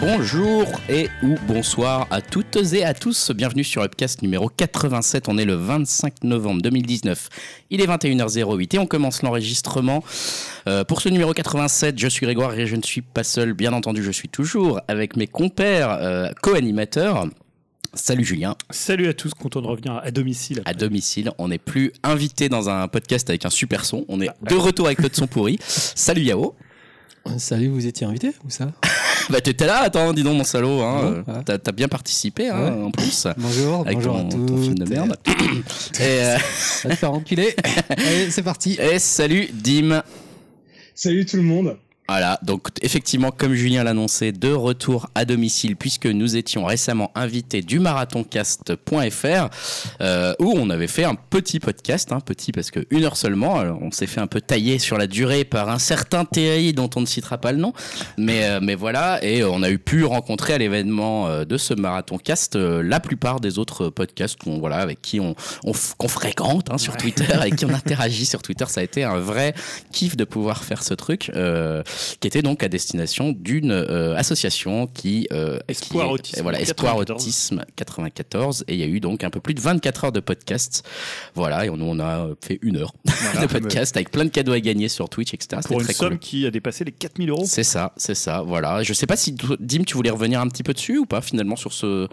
Bonjour et ou bonsoir à toutes et à tous. Bienvenue sur Upcast numéro 87. On est le 25 novembre 2019. Il est 21h08 et on commence l'enregistrement. Euh, pour ce numéro 87, je suis Grégoire et je ne suis pas seul. Bien entendu, je suis toujours avec mes compères euh, co-animateurs. Salut Julien. Salut à tous, content de revenir à domicile. À domicile, on n'est plus invité dans un podcast avec un super son. On est de retour avec notre son pourri. Salut Yao. Salut, vous étiez invité ou ça Bah t'étais là, attends, dis donc mon salaud, hein. Ouais, ouais. T'as t'as bien participé hein, Ouais. en plus. Bonjour, Avec bonjour ton, à ton tous. film de merde. et, euh, Va te faire enculer. Allez, c'est parti. et salut Dim. Salut tout le monde. Voilà, donc effectivement, comme Julien l'annonçait, de retour à domicile, puisque nous étions récemment invités du marathoncast.fr, euh, où on avait fait un petit podcast, hein, petit parce que une heure seulement, alors on s'est fait un peu tailler sur la durée par un certain Thierry dont on ne citera pas le nom, mais, euh, mais voilà, et on a eu pu rencontrer à l'événement euh, de ce marathoncast euh, la plupart des autres podcasts qu'on, voilà, avec qui on, qu'on fréquente hein, sur Twitter, avec qui on interagit sur Twitter. Ça a été un vrai kiff de pouvoir faire ce truc. Euh, qui était donc à destination d'une euh, association qui euh, Espoir qui- Autisme voilà Espoir 94. Autisme 94 et il y a eu donc un peu plus de 24 heures de podcast voilà et on, on a fait une heure Voilà, de podcast avec plein de cadeaux à gagner sur Twitch etc Pour une très somme cool qui a dépassé les 4000 euros. c'est ça c'est ça voilà je sais pas si Dim tu voulais revenir un petit peu dessus ou pas finalement sur ce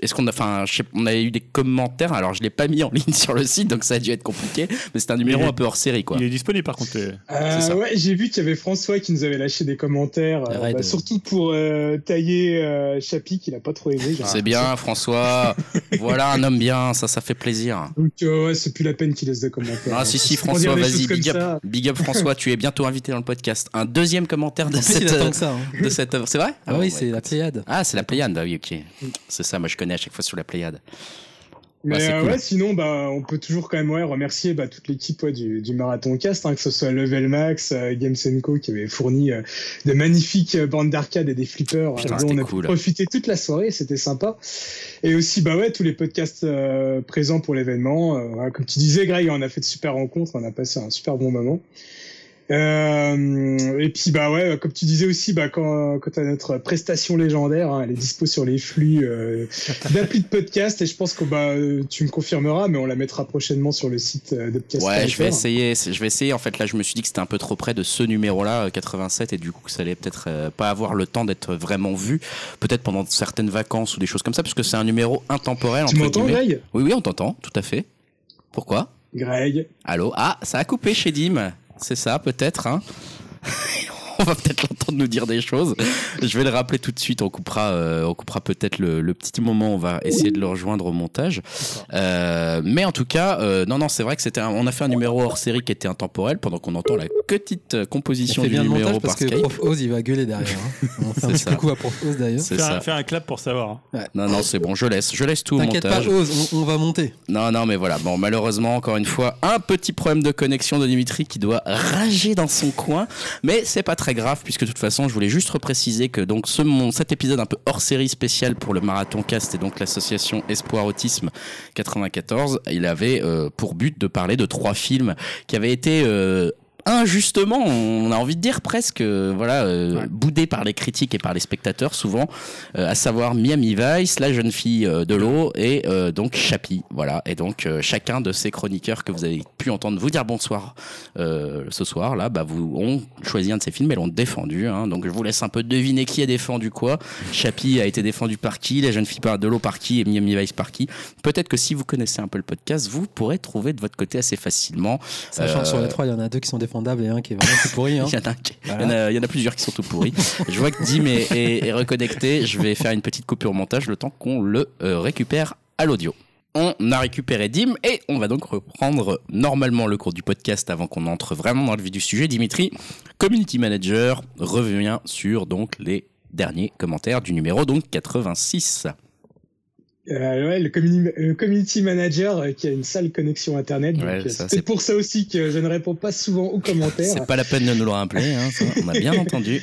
est-ce qu'on a enfin on a eu des commentaires alors je l'ai pas mis en ligne sur le site donc ça a dû être compliqué mais c'est un numéro est- un peu hors série quoi Il est disponible par contre. euh, Euh, C'est ça. ouais, j'ai vu qu'il y avait François qui nous avait lâché des commentaires, euh, bah, surtout pour euh, tailler euh, Chapi qu'il a pas trop aimé. c'est bien François voilà un homme bien ça ça fait plaisir Donc euh, ouais, c'est plus la peine qu'il laisse des commentaires. Ah si si François vas-y big up ça. big up François tu es bientôt invité dans le podcast un deuxième commentaire de En cette attend que ça. hein. de cette œuvre c'est vrai? Ah oui, bah, c'est la. Pléiade. ah c'est la Pléiade ah oui ok c'est ça moi je connais à chaque fois sur la Pléiade Mais Ouais, c'est euh, cool. ouais, sinon, bah, on peut toujours quand même ouais, remercier bah, toute l'équipe ouais, du, du Marathon Cast, hein, que ce soit Level Max, euh, Games Co qui avait fourni euh, de magnifiques bandes d'arcade et des flippers Putain, dont on a cool. profiter toute la soirée, c'était sympa. Et aussi, bah ouais, tous les podcasts euh, présents pour l'événement. Euh, comme tu disais, Greg, on a fait de super rencontres, on a passé un super bon moment. Euh, et puis bah ouais, comme tu disais aussi, bah quand quand t'as notre prestation légendaire, hein, elle est dispo sur les flux euh, d'appli de podcast et je pense que bah euh, tu me confirmeras, mais on la mettra prochainement sur le site euh, de podcast. ouais je vais essayer je vais essayer en fait là je me suis dit que c'était un peu trop près de ce numéro là 87 et du coup que ça allait peut-être euh, pas avoir le temps d'être vraiment vu peut-être pendant certaines vacances ou des choses comme ça parce que c'est un numéro intemporel Tu m'entends. Greg? Oui oui on t'entend tout à fait pourquoi? Greg. Allô? Ah, ça a coupé chez Dim. C'est ça, peut-être. Hein on va peut-être l'entendre nous dire des choses. Je vais le rappeler tout de suite. On coupera, euh, on coupera peut-être le, le petit moment. On va essayer de le rejoindre au montage. Euh, mais en tout cas, euh, non, non, c'est vrai que c'était. un- on a fait un numéro hors série qui était intemporel pendant qu'on entend la petite On composition fait du bien le numéro montage par parce que Skype. Prof Oz il va gueuler derrière. hein. On fait un C'est petit coucou à Prof Oz d'ailleurs. C'est Fais un, ça. fais un clap pour savoir. hein. Non, non, c'est bon. Je laisse, je laisse tout au T'inquiète pas montage. Oz, on, on va monter. Non, non, mais voilà. Bon, malheureusement, encore une fois, un petit problème de connexion de Dimitri qui doit rager dans son coin. Mais c'est pas très grave, puisque de toute façon, je voulais juste repréciser que donc ce, mon, cet épisode un peu hors série spécial pour le Marathon Cast et donc l'association Espoir Autisme 94, il avait euh, pour but de parler de trois films qui avaient été. euh, injustement, on a envie de dire presque, euh, voilà, euh, Ouais. boudé par les critiques et par les spectateurs souvent, euh, à savoir Miami Vice, La jeune fille euh, de l'eau et euh, donc Chappie, voilà. Et donc euh, chacun de ces chroniqueurs que vous avez pu entendre vous dire bonsoir euh, ce soir là, bah vous ont choisi un de ces films et l'ont défendu. Hein, donc je vous laisse un peu deviner qui a défendu quoi. Chappie a été défendu par qui, La jeune fille par- de l'eau par qui? Et Miami Vice par qui? Peut-être que si vous connaissez un peu le podcast, vous pourrez trouver de votre côté assez facilement. Sachant que sur les trois, il y en a deux qui sont défendables et un qui est vraiment tout pourri. hein. Il y, en a, qui- il y en Voilà. a- il y en a plusieurs qui sont tout pourris. Je vois que Dim est, est- est reconnecté. Je vais faire une petite coupure montage le temps qu'on le euh, récupère à l'audio. On a récupéré Dim et on va donc reprendre normalement le cours du podcast avant qu'on entre vraiment dans le vif du sujet. Dimitri, community manager, revient sur donc les derniers commentaires du numéro donc 86. Euh, ouais, le, communi- le community manager euh, qui a une sale connexion internet. donc, Ouais, euh, ça, c'est c'est- pour ça aussi que je ne réponds pas souvent aux commentaires. C'est pas la peine de nous le rappeler, hein, ça, on a bien entendu.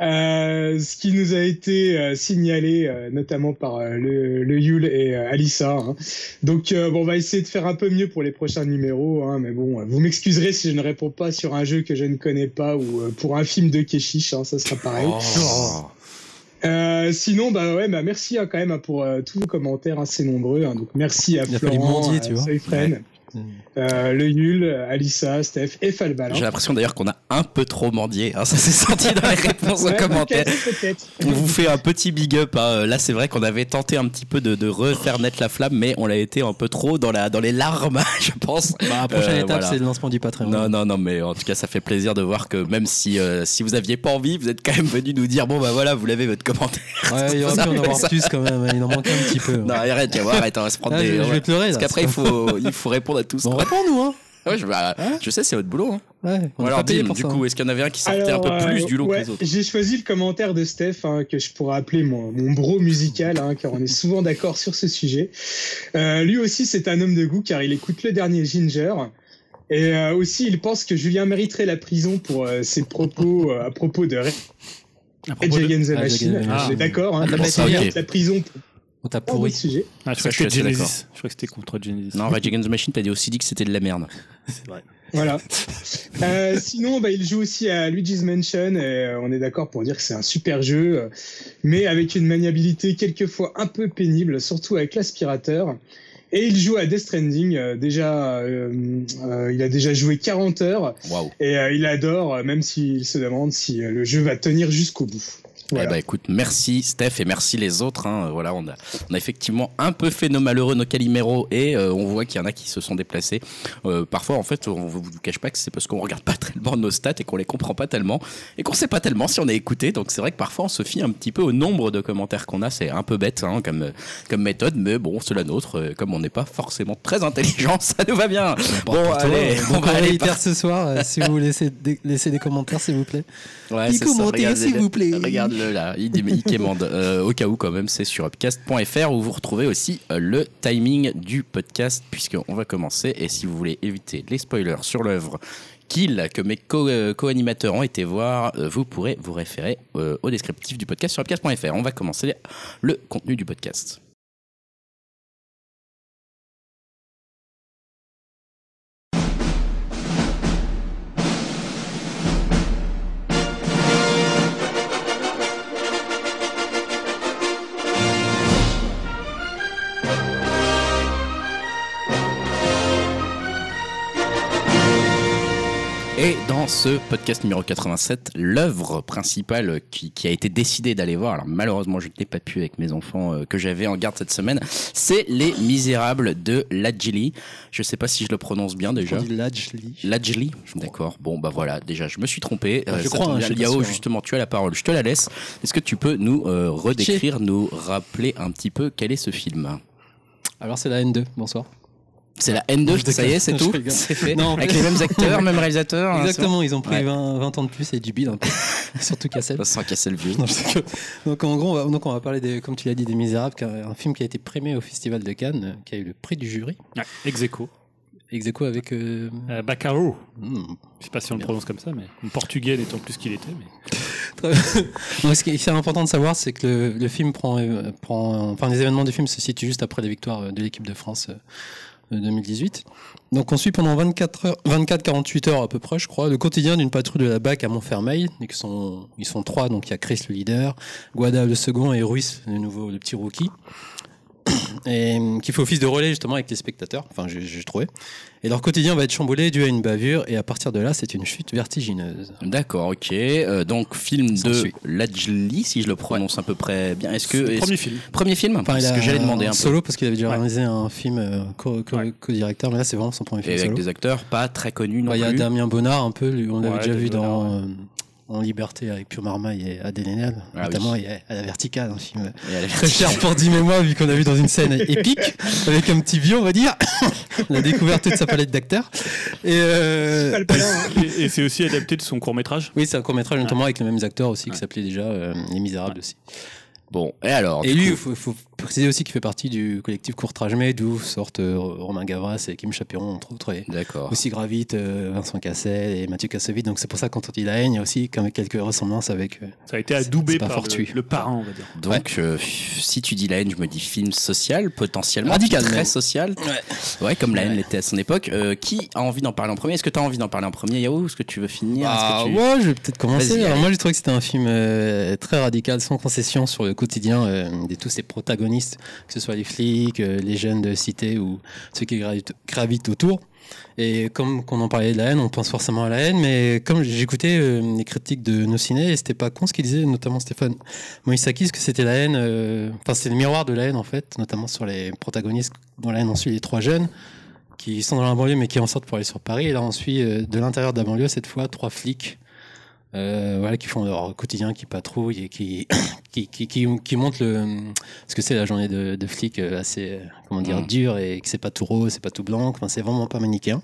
Euh, ce qui nous a été euh, signalé euh, notamment par euh, le, le Yule et euh, Alissa. hein. Donc euh, bon, on va essayer de faire un peu mieux pour les prochains numéros, hein, mais bon, euh, vous m'excuserez si je ne réponds pas sur un jeu que je ne connais pas ou euh, pour un film de Keshish, hein, ça sera pareil. Oh. Euh, sinon, bah ouais, bah merci hein, quand même hein, pour euh, tous vos commentaires assez nombreux. hein. donc merci à Il a fallu Florent, à tu vois. Soyfren, euh, le Yul, Alissa, Steph et Falbal. hein. J'ai l'impression d'ailleurs qu'on a un peu trop mendié. hein, ça s'est senti dans les réponses aux Ouais, commentaires. On vous fait un petit big up. hein. Là, c'est vrai qu'on avait tenté un petit peu de, de refaire naître la flamme, mais on l'a été un peu trop dans, la, dans les larmes, je pense. Bah, la prochaine Euh, étape, voilà. c'est le lancement du Patreon. Non, non, non, mais en tout cas, ça fait plaisir de voir que même si, euh, si vous aviez pas envie, vous êtes quand même venu nous dire bon, bah voilà, vous l'avez votre commentaire. Ouais, il y aurait Ça pu en avoir ça. plus quand même. Il en manque un petit peu. Non, arrête, arrête, on va se prendre Ah, des. je, je vais pleurer Parce qu'après, il faut, il faut répondre à tous. Bon, réponds-nous, hein. Ouais, je, bah, je sais, c'est votre boulot. hein. Ouais, on alors, Dim, du ça. coup, est-ce qu'il y en avait un qui sortait Alors, un peu plus euh, du lot ouais, que les autres J'ai choisi le commentaire de Steph, hein, que je pourrais appeler mon, mon bro musical, hein, car on est souvent d'accord sur ce sujet. Euh, lui aussi, c'est un homme de goût, car il écoute le dernier Ginger. Et euh, aussi, il pense que Julien mériterait la prison pour euh, ses propos euh, à propos de Red À propos de- Against the Machine. On d'accord, hein, Ah, la prison pour On t'a pour pourri. sujet. Ah, je crois que c'était Genesis. Je crois que c'était contre Genesis. Non, Rage Against the Machine, t'as aussi dit que c'était de la merde. c'est vrai. Voilà. Euh, sinon, bah, il joue aussi à Luigi's Mansion. Et, euh, on est d'accord pour dire que c'est un super jeu, euh, mais avec une maniabilité quelquefois un peu pénible, surtout avec l'aspirateur. Et il joue à Death Stranding. euh, déjà, euh, euh, il a déjà joué 40 heures Waouh. et euh, il adore, même s'il se demande si le jeu va tenir jusqu'au bout. Voilà. Eh bah écoute, merci Steph et merci les autres. hein. Voilà, on a, on a effectivement un peu fait nos malheureux, nos caliméros et euh, on voit qu'il y en a qui se sont déplacés. Euh, parfois, en fait, on vous vous cache pas que c'est parce qu'on regarde pas tellement nos stats et qu'on les comprend pas tellement et qu'on sait pas tellement si on a écouté. Donc c'est vrai que parfois on se fie un petit peu au nombre de commentaires qu'on a. C'est un peu bête hein, comme, comme méthode, mais bon, c'est la nôtre. Euh, Comme on n'est pas forcément très intelligent, ça nous va bien. Bon, allez, on va aller par- ce soir. euh, si vous laissez des, laissez des commentaires, s'il vous plaît. Ouais, ça, commentez, s'il vous plaît. Regarde-le là, il, il quémande. Euh, au cas où, quand même, c'est sur upcast.fr où vous retrouvez aussi euh, le timing du podcast, puisqu'on va commencer. Et si vous voulez éviter les spoilers sur l'œuvre Kill que mes co- euh, co-animateurs ont été voir, euh, vous pourrez vous référer au descriptif du podcast sur upcast.fr. On va commencer le contenu du podcast. Et dans ce podcast numéro 87, l'œuvre principale qui, qui a été décidée d'aller voir, alors malheureusement je ne l'ai pas pu avec mes enfants euh, que j'avais en garde cette semaine, c'est Les Misérables de Lajli. Je sais pas si je le prononce bien déjà. Lajli. Lajli, d'accord. Bon bah voilà, déjà je me suis trompé. Ah, je ça crois, hein, Yao, justement, tu as la parole. Je te la laisse. Est-ce que tu peux nous euh, redécrire, nous rappeler un petit peu quel est ce film? Alors, c'est la N2. Bonsoir. C'est la N2, Je ça y est, c'est tout. C'est fait Non. Avec les mêmes acteurs, même réalisateur hein, Exactement, ils ont pris Ouais. 20, 20 ans de plus et du bide un peu. Surtout Cassel. Ça sent casser le vieux. Non, que- Donc en gros, on va, donc on va parler, des, comme tu l'as dit, des Misérables, un film qui a été primé au Festival de Cannes, qui a eu le prix du jury, Ouais, ex aequo. ex aequo avec... euh, Euh, Bacaro. hmm, Je sais pas si on le prononce comme ça, mais le portugais n'étant plus qu'il était. Mais... très bien. Donc, ce qui est important de savoir, c'est que le, le film prend, euh, prend, enfin les événements du film se situent juste après la victoire euh, de l'équipe de France euh, 2018. Donc on suit pendant 24 heures, 24-48 heures à peu près, je crois, le quotidien d'une patrouille de la BAC à Montfermeil. Qui sont, ils sont trois, donc il y a Chris le leader, Guada le second et Ruiz le nouveau, le petit rookie. Et euh, qui fait office de relais justement avec les spectateurs, enfin j'ai trouvé. Et leur quotidien va être chamboulé dû à une bavure et à partir de là c'est une chute vertigineuse. D'accord, ok. Euh, donc film de. Lajli, si je le prononce à peu près bien. Est-ce que premier film. premier film Enfin, C'est ce a que j'allais demander un peu. solo parce qu'il avait déjà Ouais. réalisé un film euh, co- co- Ouais. co-directeur, mais là c'est vraiment son premier Et film avec solo. des acteurs pas très connus non Bah, Il y a plus. Damien Bonnard un peu, lui, on l'avait Ouais, déjà vu dans euh, En Liberté avec Pure Marmaille et Adèle Haenel, Ah notamment et à la verticale, un film est- très cher pour Dim et moi vu qu'on a vu dans une scène épique avec un petit vieux on va dire. La découverte de sa palette d'acteurs. Et euh, hein. Et, et c'est aussi adapté de son court métrage. oui c'est un court métrage notamment avec les mêmes acteurs aussi qui s'appelait déjà euh, Les Misérables aussi. Bon, et alors et du lui coup- il faut, faut préciser aussi qu'il fait partie du collectif Courtrage d'où sortent euh, Romain Gavras et Kim Chapiron, entre autres, et D'accord. aussi gravitent euh, Vincent Cassel et Mathieu Kassovitz. Donc c'est pour ça que quand on dit la haine, il y a aussi quand même quelques ressemblances avec. euh, Ça a été adoubé par le, fortuit. le parrain, on va dire. Donc, euh, si tu dis la haine, je me dis film social, potentiellement. Radical, Très social. Ouais, comme la haine l'était à son époque. Euh, qui a envie d'en parler en premier? Est-ce que tu as envie d'en parler en premier, Yahoo Est-ce que tu veux finir? Ah que tu- ouais, je vais peut-être commencer. Alors moi, j'ai trouvé que c'était un film euh, très radical, sans concession sur le quotidien euh, de tous ces protagonistes, que ce soit les flics, euh, les jeunes de cité ou ceux qui gravitent, autour. Et comme qu'on en parlait de la haine, on pense forcément à la haine, mais comme j'écoutais euh, les critiques de nos ciné, c'était pas con ce qu'ils disaient, notamment Stéphane Moïsakis, que c'était la haine, euh, enfin c'est le miroir de la haine en fait, notamment sur les protagonistes dont la haine on suit les trois jeunes qui sont dans la banlieue mais qui en sortent pour aller sur Paris. Et là on suit de l'intérieur de la banlieue cette fois trois flics euh, voilà, qui font leur quotidien, qui patrouillent et qui, qui, qui, qui, qui montrent le, ce que c'est la journée de, de flic euh, assez, euh, comment dire, dure et que c'est pas tout rose, c'est pas tout blanc, enfin, c'est vraiment pas manichéen.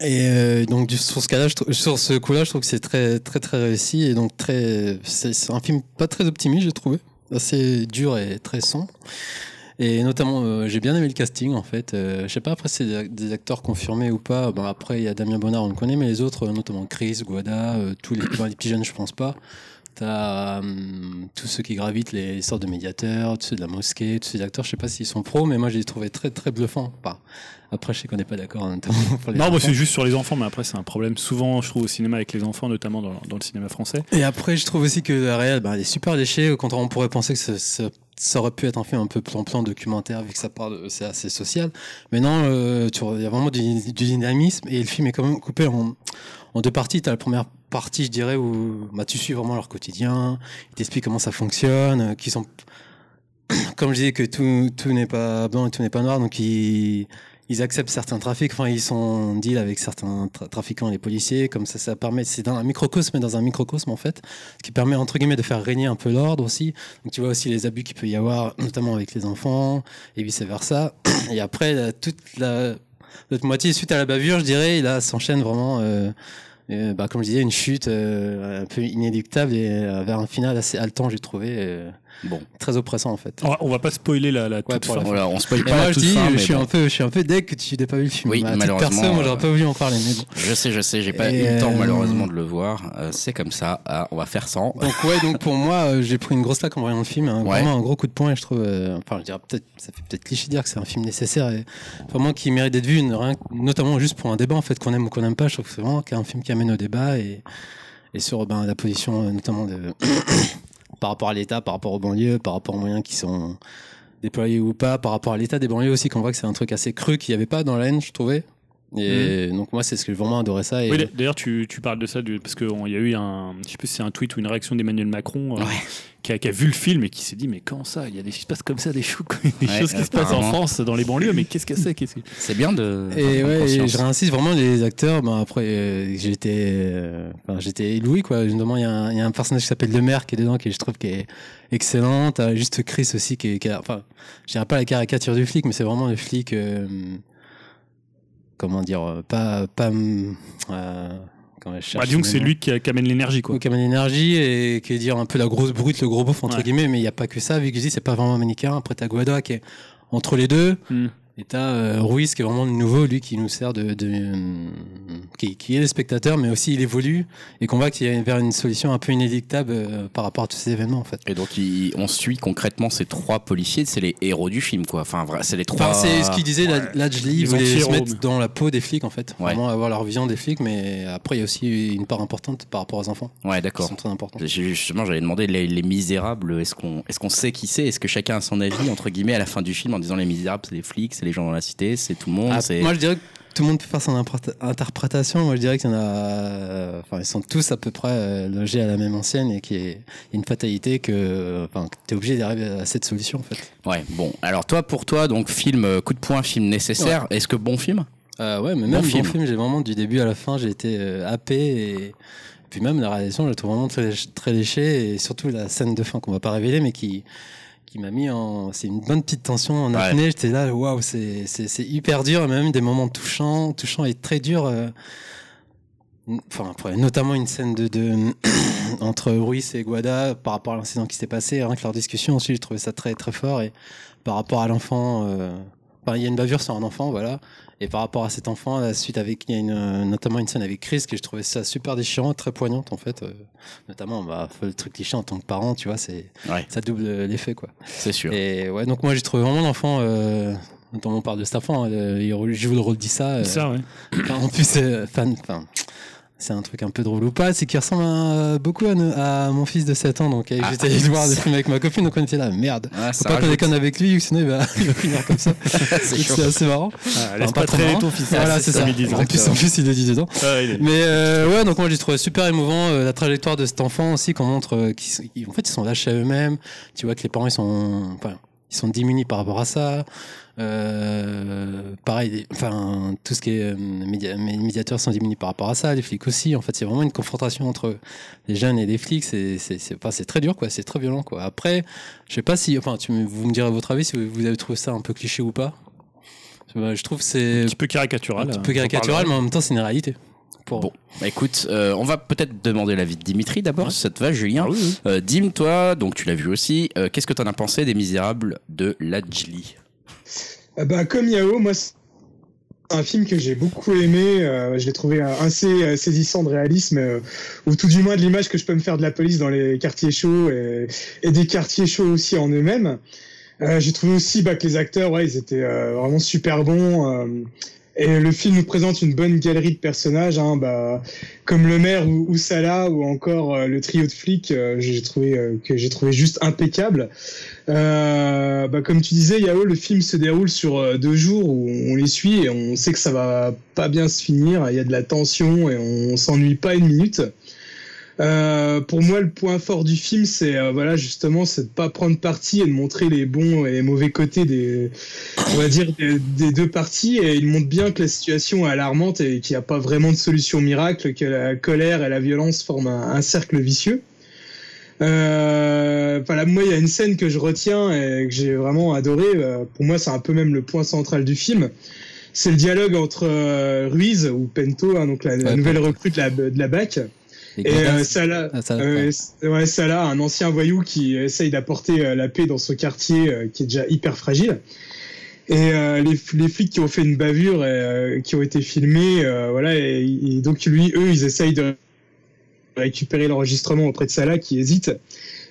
Et euh, donc sur ce cas-là, sur ce coup-là, je trouve que c'est très très très réussi et donc très, c'est un film pas très optimiste, j'ai trouvé, assez dur et très sombre. Et notamment, euh, j'ai bien aimé le casting en fait. Euh, je sais pas après si c'est des- acteurs confirmés ou pas. Bon après il y a Damien Bonnard, on le connaît, mais les autres, euh, notamment Chris, Guada, euh, tous les, les petits jeunes, je pense pas. T'as hum, tous ceux qui gravitent les sortes de médiateurs, tous ceux de la mosquée, tous ces acteurs. Je sais pas s'ils sont pros, mais moi je les trouvais très très bluffants. Après je sais qu'on n'est pas d'accord, hein, notamment pour les Non, moi c'est juste sur les enfants, mais après c'est un problème souvent, je trouve, au cinéma avec les enfants, notamment dans, dans le cinéma français. Et après, je trouve aussi que la réelle, bah, elle est super léchée. Quand on pourrait penser que ça, ça- ça aurait pu être un film un peu plan-plan documentaire, vu que ça parle, c'est assez social. Mais non, euh, tu il y a vraiment du, du dynamisme et le film est quand même coupé en, en deux parties. Tu as la première partie, je dirais, où bah, tu suis vraiment leur quotidien. Ils t'expliquent comment ça fonctionne, euh, qui sont, comme je disais, que tout, tout n'est pas blanc et tout n'est pas noir. Donc, ils, ils acceptent certains trafics, enfin ils sont en deal avec certains tra- trafiquants et les policiers, comme ça ça permet, c'est dans un microcosme, dans un microcosme en fait, ce qui permet entre guillemets de faire régner un peu l'ordre aussi. Donc tu vois aussi les abus qu'il peut y avoir, notamment avec les enfants et vice versa. Et après la- toute la l'autre moitié suite à la bavure, je dirais, là s'enchaîne vraiment. Euh, euh, bah, comme je disais, une chute euh, un peu inéluctable et euh, vers un final assez haletant, j'ai trouvé euh, Bon, très oppressant en fait. On va, on va pas spoiler la, la toute pour la fin. voilà, on spoil pas moi la je toute dis, fin, je suis bon. un peu, je suis un peu deg que tu n'aies pas vu le film. Oui, titre malheureusement, perso, moi euh, j'aurais pas voulu en parler. Mais bon. Je sais, je sais, j'ai pas eu le temps euh, malheureusement de le voir. Euh, c'est comme ça. Ah, on va faire sans. Donc ouais, donc pour moi, euh, j'ai pris une grosse claque en voyant le film, un, Ouais. vraiment un gros coup de poing. Et je trouve, euh, enfin, je dirais peut-être, ça fait peut-être cliché de dire que c'est un film nécessaire et vraiment qui mérite d'être vu, rien notamment juste pour un débat en fait qu'on aime ou qu'on n'aime pas. Je trouve que c'est vraiment un film qui amène au débat et, et sur ben, la position euh, notamment de par rapport à l'État, par rapport aux banlieues, par rapport aux moyens qui sont déployés ou pas, par rapport à l'État des banlieues aussi, qu'on voit que c'est un truc assez cru qu'il n'y avait pas dans la haine, je trouvais. Et donc moi, c'est ce que j'ai vraiment adoré ça. Et Oui, d'ailleurs, tu, tu parles de ça du- parce qu'il y a eu un, je sais plus si c'est un tweet ou une réaction d'Emmanuel Macron euh, Ouais. qui, a, qui a vu le film et qui s'est dit mais comment ça Il y a des il se passe comme ça des, chou- des Ouais, choses qui se passent en. France dans les banlieues, mais qu'est-ce que c'est qu'est-ce que- C'est bien de. Et ouais, et je réinsiste vraiment les acteurs. Ben après, euh, j'étais, euh, j'étais ébloui quoi. Notamment, il y, a un- il y a un personnage qui s'appelle Le Maire qui est dedans, qui je trouve qui est excellent. T'as juste Chris aussi qui est, qui a- enfin, je dirais pas la caricature du flic, mais c'est vraiment le flic. euh, comment dire, euh, pas, pas. euh, je Bah, disons que c'est lui qui, qui amène l'énergie quoi. Qui amène l'énergie et qui est dire un peu la grosse brute, le gros beauf entre Ouais. guillemets, mais il n'y a pas que ça, vu que je dis c'est pas vraiment manichéen. Après t'as Guada qui est entre les deux, Hmm. Et t'as euh, Ruiz qui est vraiment le nouveau, lui qui nous sert de, de euh, qui, qui est le spectateur, mais aussi il évolue et qu'on voit qu'il y a vers une solution un peu inéluctable euh, par rapport à tous ces événements en fait. Et donc, il- on suit concrètement ces trois policiers. C'est les héros du film, quoi. Enfin, c'est les trois. Enfin, c'est ce qu'il disait, Ouais. là, Lajli, il voulait se mettre dans la peau des flics en fait, Ouais. vraiment avoir leur vision des flics, mais après il y a aussi une part importante par rapport aux enfants, Ouais, d'accord. sont très importants. Justement, j'allais demander les, les Misérables. Est-ce qu'on est qu'on sait qui c'est? Est-ce que chacun a son avis entre guillemets à la fin du film en disant les Misérables, c'est les flics, c'est les gens dans la cité, c'est tout le monde. Ah, moi, je dirais que tout le monde peut faire son interprétation. Moi, je dirais qu'il y en a. euh, Enfin, ils sont tous à peu près euh, logés à la même ancienne et qu'il y a une fatalité que. Enfin, que t'es obligé d'arriver à cette solution, en fait. Ouais. Bon, alors toi, pour toi, donc film euh, coup de poing, film nécessaire. Est-ce que bon film? Euh, ouais, mais Bon même bon film. film, j'ai vraiment du début à la fin, j'ai été euh, happé et. Puis même la réalisation, je la trouve vraiment très, très léchée et surtout la scène de fin qu'on va pas révéler, mais qui qui m'a mis en c'est une bonne petite tension en Ouais. apnée j'étais là waouh c'est c'est c'est hyper dur et même des moments touchants touchants et très durs euh, enfin, après, notamment une scène de, de entre Ruiz et Guada par rapport à l'incident qui s'est passé, rien que leur discussion aussi, j'ai trouvé ça très très fort et par rapport à l'enfant, euh, il y a une bavure sur un enfant, voilà, et par rapport à cet enfant, la suite avec, il y a une, euh, notamment une scène avec Chris que je trouvais ça super déchirant, très poignante en fait, euh, notamment bah, le truc cliché en tant que parent, tu vois, c'est Ouais. ça double l'effet quoi. C'est sûr. Et ouais, donc moi j'ai trouvé vraiment l'enfant. Euh, notamment on parle de cet enfant, euh, il joue le rôle d'Issa. euh, Ça, ouais. En plus, euh, fan, enfin, c'est un truc un peu drôle ou pas, c'est qu'il ressemble un- beaucoup à, mon fils de 7 ans. Donc, euh, Ah. j'étais allé voir le film avec ma copine, donc on était là, merde. Ah, Faut ça pas qu'on déconne avec lui, sinon il va, il va finir comme ça. C'est assez marrant. Ah, laisse Enfin, pas, pas traîner ton fils. voilà, Ah, c'est ça. disent. En plus, en plus, il est dit dedans. Ah, est- Mais euh, ouais, donc moi j'ai trouvé super émouvant euh, la trajectoire de cet enfant aussi qu'on montre euh, qu'ils en fait ils sont lâchés à eux-mêmes. Tu vois que les parents ils sont enfin, ils sont démunis par rapport à ça. Euh, pareil, enfin tout ce qui est euh, média- médiateurs sont démunis par rapport à ça, les flics aussi. En fait, c'est vraiment une confrontation entre les jeunes et les flics. C'est c'est c'est enfin, c'est très dur quoi, c'est très violent quoi. Après, je sais pas si enfin tu me- vous me direz votre avis si vous avez trouvé ça un peu cliché ou pas. Je trouve que c'est un petit peu caricatural. un petit peu caricatural, mais en même temps c'est une réalité. Pour... Bon, bah écoute, euh, on va peut-être demander l'avis de Dimitri d'abord, si ça te va, Julien. Ah oui, oui. Euh, Dim, toi, donc tu l'as vu aussi, euh, qu'est-ce que t'en as pensé des Misérables de Lajli? Ah bah, comme Yao, moi, c'est un film que j'ai beaucoup aimé. euh, je l'ai trouvé assez euh, saisissant de réalisme, euh, ou tout du moins de l'image que je peux me faire de la police dans les quartiers chauds et, des quartiers chauds aussi en eux-mêmes. J'ai trouvé aussi bah, que les acteurs, ouais, ils étaient vraiment super bons. et le film nous présente une bonne galerie de personnages, hein, bah, comme le maire ou, ou Salah, ou encore le trio de flics. j'ai trouvé que j'ai trouvé juste impeccable. Euh, bah, comme tu disais, Yao, le film se déroule sur euh, deux jours où on les suit et on sait que ça va pas bien se finir. Il y a de la tension et on s'ennuie pas une minute. Euh, pour moi, le point fort du film, c'est euh, voilà justement, c'est de pas prendre parti et de montrer les bons et les mauvais côtés des, on va dire des, deux parties. Et il montre bien que la situation est alarmante et qu'il n'y a pas vraiment de solution miracle, que la colère et la violence forment un cercle vicieux. Euh, voilà, moi, il y a une scène que je retiens et que j'ai vraiment adoré. Euh, pour moi, c'est un peu même le point central du film. C'est le dialogue entre euh, Ruiz ou Pento, hein, donc la, nouvelle recrue de la, de la BAC, et gars, euh, Salah, Ah, ça, euh, ouais. Salah, un ancien voyou qui essaye d'apporter la paix dans son quartier qui est déjà hyper fragile. Et euh, les, les flics qui ont fait une bavure et euh, qui ont été filmés, euh, voilà, et, et donc lui, eux, ils essayent de récupérer l'enregistrement auprès de Salah qui hésite.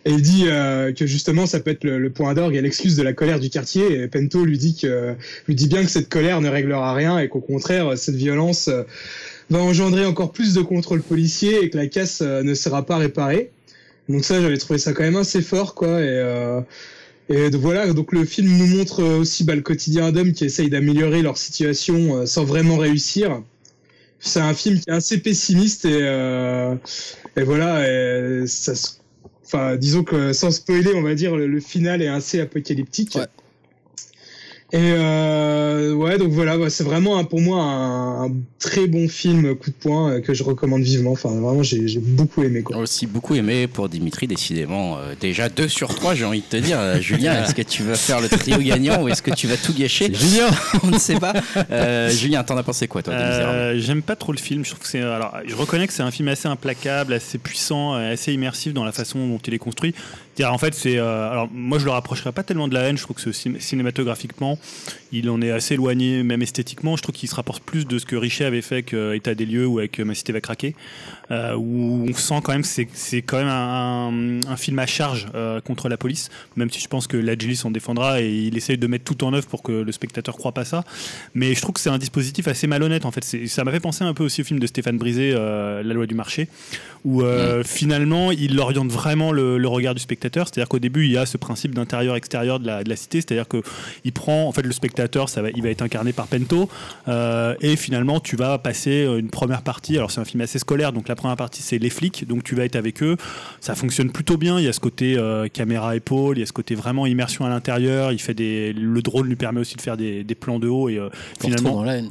Et il dit euh, que justement ça peut être le, le point d'orgue et l'excuse de la colère du quartier. Et Pento lui dit que lui dit bien que cette colère ne réglera rien et qu'au contraire cette violence euh, va engendrer encore plus de contrôle policier et que la casse euh, ne sera pas réparée. Donc ça j'avais trouvé ça quand même assez fort quoi. Et, euh, et voilà donc le film nous montre aussi bah, le quotidien d'hommes qui essayent d'améliorer leur situation euh, sans vraiment réussir. C'est un film qui est assez pessimiste et, euh, et voilà et ça se Enfin, disons que sans spoiler, on va dire le, final est assez apocalyptique. Et euh, ouais, donc voilà, c'est vraiment un- pour moi un, un très bon film coup de poing euh, que je recommande vivement. Enfin, vraiment, j'ai beaucoup aimé quoi. Aussi beaucoup aimé pour Dimitri, décidément. euh, déjà 2 sur 3, j'ai envie de te dire. Euh, Julien, est-ce que tu vas faire le trio gagnant ou est-ce que tu vas tout gâcher Julien On ne sait pas. Euh, Julien, t'en as pensé quoi, toi, Euh, J'aime pas trop le film. Je trouve que c'est. Alors, je reconnais que c'est un film assez implacable, assez puissant, assez immersif dans la façon dont il est construit. En fait, c'est. euh, alors, moi, je le rapprocherais pas tellement de la haine. Je trouve que ce cinématographiquement, il en est assez éloigné, même esthétiquement. Je trouve qu'il se rapporte plus de ce que Richet avait fait avec euh, État des lieux ou avec euh, Ma cité va craquer, euh, où on sent quand même que c'est- c'est quand même un, un film à charge euh, contre la police. Même si je pense que Ladjili s'en défendra et il essaye de mettre tout en œuvre pour que le spectateur croit pas ça. Mais je trouve que c'est un dispositif assez malhonnête en fait. Ça m'a fait penser un peu aussi au film de Stéphane Brisé, euh, La loi du marché, où euh, finalement il oriente vraiment le, le regard du spectateur. C'est-à-dire qu'au début il y a ce principe d'intérieur-extérieur de la, de la cité, c'est-à-dire que il prend en fait le spectateur, ça va, il va être incarné par Pento, euh, et finalement tu vas passer une première partie. Alors c'est un film assez scolaire, donc la première partie c'est les flics, donc tu vas être avec eux. Ça fonctionne plutôt bien. Il y a ce côté euh, caméra épaule, il y a ce côté vraiment immersion à l'intérieur. Il fait des, le drone lui permet aussi de faire des, des plans de haut et euh, Finalement. finalement dans la haine.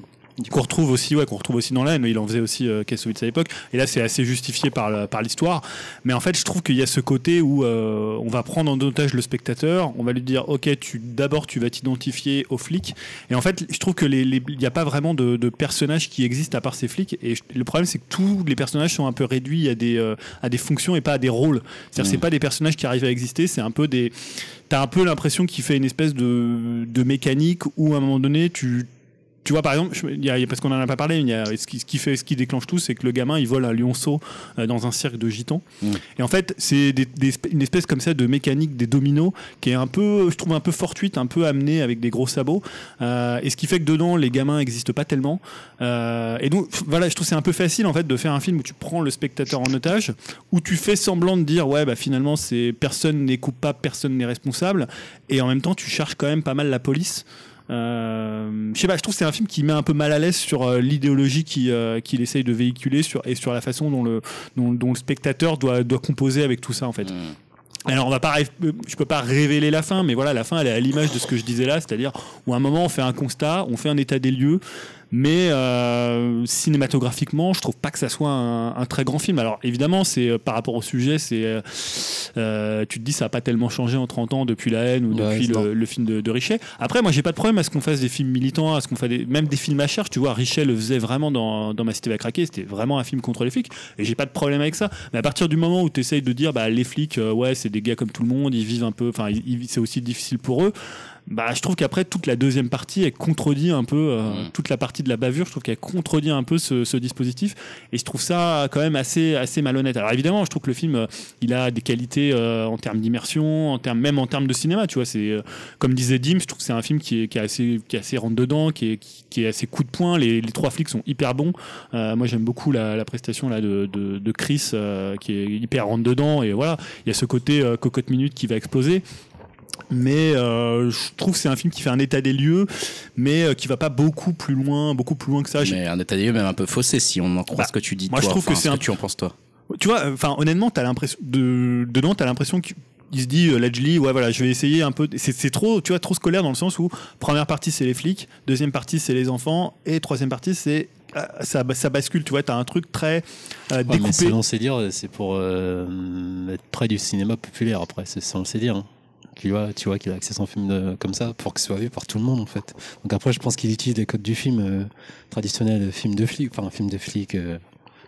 Qu'on retrouve aussi ouais qu'on retrouve aussi dans l'âne il en faisait aussi euh, Kassovitz à l'époque. Et là c'est assez justifié par par l'histoire. Mais en fait je trouve qu'il y a ce côté où euh, on va prendre en otage le spectateur. On va lui dire ok tu d'abord tu vas t'identifier aux flics. Et en fait je trouve que les il n'y a pas vraiment de, de personnages qui existent à part ces flics. Et je- le problème c'est que tous les personnages sont un peu réduits à des euh, à des fonctions et pas à des rôles. C'est-à-dire c'est pas des personnages qui arrivent à exister. C'est un peu des t'as un peu l'impression qu'il fait une espèce de, de mécanique où à un moment donné tu tu vois par exemple je- y a, y a- parce qu'on en a pas parlé y a, ce, qui, ce qui fait ce qui déclenche tout c'est que le gamin il vole un lionceau euh, dans un cirque de gitans. Mm. et en fait c'est des- des une espèce comme ça de mécanique des dominos qui est un peu je trouve un peu fortuite un peu amenée avec des gros sabots. Euh, et ce qui fait que dedans les gamins n'existent pas tellement. Euh, et donc voilà je trouve que c'est un peu facile en fait de faire un film où tu prends le spectateur en otage où tu fais semblant de dire ouais bah finalement c'est personne n'est coupable personne n'est responsable et en même temps tu cherches quand même pas mal la police euh, je sais pas, je trouve que c'est un film qui met un peu mal à l'aise sur euh, l'idéologie euh, qu'il essaye de véhiculer sur, et sur la façon dont le, dont, dont le spectateur doit, doit composer avec tout ça en fait. Mm. Alors on va pas, je peux pas révéler la fin, mais voilà, la fin elle est à l'image de ce que je disais là, c'est-à-dire où à un moment on fait un constat, on fait un état des lieux, mais euh, cinématographiquement, je trouve pas que ça soit un, un très grand film. Alors évidemment, c'est euh, par rapport au sujet, c'est euh, euh, tu te dis ça a pas tellement changé en 30 ans depuis La haine ou Ouais, depuis le, le film de, de Richet. Après, moi j'ai pas de problème à ce qu'on fasse des films militants, à ce qu'on fasse des, même des films à charge. Tu vois, Richet le faisait vraiment dans, dans Ma cité va craquer, c'était vraiment un film contre les flics, et j'ai pas de problème avec ça. Mais à partir du moment où tu essayes de dire bah les flics, euh, ouais, c'est des gars comme tout le monde, ils vivent un peu, enfin, c'est aussi difficile pour eux. Bah, je trouve qu'après toute la deuxième partie, elle contredit un peu euh, Mm. toute la partie de la bavure. Je trouve qu'elle contredit un peu ce, ce dispositif, et je trouve ça quand même assez assez malhonnête. Alors évidemment, je trouve que le film, euh, il a des qualités euh, en termes d'immersion, en termes même en termes de cinéma. Tu vois, c'est euh, comme disait Dim, je trouve que c'est un film qui est, qui est assez qui est assez rentre dedans, qui est qui, qui est assez coup de poing. Les, les trois flics sont hyper bons. Euh, moi, j'aime beaucoup la, la prestation là de, de, de Chris, euh, qui est hyper rentre dedans. Et voilà, il y a ce côté euh, cocotte minute qui va exploser. Mais euh, je trouve que c'est un film qui fait un état des lieux, mais euh, qui va pas beaucoup plus loin, beaucoup plus loin que ça. Mais un état des lieux même un peu faussé si on en croit Bah, ce que tu dis. moi, je toi. trouve que c'est ce un- tu en penses toi. Tu vois, euh, enfin honnêtement, t'as l'impression de dedans, t'as l'impression qu'il se dit euh, Ledgely, ouais voilà, je vais essayer un peu. C'est c'est trop, tu vois, trop scolaire dans le sens où première partie c'est les flics, deuxième partie c'est les enfants et troisième partie c'est euh, ça, ça bascule. Tu vois, t'as un truc très euh, Ouais, découpé. selon ses dire, c'est pour euh, être près du cinéma populaire après, c'est selon ses dire. hein. Tu vois, tu vois qu'il a accès à son film de- comme ça pour que ce soit vu par tout le monde en fait. Donc après, je pense qu'il utilise les codes du film euh, traditionnel, film de flic, enfin un film de flic, euh,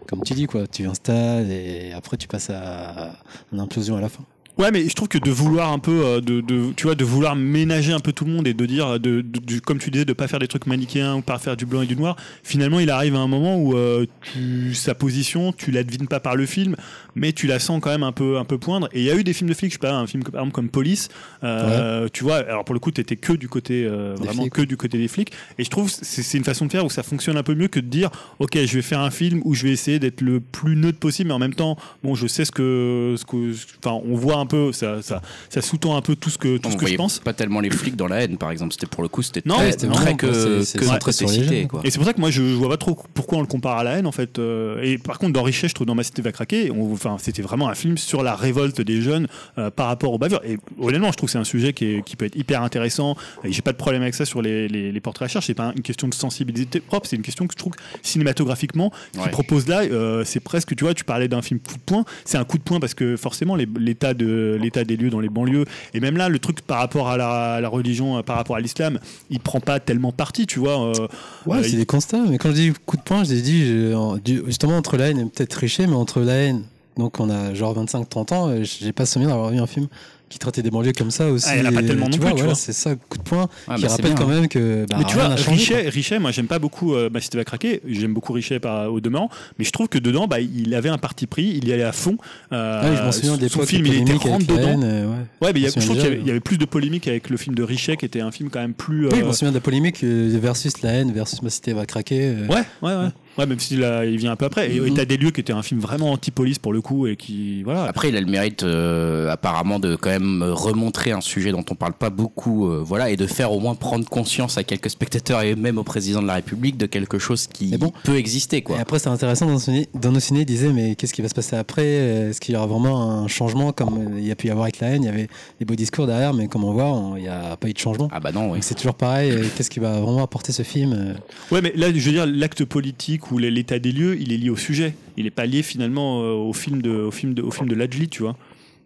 comme tu dis quoi. Tu installes et après tu passes à une implosion à la fin. Ouais, mais je trouve que de vouloir un peu, euh, de, de- tu vois, de vouloir ménager un peu tout le monde et de dire, de, de- comme tu disais, de pas faire des trucs manichéens ou pas faire du blanc et du noir. Finalement, il arrive à un moment où euh, tu, sa position, tu la devines pas par le film, mais tu la sens quand même un peu, un peu poindre. Et il y a eu des films de flics, je sais pas, un film par exemple comme Police. euh, Tu vois, alors pour le coup, t'étais que du côté, euh, vraiment flics. que du côté des flics. Et je trouve c'est c'est une façon de faire où ça fonctionne un peu mieux que de dire, ok, je vais faire un film où je vais essayer d'être le plus neutre possible, mais en même temps, bon, je sais ce que, ce que, enfin, on voit un peu, ça, ça, ça sous-tend un peu tout ce que, tout On ce que je pense. pas tellement les flics dans la haine, par exemple. C'était pour le coup, c'était Non, très, ouais, c'était très que, c'est- que c'était sur cité, jeunes. quoi. Et c'est pour ça que moi je vois pas trop pourquoi on le compare à la haine en fait. Euh, et par contre dans Richet, je trouve dans Ma cité va craquer, on- enfin c'était vraiment un film sur la révolte des jeunes euh, par rapport aux bavures. Et honnêtement, je trouve que c'est un sujet qui, est- qui peut être hyper intéressant. Et j'ai pas de problème avec ça sur les, les, les portraits à charge. C'est pas une question de sensibilité propre, c'est une question que je trouve que cinématographiquement, ce Ouais. qu'il propose là, euh, c'est presque, tu vois, tu parlais d'un film coup de poing. C'est un coup de poing parce que forcément les- l'état de l'état des lieux dans les banlieues et même là le truc par rapport à la, à la religion, euh, par rapport à l'islam, il prend pas tellement parti, tu vois. euh, Ouais, euh, c'est des constats. Mais quand je dis coup de poing, je dis justement entre la haine et peut-être tricher, mais entre la haine. Donc on a genre 25-30 ans, j'ai pas souvenir d'avoir vu un film qui traitait des banlieues comme ça aussi. Ah, en a pas tellement non tu plus, vois, tu voilà, vois. c'est ça, coup de poing, Ah, qui bah, rappelle bien. quand même que bah, mais tu vois, Richet, Richet, moi j'aime pas beaucoup euh, Ma cité va craquer, j'aime beaucoup Richet par, au demeurant, mais je trouve que dedans, bah, il avait un parti pris, il y allait à fond. Euh, Ah oui, je m'en souviens des son film, il était rentre dedans. euh, ouais. Ouais, mais il y a- Je je trouve qu'il y, y avait plus de polémique avec le film de Richet, qui était un film quand même plus. Oui, je euh, m'en souviens de la polémique euh, versus la haine versus ma cité va craquer. euh. Ouais, ouais, ouais. Ouais, même s'il a- il vient un peu après. Et Mhm. État des lieux qui était un film vraiment anti-police pour le coup et qui voilà. Après, il a le mérite euh, apparemment de quand même remontrer un sujet dont on parle pas beaucoup, euh, voilà, et de faire au moins prendre conscience à quelques spectateurs et même au président de la République de quelque chose qui bon. peut exister, quoi. Et après, c'est intéressant, dans nos ciné, dans nos ciné, ils disaient, mais qu'est-ce qui va se passer après? Est-ce qu'il y aura vraiment un changement comme euh, il y a pu y avoir avec la haine? Il y avait des beaux discours derrière, mais comme on voit, on- il n'y a pas eu de changement. Ah bah non, oui. C'est toujours pareil. euh, Qu'est-ce qui va vraiment apporter ce film euh, Ouais, mais là, je veux dire, l'acte politique ou l'état des lieux, il est lié au sujet. Il n'est pas lié finalement euh, au film de, au film de, au film de Lajli, tu vois.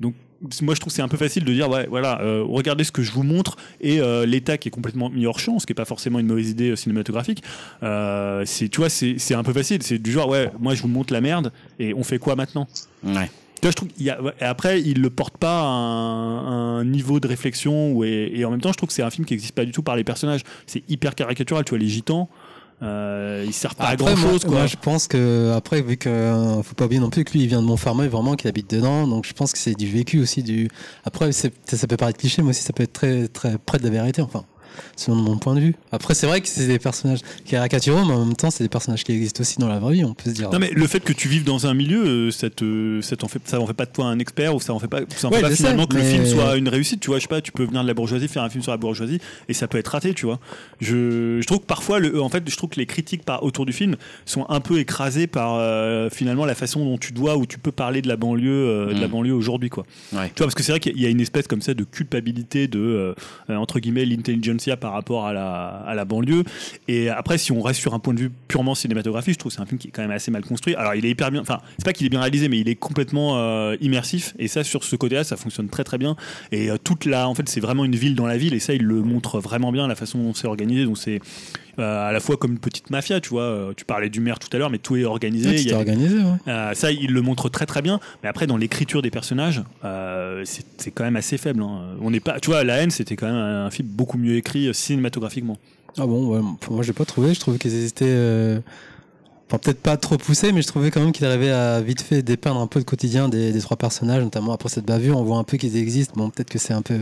Donc, moi, je trouve que c'est un peu facile de dire, ouais, voilà, euh, regardez ce que je vous montre et euh, l'état qui est complètement mis hors champ, ce qui est pas forcément une mauvaise idée euh, cinématographique. C'est, tu vois, c'est, c'est un peu facile. C'est du genre, ouais, moi, je vous montre la merde et on fait quoi maintenant? Ouais. tu vois, je trouve y a, et après, il le porte pas à un, un niveau de réflexion où, et, et en même temps, je trouve que c'est un film qui n'existe pas du tout par les personnages. C'est hyper caricatural, tu vois, les gitans, euh, ils servent pas à Après, grand moi, chose, quoi. moi, je pense que après, vu que euh, faut pas oublier non plus que lui, il vient de Montfermeil, vraiment, qu'il habite dedans. Donc, je pense que c'est du vécu aussi. Du après, ça peut paraître cliché, mais aussi ça peut être très très près de la vérité. Enfin, selon mon point de vue. Après, c'est vrai que c'est des personnages caricaturaux, mais en même temps, c'est des personnages qui existent aussi dans la vraie vie. On peut se dire. Non mais le fait que tu vives dans un milieu, euh, ça, te, ça, fait, ça en fait pas de toi un expert ou ça en fait pas, ça en Ouais, fait pas sais, finalement que le film soit une réussite. Tu vois, je sais pas, tu peux venir de la bourgeoisie, faire un film sur la bourgeoisie et ça peut être raté, tu vois. Je, je trouve que parfois, le, en fait, je trouve que les critiques par, autour du film sont un peu écrasées par euh, finalement la façon dont tu dois ou tu peux parler de la banlieue, euh, de la Mm. banlieue aujourd'hui, quoi. Ouais. Tu vois, parce que c'est vrai qu'il y a une espèce comme ça de culpabilité de, euh, euh, entre guillemets, par rapport à la, à la banlieue. Et après, si on reste sur un point de vue purement cinématographique, je trouve que c'est un film qui est quand même assez mal construit. Alors, il est hyper bien, enfin, c'est pas qu'il est bien réalisé, mais il est complètement euh, immersif. Et ça, sur ce côté-là, ça fonctionne très très bien. Et euh, toute la, en fait, c'est vraiment une ville dans la ville. Et ça, il le montre vraiment bien, la façon dont c'est organisé. Donc, c'est à la fois comme une petite mafia, tu vois. Euh, Tu parlais du maire tout à l'heure, mais tout est organisé. Ouais, c'était a- organisé, ouais. euh, ça, il le montre très très bien. Mais après, dans l'écriture des personnages, euh, c'est quand même assez faible. hein. On n'est pas, tu vois, La haine, c'était quand même un film beaucoup mieux écrit euh, cinématographiquement. Ah bon, ouais, moi, j'ai pas trouvé. Je trouvais qu'ils étaient. euh, Enfin, peut-être pas trop poussés, mais je trouvais quand même qu'il arrivait à vite fait dépeindre un peu le quotidien des, des trois personnages, notamment après cette bavure. On voit un peu qu'ils existent. Bon, peut-être que c'est un peu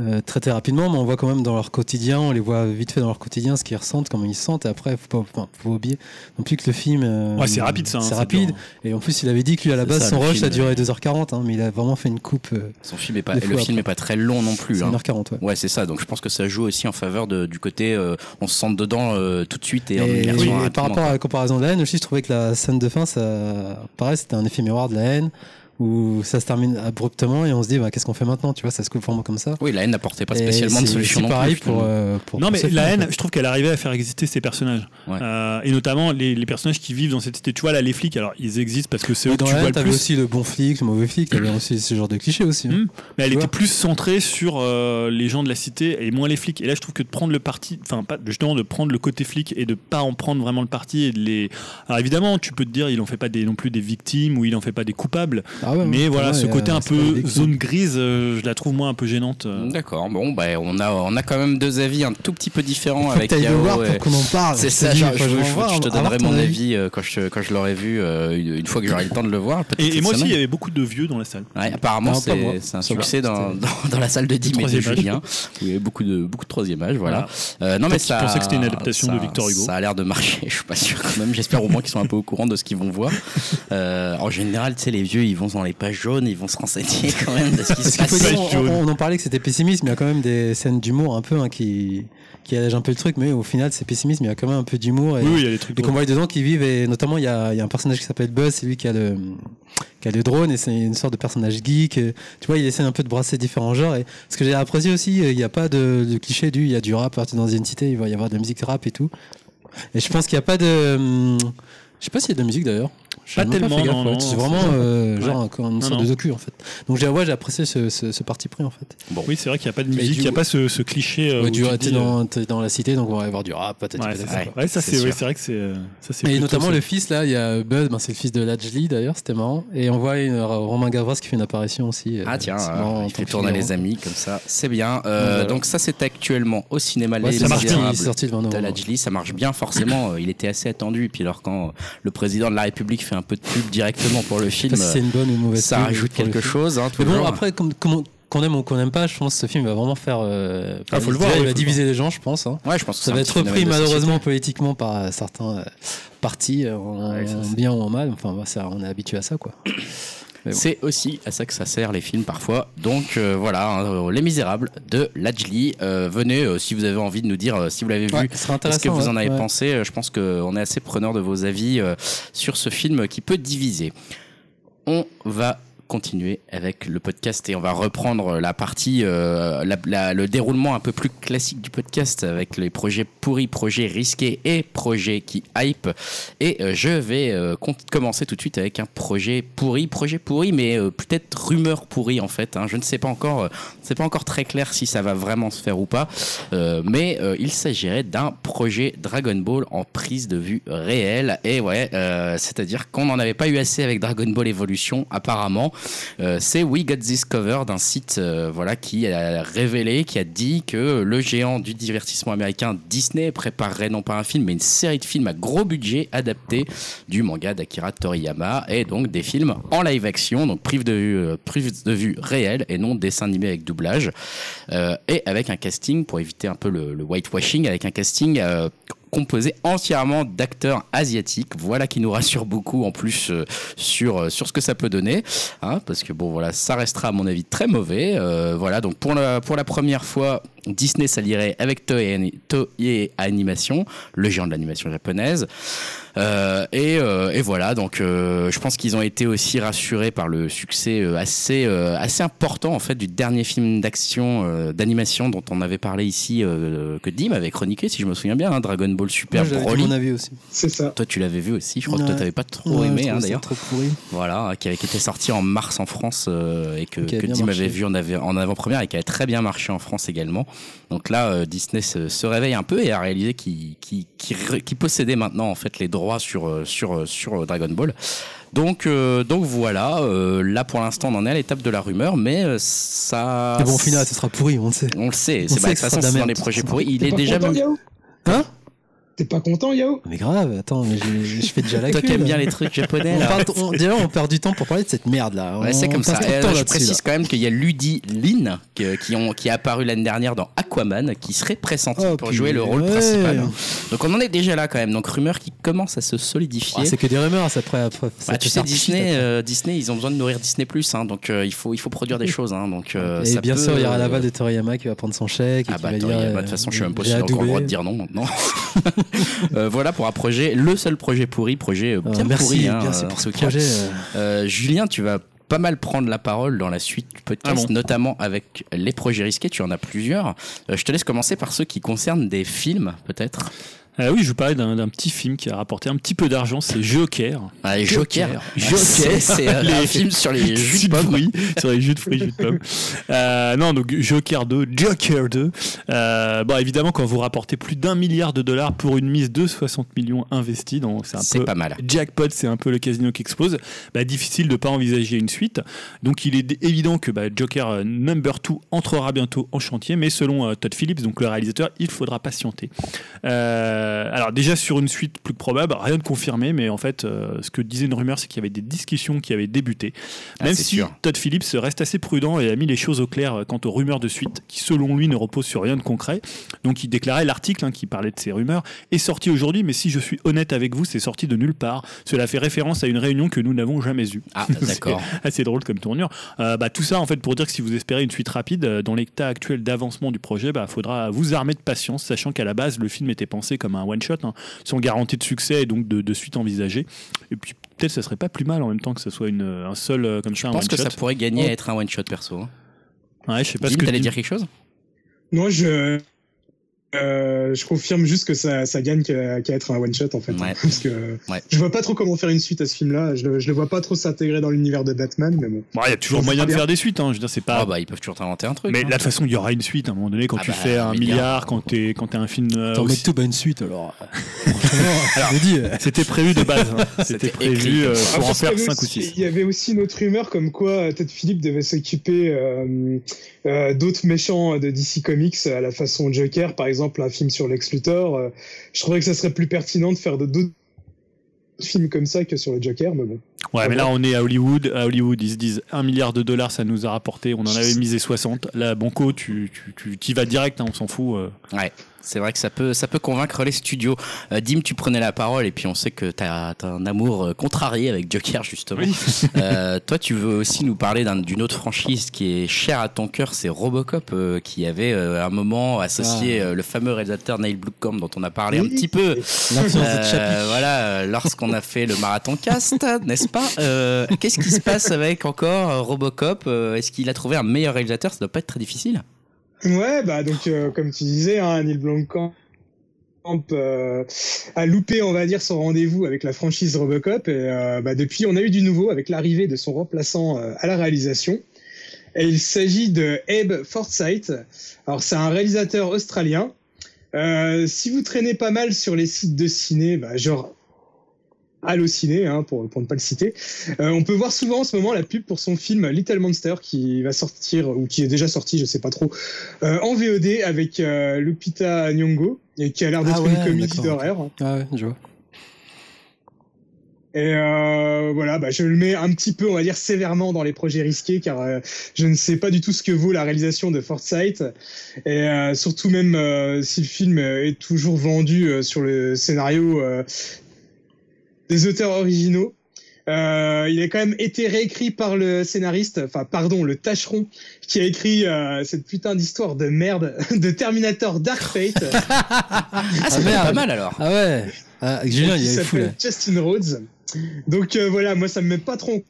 euh, traité rapidement, mais on voit quand même dans leur quotidien, on les voit vite fait dans leur quotidien, ce qu'ils ressentent, comment ils se sentent. Et après, faut pas, enfin, faut pas oublier non plus que le film. euh, Ouais, c'est rapide ça. hein, c'est rapide. dure. Et en plus, il avait dit que lui, à la base, ça, son rush, film, ça a duré euh. 2h40, hein, mais il a vraiment fait une coupe euh, Son film est pas, le film après. est pas très long non plus. c'est hein. 1h40. Ouais. Ouais, c'est ça. Donc je pense que ça joue aussi en faveur de- du côté euh, on se sent dedans euh, tout de suite et, en Et, immersion oui, et rapidement, par rapport à la comparaison de la haine aussi, je trouvais que la scène de fin, ça, pareil, c'était un effet miroir de la haine où ça se termine abruptement et on se dit bah, qu'est-ce qu'on fait maintenant, tu vois, ça se coupe vraiment comme ça. Oui, la haine n'apportait pas spécialement de solution non pareil plus. pour, euh, pour Non, pour mais la haine, je trouve qu'elle arrivait à faire exister ces personnages. Ouais. Euh, et notamment les, les personnages qui vivent dans cette cité. Tu vois, là, les flics, alors ils existent parce que c'est eux que dans tu la vois haine, le t'avais plus. aussi le bon flic, le mauvais flic, t'avais aussi ce genre de clichés aussi. hein. Hmm. Mais elle Tu était vois plus centrée sur euh, les gens de la cité et moins les flics. Et là, je trouve que de prendre le parti, enfin, pas justement de prendre le côté flic et de pas en prendre vraiment le parti et de les. Alors évidemment, tu peux te dire, il en fait pas des, non plus des victimes ou il en fait pas des coupables. Ah ouais, mais voilà, ce côté un peu zone grise, euh, je la trouve moi un peu gênante. euh. D'accord. Bon, bah, on a on a quand même deux avis un tout petit peu différents avec Yao voir et- pour qu'on en parle. C'est Je ça, je, je- je te donnerai mon avis. euh, quand je, quand je l'aurai vu, une fois que j'aurai le temps de le voir. Et, et moi aussi, il y avait beaucoup de vieux dans la salle. Ouais, apparemment, c'est un succès dans, la salle de 10 mais de troisième âge. Julien. où il y avait beaucoup de, beaucoup de troisième âge, voilà. Non, mais ça. pensaient que c'était une adaptation ça- de Victor Hugo. Ça a l'air de marcher, je suis pas sûr quand même. J'espère au moins qu'ils sont un peu au courant de ce qu'ils vont voir. En général, tu sais, les vieux, ils vont dans les pages jaunes, ils vont se renseigner quand même de ce qui se passe. on, on en parlait que c'était pessimiste, mais il y a quand même des scènes d'humour un peu hein, qui, qui allègent un peu le truc, mais au final c'est pessimiste, mais il y a quand même un peu d'humour. Et, Oui, il y a des trucs. et qu'on voit dedans qui vivent, et notamment il y a, il y a un personnage qui s'appelle Buzz, c'est lui qui a le, qui a le drone, et c'est une sorte de personnage geek. et Tu vois, il essaie un peu de brasser différents genres. Et ce que j'ai apprécié aussi, il n'y a pas de, de cliché du, il y a du rap, à partir dans une entité, il va y avoir de la musique rap et tout. Et je pense qu'il n'y a pas de. hum, Je sais pas s'il y a de la musique d'ailleurs. Pas tellement, ouais. C'est vraiment euh, Ouais. genre encore une Non, sorte non. de docu en fait. Donc j'ai ouais, j'ai apprécié ce, ce, ce parti pris en fait. Oui, c'est vrai qu'il n'y a pas de musique, il n'y a pas ce, ce cliché. euh, Ouais, tu euh, dans, t'es dans la cité, donc on va y avoir du rap, peut-être. Ouais, ça. Ouais, Ouais, ça c'est vrai que c'est euh, ça c'est Et notamment ça. le fils là, il y a Buzz, ben, c'est le fils de Lajli d'ailleurs, c'était marrant. Et on voit une, Romain Gavras qui fait une apparition aussi. euh, Ah tiens, marrant il fait tourner les amis comme ça, c'est bien. Donc, ça c'est actuellement au cinéma Les ça marche bien, il est Misérables sorti le 20 de. Lajli, ça marche bien forcément, il était assez attendu et puis alors quand le président de la République fait un peu de pub directement pour le film, si c'est une bonne ou une mauvaise ça pub rajoute quelque chose. Hein, Mais bon, après, comme, comme- qu'on aime ou qu'on n'aime pas, je pense que ce film va vraiment faire. euh, Ah, faut le déjà, voir, il va diviser les gens, je pense. hein. ouais, je pense que Ça va être repris malheureusement politiquement par euh, certains, euh, partie euh, en, Ouais, bien ou en mal. Enfin, bah, ça, on est habitué à ça, quoi. Bon. C'est aussi à ça que ça sert les films parfois. Donc euh, voilà, hein, Les Misérables de Lajli. Euh, venez euh, si vous avez envie de nous dire euh, si vous l'avez vu. Ce que vous en avez ouais. pensé Euh, Je pense qu'on est assez preneur de vos avis euh, sur ce film qui peut diviser. On va continuer avec le podcast et on va reprendre la partie, euh, la- la- le déroulement un peu plus classique du podcast avec les projets pourris, projets risqués et projets qui hype. Et euh, je vais euh, commencer tout de suite avec un projet pourri, projet pourri, mais euh, peut-être rumeur pourrie en fait. hein. Je ne sais pas encore, euh, c'est pas encore très clair si ça va vraiment se faire ou pas. Euh, mais euh, il s'agirait d'un projet Dragon Ball en prise de vue réelle. Et ouais, euh, c'est-à-dire qu'on n'en avait pas eu assez avec Dragon Ball Evolution, apparemment. Euh, c'est We Got This Cover d'un site euh, voilà, qui a révélé, qui a dit que le géant du divertissement américain Disney préparerait non pas un film, mais une série de films à gros budget adaptés du manga d'Akira Toriyama et donc des films en live action, donc prise de vue, euh, prise de vue réelle et non dessin animé avec doublage. Et avec un casting, pour éviter un peu le, le whitewashing, avec un casting euh, composé entièrement d'acteurs asiatiques. Voilà qui nous rassure beaucoup en plus euh, sur, euh, sur ce que ça peut donner. Hein, parce que bon, voilà, ça restera à mon avis très mauvais. Euh, voilà, donc pour la, pour la première fois, Disney s'allierait avec Toei, Ani- Toei Animation, le géant de l'animation japonaise. Euh, et, euh, et voilà, donc euh, je pense qu'ils ont été aussi rassurés par le succès euh, assez, euh, assez important en fait du dernier film d'action, euh, d'animation dont on avait parlé ici, euh, que Dim avait chroniqué, si je me souviens bien, hein, Dragon Ball Super Moi, Broly. mon avis aussi. C'est ça. Toi, tu l'avais vu aussi. Je crois que toi, t'avais pas trop Ouais, aimé, hein, d'ailleurs. trop pourri. Voilà, qui, avait, était sorti en mars en France euh, et que, que Dim marché. avait vu en, en avant-première et qui avait très bien marché en France également. Donc là, euh, Disney se, se réveille un peu et a réalisé qu'il possédait maintenant en fait les droits sur, euh, sur, euh, sur Dragon Ball. Donc, euh, donc voilà, euh, là pour l'instant on en est à l'étape de la rumeur, mais euh, ça. Mais bon, au final, ce sera pourri, on le sait. On le sait, c'est bah, de toute façon dans les projets pourris. Il est pas déjà. Hein? T'es pas content, Yao? Mais grave, attends, mais je, je fais déjà la Toi qui aimes bien les trucs japonais On parle- on- déjà, on perd du temps pour parler de cette merde là. Ouais, c'est comme ça. Et, euh, je précise là. quand même qu'il y a Ludi Lin qui, qui, ont, qui est apparu l'année dernière dans Aquaman, qui serait pressenti Oh, pour jouer le rôle ouais. principal. Donc on en est déjà là quand même. Donc rumeur qui commence à se solidifier. C'est que des rumeurs, ça après. après ça Bah, tu sais, Disney, euh, Disney, ils ont besoin de nourrir Disney Plus, hein, donc euh, il faut, il faut produire des choses. Hein, donc euh, Et ça bien peut, sûr, il y aura euh, l'aval de Toriyama qui va prendre son chèque. et Ah bah va attends, dire, il y a- bah, de toute façon, je suis même pas sûr encore le droit de dire non maintenant. Euh, voilà pour un projet, le seul projet pourri, projet euh, Euh, bien merci, pourri. hein, merci pour ce projet. euh. Euh, Julien, tu vas pas mal prendre la parole dans la suite du podcast, Ah bon notamment avec les projets risqués. Tu en as plusieurs. Euh, je te laisse commencer par ceux qui concernent des films, peut-être. Euh, oui, je vous parlais d'un d'un petit film qui a rapporté un petit peu d'argent, c'est Joker. Ah, Joker. Joker. C'est- C'est euh, Les- un film sur les jus de pommes. fruits, sur les jus de fruits, jus de pommes. Euh, non, donc Joker 2, Joker 2. Euh, bon, évidemment, quand vous rapportez plus d'un milliard de dollars pour une mise de 60 millions investis, donc c'est un C'est peu pas mal. jackpot, c'est un peu le casino qui explose. Bah, difficile de pas envisager une suite. Donc il est évident que bah, Joker euh, Number 2 entrera bientôt en chantier, mais selon euh, Todd Phillips, donc le réalisateur, il faudra patienter. Euh, alors déjà sur une suite plus que probable, rien de confirmé, mais en fait, euh, ce que disait une rumeur, c'est qu'il y avait des discussions qui avaient débuté. Ah, Même si sûr. Todd Phillips reste assez prudent et a mis les choses au clair euh, quant aux rumeurs de suite, qui selon lui ne reposent sur rien de concret. Donc il déclarait l'article hein, qui parlait de ces rumeurs est sorti aujourd'hui, mais si je suis honnête avec vous, c'est sorti de nulle part. Cela fait référence à une réunion que nous n'avons jamais eue. Ah, d'accord. assez drôle comme tournure. Euh, bah, tout ça, en fait, pour dire que si vous espérez une suite rapide, euh, dans l'état actuel d'avancement du projet, il faudra vous armer de patience, sachant qu'à la base, le film était pensé comme un one-shot, hein, sans garantie de succès et donc de, de suite envisagée. Et puis, peut-être ça serait pas plus mal en même temps que ce soit une, un seul, euh, comme ça, Je un pense que ça pourrait gagner à être un one-shot perso. hein. Ouais, je sais pas ce Dim, que t'allais dire quelque chose? Non, je. Euh, je confirme juste que ça, ça gagne qu'à être un one shot en fait, Ouais. parce que Ouais. je vois pas trop comment faire une suite à ce film-là. Je, le- je le vois pas trop s'intégrer dans l'univers de Batman, mais bon. Bon, il y a toujours moyen de faire des suites, hein. je veux dire, c'est pas. Ah bah ils peuvent toujours inventer un truc. mais hein. là, de toute façon, il y aura une suite à un moment donné quand Ah tu bah, fais un milliard, milliard. quand t'es quand t'es un film. euh, aussi- mec, tout, bah une suite alors. Franchement, je vous dis. euh, C'était prévu de base. hein. C'était prévu euh, ça. pour en faire y avait 5 ou aussi- 6. Il y avait aussi une autre rumeur comme quoi Ted Phillips devait s'occuper euh, euh, d'autres méchants de DC Comics à la façon Joker, par exemple un film sur Lex Luthor. Euh, je trouverais que ça serait plus pertinent de faire de- d'autres films comme ça que sur le Joker, mais bon. Ouais, mais là, on est à Hollywood. À Hollywood, ils se disent 1 milliard de dollars, ça nous a rapporté. On en avait misé 60. Là, Banco, tu, tu, tu, tu y vas direct, hein, on s'en fout. euh. Ouais. C'est vrai que ça peut, ça peut convaincre les studios. Euh, Dim, tu prenais la parole et puis on sait que tu as, un amour euh, contrarié avec Joker, justement. Euh, toi, tu veux aussi nous parler d'une autre franchise qui est chère à ton cœur, c'est Robocop, qui avait un moment associé ah. le fameux réalisateur Neil Blomkamp dont on a parlé un petit peu. voilà, lorsqu'on a fait le marathon cast, n'est-ce pas? Qu'est-ce qui se passe avec encore Robocop? Est-ce qu'il a trouvé un meilleur réalisateur? Ça doit pas être très difficile. Ouais, bah donc euh, comme tu disais, hein, Neil Blomkamp euh, a loupé, on va dire, son rendez-vous avec la franchise Robocop. Et euh, bah, depuis, on a eu du nouveau avec l'arrivée de son remplaçant à la réalisation. Et il s'agit de Abe Forsyth. Alors c'est un réalisateur australien. si vous traînez pas mal sur les sites de ciné, bah, genre Allociné, hein, pour, pour ne pas le citer. Euh, on peut voir souvent en ce moment la pub pour son film Little Monster qui va sortir, ou qui est déjà sorti, je sais pas trop, euh, en VOD avec euh, Lupita Nyong'o, et qui a l'air d'être ah une comédie d'horreur. Ah ouais, je vois. Et euh, voilà, bah, je le mets un petit peu, on va dire, sévèrement dans les projets risqués, car euh, je ne sais pas du tout ce que vaut la réalisation de Foresight. Et euh, surtout même si le film est toujours vendu sur le scénario des auteurs originaux. Euh, il a quand même été réécrit par le scénariste, enfin pardon, le tâcheron, qui a écrit euh, cette putain d'histoire de merde de Terminator Dark Fate. ah, c'est pas mal alors. Ah ouais. Ah, Julien, il est fou là. Justin Rhodes. Donc euh, voilà, moi ça me met pas trop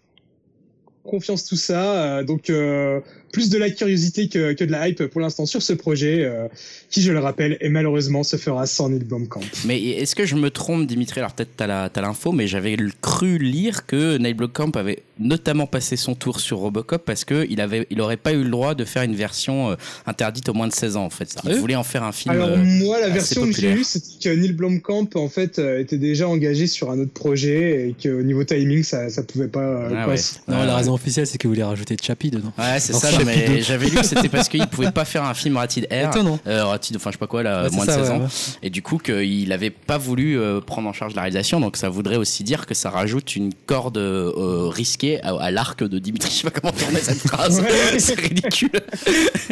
confiance tout ça. Euh, donc euh, plus de la curiosité que, que, de la hype pour l'instant sur ce projet, euh, qui je le rappelle, et malheureusement se fera sans Neil Blomkamp. Mais est-ce que je me trompe, Dimitri? Alors peut-être t'as as l'info, mais j'avais cru lire que Neil Blomkamp avait notamment passé son tour sur Robocop parce que il avait, il aurait pas eu le droit de faire une version interdite aux moins de 16 ans en fait. Il voulait en faire un film. Alors moi, la version que j'ai eue, c'était que Neil Blomkamp en fait était déjà engagé sur un autre projet et qu'au niveau timing, ça, ça pouvait pas. Ah non, la raison officielle, c'est qu'il voulait rajouter Chappie dedans. Ouais, c'est ça mais j'avais lu que c'était parce qu'il pouvait pas faire un film Rated R. Euh, rated, enfin, je sais pas quoi, là, moins de 16 ans. Et du coup, qu'il avait pas voulu euh, prendre en charge la réalisation. Donc, ça voudrait aussi dire que ça rajoute une corde euh, risquée à, l'arc de Dimitri. Je sais pas comment tourner cette phrase. c'est ridicule.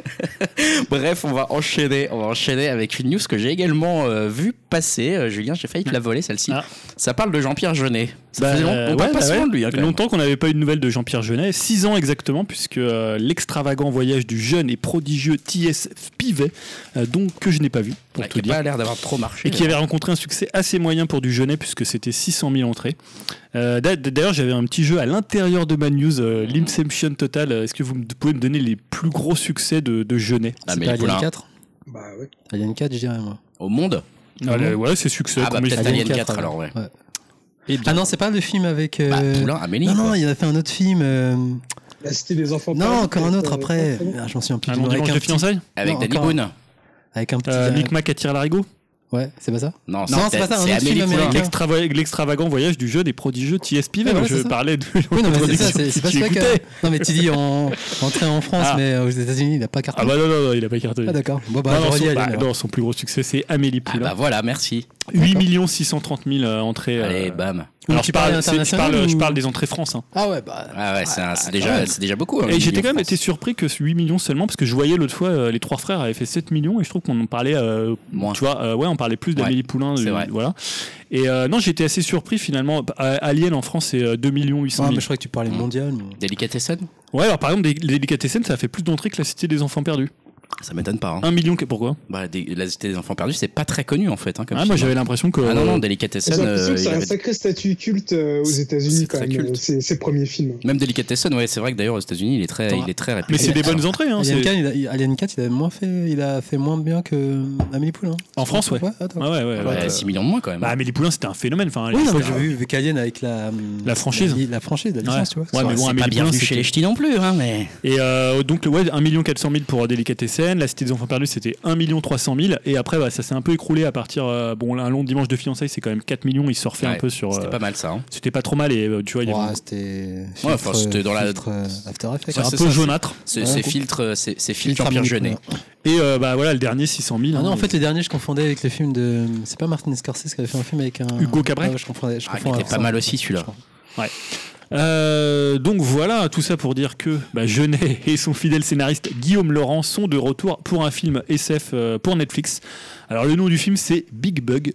Bref, on va enchaîner. On va enchaîner avec une news que j'ai également euh, vu passer. Julien, j'ai failli te la voler, celle-ci. Ah. Ça parle de Jean-Pierre Jeunet. Ça bah, longtemps, ouais, pas bah de lui. Hein, longtemps qu'on n'avait pas eu de nouvelles de Jean-Pierre Jeunet. Six ans exactement, puisque l'extravagant voyage du jeune et prodigieux T.S. Pivet, euh, donc que je n'ai pas vu, pour bah, tout dire. Qui a l'air d'avoir trop marché. Et qui avait rencontré un succès assez moyen pour du jeunet, puisque c'était 600 000 entrées. Euh, d'ailleurs, j'avais un petit jeu à l'intérieur de ma news, euh, l'Inception Total. Est-ce que vous pouvez me donner les plus gros succès de, de jeunet? Ah, C'est Alien 4 Bah ouais. Alien 4, je dirais moi. Au monde? Ah, Ouais, c'est succès. Ah bah peut-être Alien 4, alors, ouais. Ah non, c'est pas le film avec. Bah, Poulain, Amélie. Non, non, il a fait un autre film. La cité des enfants. Non, encore un autre après. Ah, je m'en souviens plus. Un dimanche de fiançailles Avec Danny Boone. Avec un petit. Euh, Mick Mac attire l'arigot Ouais, c'est pas ça Non, c'est pas ça. C'est Amélie L'extravagant voyage du jeu des prodigieux T.S. Pivet. je parlais de. Oui, non, mais c'est ça. C'est pas ça que. Non, mais tu dis en entrée en France, ah. mais aux États-Unis, il a pas cartonné. Ah bah non, non, non, il a pas cartonné. Ah d'accord. Bon, bah, non, son, bah, non, son plus gros succès, c'est Amélie Poulain. Ah bah voilà, merci. 8 630 000 entrées. Allez, bam. Alors, je parle, je, parle, je parle des entrées France. Hein. Ah ouais, bah. Ah ouais, c'est ah, déjà, déjà beaucoup. Hein, et j'étais quand même été surpris que 8 millions seulement, parce que je voyais l'autre fois, euh, les trois frères avaient fait 7 millions, et je trouve qu'on en parlait. Euh, Moins. Tu vois, euh, ouais, on parlait plus d'Amélie Poulain. C'est vrai. Voilà. Et non, j'étais assez surpris finalement. Alien en France, c'est 2 millions 800 000. mais je crois que tu parlais mondial. Mais... Delicatessen? Ouais, alors par exemple, Delicatessen, ça a fait plus d'entrées que la Cité des Enfants Perdus. Ça m'étonne pas. Hein. Un million, pourquoi? Bah, La Cité des Enfants Perdus, c'est pas très connu en fait. Hein, ah, moi j'avais l'impression que. Ah non, non, Delicatessen. Que c'est un sacré statut culte euh, aux États-Unis quand même, euh, ses, premiers films. Même Delicatessen, ouais, c'est vrai que d'ailleurs aux États-Unis, il est très, il est très réputé. Mais c'est des bonnes entrées. Hein, Alien, 4, il a, Alien 4, il a, moins fait, il a fait moins bien que Amélie Poulain. En France, ouais. Ah, ouais, ouais, ouais, 6 millions de moins quand même. Bah, Amélie Poulain, c'était un phénomène. Enfin, oui, j'ai vu avec Alien avec la. La franchise. La franchise, la licence, tu vois. Ouais, mais bon, Amélie Poulain. chez les ch'tis non plus, hein, mais. Et euh, donc, ouais, 1 million 400 000 pour Delicatessen. La Cité des Enfants Perdus, c'était 1 million 300 000 et après bah, ça s'est un peu écroulé à partir euh, bon un long dimanche de fiançailles c'est quand même 4 millions. Il se refait un peu sur c'était euh, pas mal ça hein. c'était pas trop mal. Et euh, tu vois il ouais, c'était ouais, enfin, c'était dans la After Effects. Un peu jaunâtre. c'est ouais, filtres c'est filtre Jean-Pierre Jeunet. et bah voilà le dernier 600 000 ah non hein, en fait le dernier je confondais avec le film de c'est pas Martin Scorsese qui avait fait un film avec un Hugo Cabret. Je confondais je ah, il était pas mal aussi celui-là. Ouais euh, donc voilà, tout ça pour dire que bah, Genet et son fidèle scénariste Guillaume Laurent sont de retour pour un film SF euh, pour Netflix Alors le nom du film c'est Big Bug.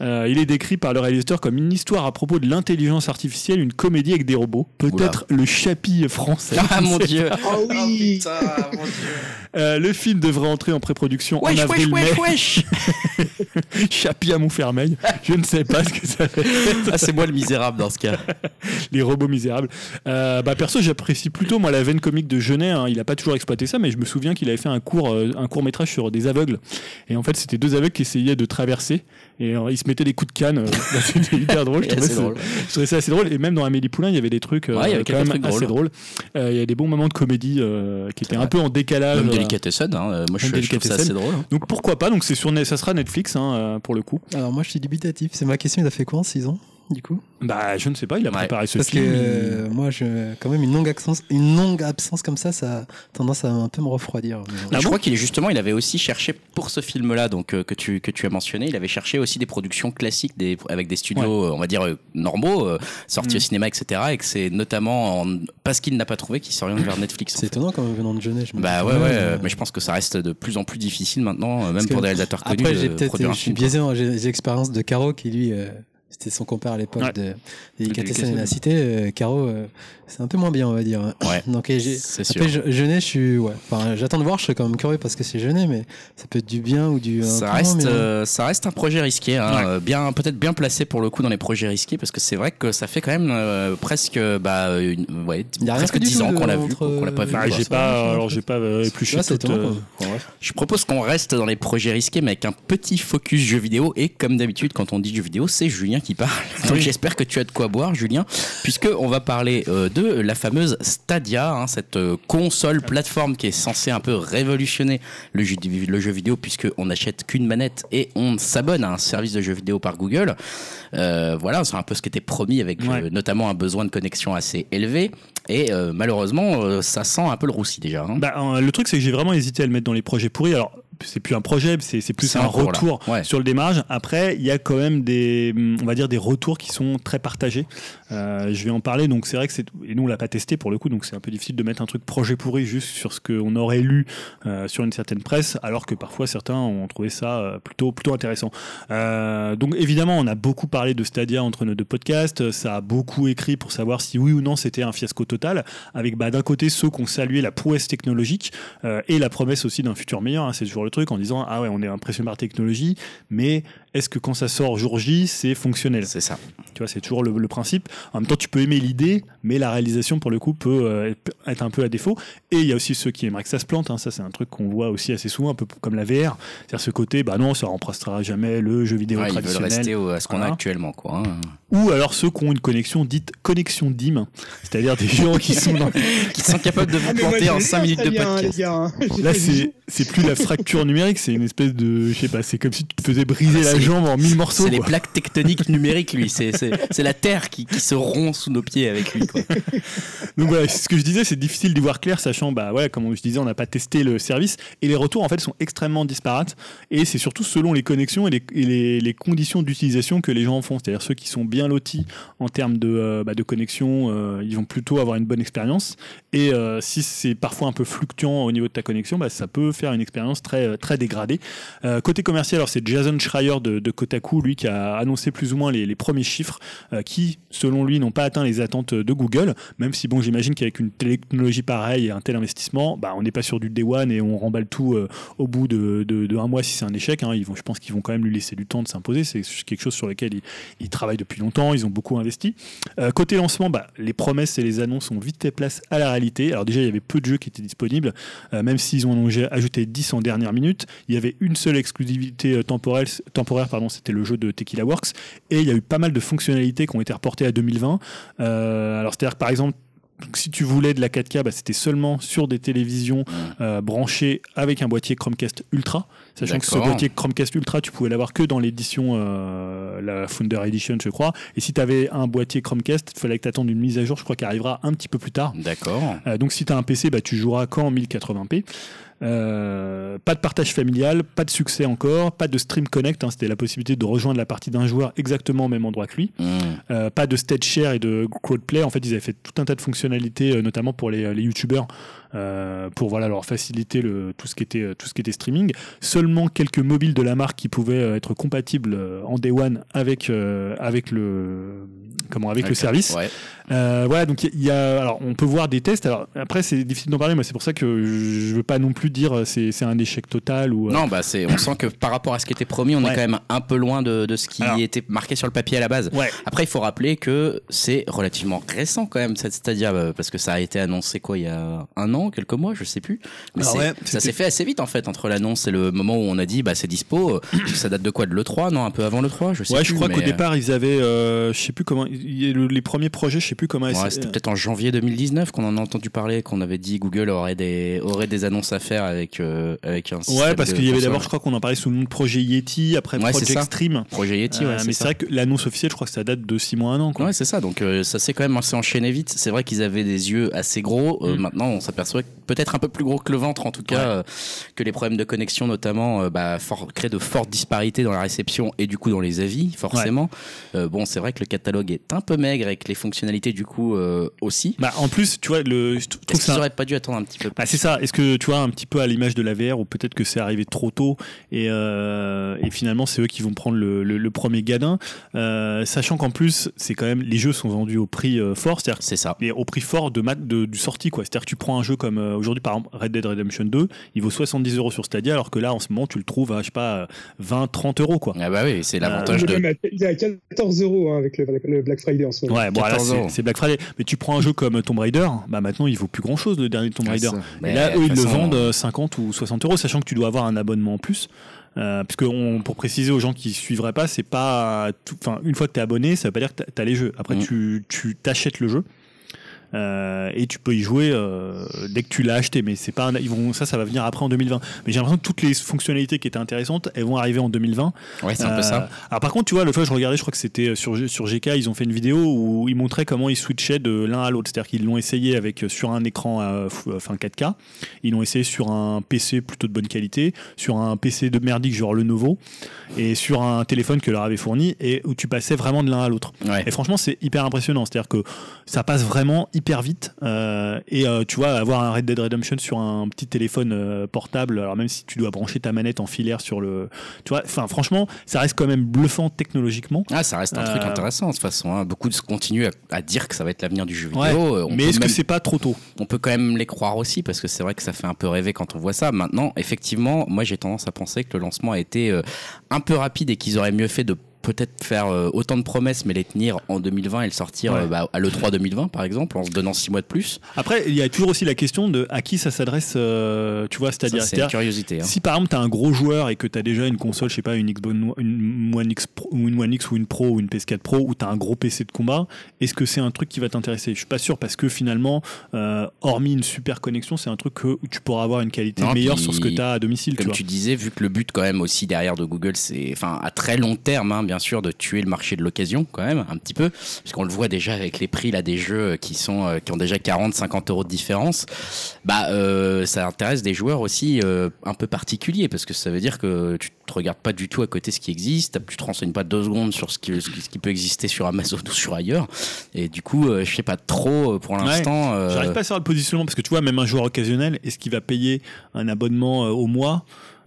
Euh, il est décrit par le réalisateur comme une histoire à propos de l'intelligence artificielle, une comédie avec des robots. Peut-être le chapi français. Ah mon dieu. Oh oui putain, mon dieu. Euh, le film devrait entrer en pré-production en Wesh, wesh, wesh, wesh. Chapi à Montfermeil. Je ne sais pas ce que ça fait. Ah, c'est moi le misérable dans ce cas. Les robots misérables. Euh, bah perso, j'apprécie plutôt moi la veine comique de Genet. hein. Il a pas toujours exploité ça, mais je me souvien qu'il avait fait un court, euh, un court métrage sur des aveugles. Et en fait, c'était deux aveugles qui essayaient de traverser et euh, ils se mettaient des coups de canne. euh, bah, c'était hyper drôle. Je trouvais, c'est ça- drôle. je trouvais ça assez drôle. Et même dans Amélie Poulain, il y avait des trucs euh, Ouais, il y avait quand même trucs assez drôles. drôles. Euh, Il y a des bons moments de comédie euh, qui étaient un peu en décalage. Même Delicatessen, hein. moi je, trouve ça Delicatessen. assez drôle. hein. Donc pourquoi pas Donc c'est sur ça sera Netflix hein, pour le coup. Alors moi je suis dubitatif. C'est ma question. Il a fait quoi en 6 ans? Du coup Bah je ne sais pas. Il a Ouais. préparé ce Parce que film. euh, moi je quand même une longue absence, une longue absence comme ça, ça a tendance à un peu me refroidir. Mais bon. Ah je bon crois qu'il est justement, il avait aussi cherché pour ce film-là, donc euh, que tu que tu as mentionné, il avait cherché aussi des productions classiques, des, avec des studios, euh, on va dire euh, normaux, euh, sortis Mm. au cinéma, etc. Et que c'est notamment en- parce qu'il n'a pas trouvé qu'il s'oriente vers Netflix. C'est étonnant quand même venant de Genève. je me Bah ouais, ouais, euh, mais je pense que ça reste de plus en plus difficile maintenant, euh, même pour des réalisateurs connus, Après, j'ai peut-être, je suis film. biaisé, j'ai j'ai l'expérience de Caro qui lui, euh, c'était son compère à l'époque Ouais. de et la Cité. euh, Caro, euh, c'est un peu moins bien, on va dire. Ouais. Donc, et j'ai- C'est sûr. après, je- Jeunet, je suis, ouais. Enfin, j'attends de voir, je serais quand même curieux parce que c'est Jeunet, mais ça peut être du bien ou du. Ça reste, euh, ça reste un projet risqué, hein, Ouais. euh, bien peut-être bien placé pour le coup dans les projets risqués parce que c'est vrai que ça fait quand même euh, presque bah une, ouais, Il y a rien presque fait du 10 tout ans qu'on l'a vu, entre, qu'on l'a pas vu. Bah, quoi, j'ai pas, alors j'ai pas euh, épluché bref. Je propose qu'on reste dans les projets risqués, mais avec un petit focus jeu vidéo. Et comme d'habitude, quand on dit jeu vidéo, c'est Julien qui parle. Donc Oui. j'espère que tu as de quoi boire, Julien, puisque on va parler euh, de la fameuse Stadia, hein, cette euh, console plateforme qui est censée un peu révolutionner le jeu, le jeu vidéo, puisque on n'achète qu'une manette et on s'abonne à un service de jeu vidéo par Google. Euh, voilà, c'est un peu ce qui était promis, avec Ouais. notamment un besoin de connexion assez élevé. Et malheureusement, ça sent un peu le roussi déjà. hein. Bah, le truc, c'est que j'ai vraiment hésité à le mettre dans les projets pourris. Alors, c'est plus un projet, c'est plus un retour Ouais. sur le démarrage. Après, il y a quand même des, hum, on va dire, des retours qui sont très partagés. Euh, je vais en parler. Donc, c'est vrai que c'est, et nous, on l'a pas testé pour le coup, donc c'est un peu difficile de mettre un truc projet pourri juste sur ce qu'on aurait lu euh, sur une certaine presse, alors que parfois certains ont trouvé ça euh, plutôt, plutôt intéressant. Euh, donc, évidemment, on a beaucoup parlé de Stadia entre nos deux podcasts. Ça a beaucoup écrit pour savoir si oui ou non c'était un fiasco total, avec bah, d'un côté ceux qui ont salué la prouesse technologique et la promesse aussi d'un futur meilleur. hein, c'est toujours le truc en disant ah ouais, on est impressionné par la technologie, mais est-ce que quand ça sort jour J, c'est fonctionnel? C'est ça. Tu vois, c'est toujours le, le principe. En même temps, tu peux aimer l'idée, mais la réalisation pour le coup peut euh, être un peu à défaut. Et il y a aussi ceux qui aimeraient que ça se plante. hein. Ça, c'est un truc qu'on voit aussi assez souvent, un peu comme la VR. C'est-à-dire ce côté, bah non, ça remplacera jamais le jeu vidéo Ouais, ils veulent traditionnel. rester au- à ce qu'on a actuellement, quoi. hein. Ou alors ceux qui ont une connexion dite connexion DIM, c'est-à-dire des gens qui sont dans, Qui sont capables de vous Ah, planter en l'ai 5 lu, minutes de podcast. gars, hein. Là, c'est c'est plus la fracture numérique, c'est une espèce de, je sais pas, c'est comme si tu te faisais briser Ah, la jambe en mille morceaux. C'est les plaques tectoniques numériques, lui. C'est- C'est c'est la Terre qui, qui se rompt sous nos pieds avec lui. Quoi. Donc voilà, ce que je disais, c'est difficile d'y voir clair, sachant, bah ouais, comme je disais, on n'a pas testé le service et les retours en fait sont extrêmement disparates. Et c'est surtout selon les connexions et les, et les- les conditions d'utilisation que les gens en font. C'est-à-dire ceux qui sont bien lotis en termes de, euh, bah, de connexion, euh, ils vont plutôt avoir une bonne expérience. Et euh, si c'est parfois un peu fluctuant au niveau de ta connexion, bah, ça peut faire une expérience très, très dégradée. Côté commercial, alors c'est Jason Schreier de, Kotaku, lui, qui a annoncé plus ou moins les, premiers chiffres qui, selon lui, n'ont pas atteint les attentes de Google. Même si, bon, j'imagine qu'avec une technologie pareille et un tel investissement, bah, on n'est pas sur du day one et on remballe tout au bout de, de, un mois si c'est un échec. hein. Ils vont, je pense qu'ils vont quand même lui laisser du temps de s'imposer. C'est quelque chose sur lequel ils, ils travaillent depuis longtemps. Ils ont beaucoup investi. Euh, côté lancement, bah, les promesses et les annonces ont vite fait place à la réalité. Alors déjà, il y avait peu de jeux qui étaient disponibles, euh, même s'ils ont ajouté 10 en dernière minute. Il y avait une seule exclusivité euh, temporaire, pardon, c'était le jeu de Tequila Works. Et il y a eu pas mal de fonctionnalités qui ont été reportées à 2020. Euh, alors c'est-à-dire que par exemple, si tu voulais de la 4K, bah, c'était seulement sur des télévisions euh, branchées avec un boîtier Chromecast Ultra. Sachant que ce boîtier Chromecast Ultra, tu pouvais l'avoir que dans l'édition, euh, la Founder Edition, je crois. Et si tu avais un boîtier Chromecast, il fallait que tu attendes une mise à jour, je crois, qui arrivera un petit peu plus tard. D'accord. Euh, donc si tu as un PC, bah, tu joueras qu'en 1080p. Euh, pas de partage familial, pas de succès encore, pas de stream connect, hein, c'était la possibilité de rejoindre la partie d'un joueur exactement au même endroit que lui. Mmh. Euh, pas de stage share et de crowdplay. En fait, ils avaient fait tout un tas de fonctionnalités, euh, notamment pour les, les youtubeurs, euh, pour voilà leur faciliter le, tout ce qui était euh, tout ce qui était streaming. Seulement quelques mobiles de la marque qui pouvaient euh, être compatibles euh, en day one avec euh, avec le comment avec le service. Ouais. Euh, voilà, donc il y a, alors on peut voir des tests. Alors après, c'est difficile d'en parler, mais c'est pour ça que je veux pas non plus dire euh, c'est c'est un échec total ou. euh, Non, bah c'est, on sent que par rapport à ce qui était promis, on Ouais. est quand même un peu loin de, de ce qui Alors. était marqué sur le papier à la base. Ouais. Après, il faut rappeler que c'est relativement récent quand même cette Stadia, euh, parce que ça a été annoncé quoi il y a un an, quelques mois, je sais plus. Mais ouais, ça s'est fait assez vite en fait entre l'annonce et le moment où on a dit bah c'est dispo. Ça date de quoi de le 3 Non, un peu avant le 3 Je sais Ouais, plus. je crois mais, qu'au départ ils avaient, euh, je sais plus comment, les premiers projets, je sais plus comment. ouais, c'était peut-être en janvier 2019 qu'on en a entendu parler, qu'on avait dit Google aurait des aurait des annonces à faire avec euh, avec un Ouais, parce qu'il y avait d'abord, je crois qu'on en parlait sous le nom de projet Yeti, après Ouais, c'est Project. Stream. projet Yeti. Euh, ouais, mais c'est vrai que l'annonce officielle, je crois que ça date de 6 mois, un an. Quoi. Ouais, c'est ça. Donc euh, ça s'est quand même assez enchaîné vite. C'est vrai qu'ils avaient des yeux assez gros. Euh, Mm. Maintenant, on s'aperçoit que peut-être un peu plus gros que le ventre, en tout cas, Ouais. que les problèmes de connexion, notamment, bah, créent de fortes disparités dans la réception et du coup dans les avis, forcément. Bon, c'est vrai que le catalogue est un peu maigre et que les fonctionnalités, du coup, aussi. Bah, en plus, tu vois, le, je trouve Est-ce ça. auraient pas dû attendre un petit peu Bah, c'est ça. Est-ce que tu vois un petit peu à l'image de la VR ou peut-être que c'est arrivé trop tôt et, euh, et finalement c'est eux qui vont prendre le, le- le premier gadin, euh, sachant qu'en plus c'est quand même les jeux sont vendus au prix euh, fort, c'est-à-dire C'est ça. mais au prix fort de, mat- de- du sorti quoi. C'est-à-dire que tu prends un jeu comme euh, aujourd'hui par exemple Red Dead Redemption 2, il vaut 70 euros sur Stadia alors que là en ce moment tu le trouves à je sais pas 20 30 euros quoi. Ah bah oui, c'est l'avantage de. même à- il est à 14 euros hein, avec le, le Black Friday en ce moment. Ouais, bon là 14 c'est Black Friday, mais tu prends un jeu comme Tomb Raider, bah maintenant il vaut plus grand chose le dernier Tomb Ah, Raider. Et Mais là, eux, ils le vendent 50 ou 60 euros, sachant que tu dois avoir un abonnement en plus. Euh, parce que on, pour préciser aux gens qui suivraient pas, c'est pas, enfin, une fois que tu es abonné, ça veut pas dire que tu as les jeux. Après, Mm. tu, tu t'achètes le jeu. Euh, et tu peux y jouer euh, dès que tu l'as acheté, mais c'est pas un- ils vont ça ça va venir après en 2020. Mais j'ai l'impression que toutes les fonctionnalités qui étaient intéressantes, elles vont arriver en 2020. Ouais, c'est un peu Euh, ça. Alors par contre, tu vois, le fois je regardais, je crois que c'était sur sur GK, ils ont fait une vidéo où ils montraient comment ils switchaient de l'un à l'autre. C'est-à-dire qu'ils l'ont essayé avec sur un écran euh, enfin 4K, ils l'ont essayé sur un PC plutôt de bonne qualité, sur un PC de merdique genre Lenovo et sur un téléphone que leur avait fourni et où tu passais vraiment de l'un à l'autre. Ouais. Et franchement, c'est hyper impressionnant. C'est-à-dire que ça passe vraiment hyper vite. euh, et euh, tu vois, avoir un Red Dead Redemption sur un petit téléphone euh, portable, alors même si tu dois brancher ta manette en filaire sur le. Tu vois, enfin, franchement, ça reste quand même bluffant technologiquement. Ah, ça reste un truc intéressant de toute façon. hein. Beaucoup de continuent à, à dire que ça va être l'avenir du jeu vidéo. Ouais. On Mais est-ce que c'est pas trop tôt? On peut quand même les croire aussi parce que c'est vrai que ça fait un peu rêver quand on voit ça. Maintenant, effectivement, moi j'ai tendance à penser que le lancement a été un peu rapide et qu'ils auraient mieux fait de peut-être faire euh, autant de promesses mais les tenir en 2020 et le sortir Ouais. euh, bah, à l'E3 2020 par exemple en se donnant six mois de plus. Après, il y a toujours aussi la question de à qui ça s'adresse, euh, tu vois, c'est-à-dire. C'est curiosité. hein. Si par exemple tu as un gros joueur et que tu as déjà une console, je sais pas, une Xbox une One X Pro, ou une One X ou une Pro ou une PS4 Pro ou tu as un gros PC de combat, est-ce que c'est un truc qui va t'intéresser? Je suis pas sûr parce que finalement euh, hormis une super connexion, c'est un truc que, tu pourras avoir une qualité Non, meilleure puis, sur ce que tu as à domicile, tu Comme vois. tu disais, vu que le but quand même aussi derrière de Google, c'est, enfin, à très long terme, hein, bien sûr, de tuer le marché de l'occasion quand même un petit peu, puisqu'on le voit déjà avec les prix là des jeux qui sont, euh, qui ont déjà 40, 50 euros de différence. Bah, euh, ça intéresse des joueurs aussi euh, un peu particuliers, parce que ça veut dire que tu te regardes pas du tout à côté ce qui existe, tu te renseignes pas deux secondes sur ce qui, ce peut exister sur Amazon ou sur ailleurs, et du coup, euh, je sais pas trop euh, pour l'instant. euh, J'arrive pas à savoir le positionnement parce que tu vois, même un joueur occasionnel, est-ce qu'il va payer un abonnement euh, au mois?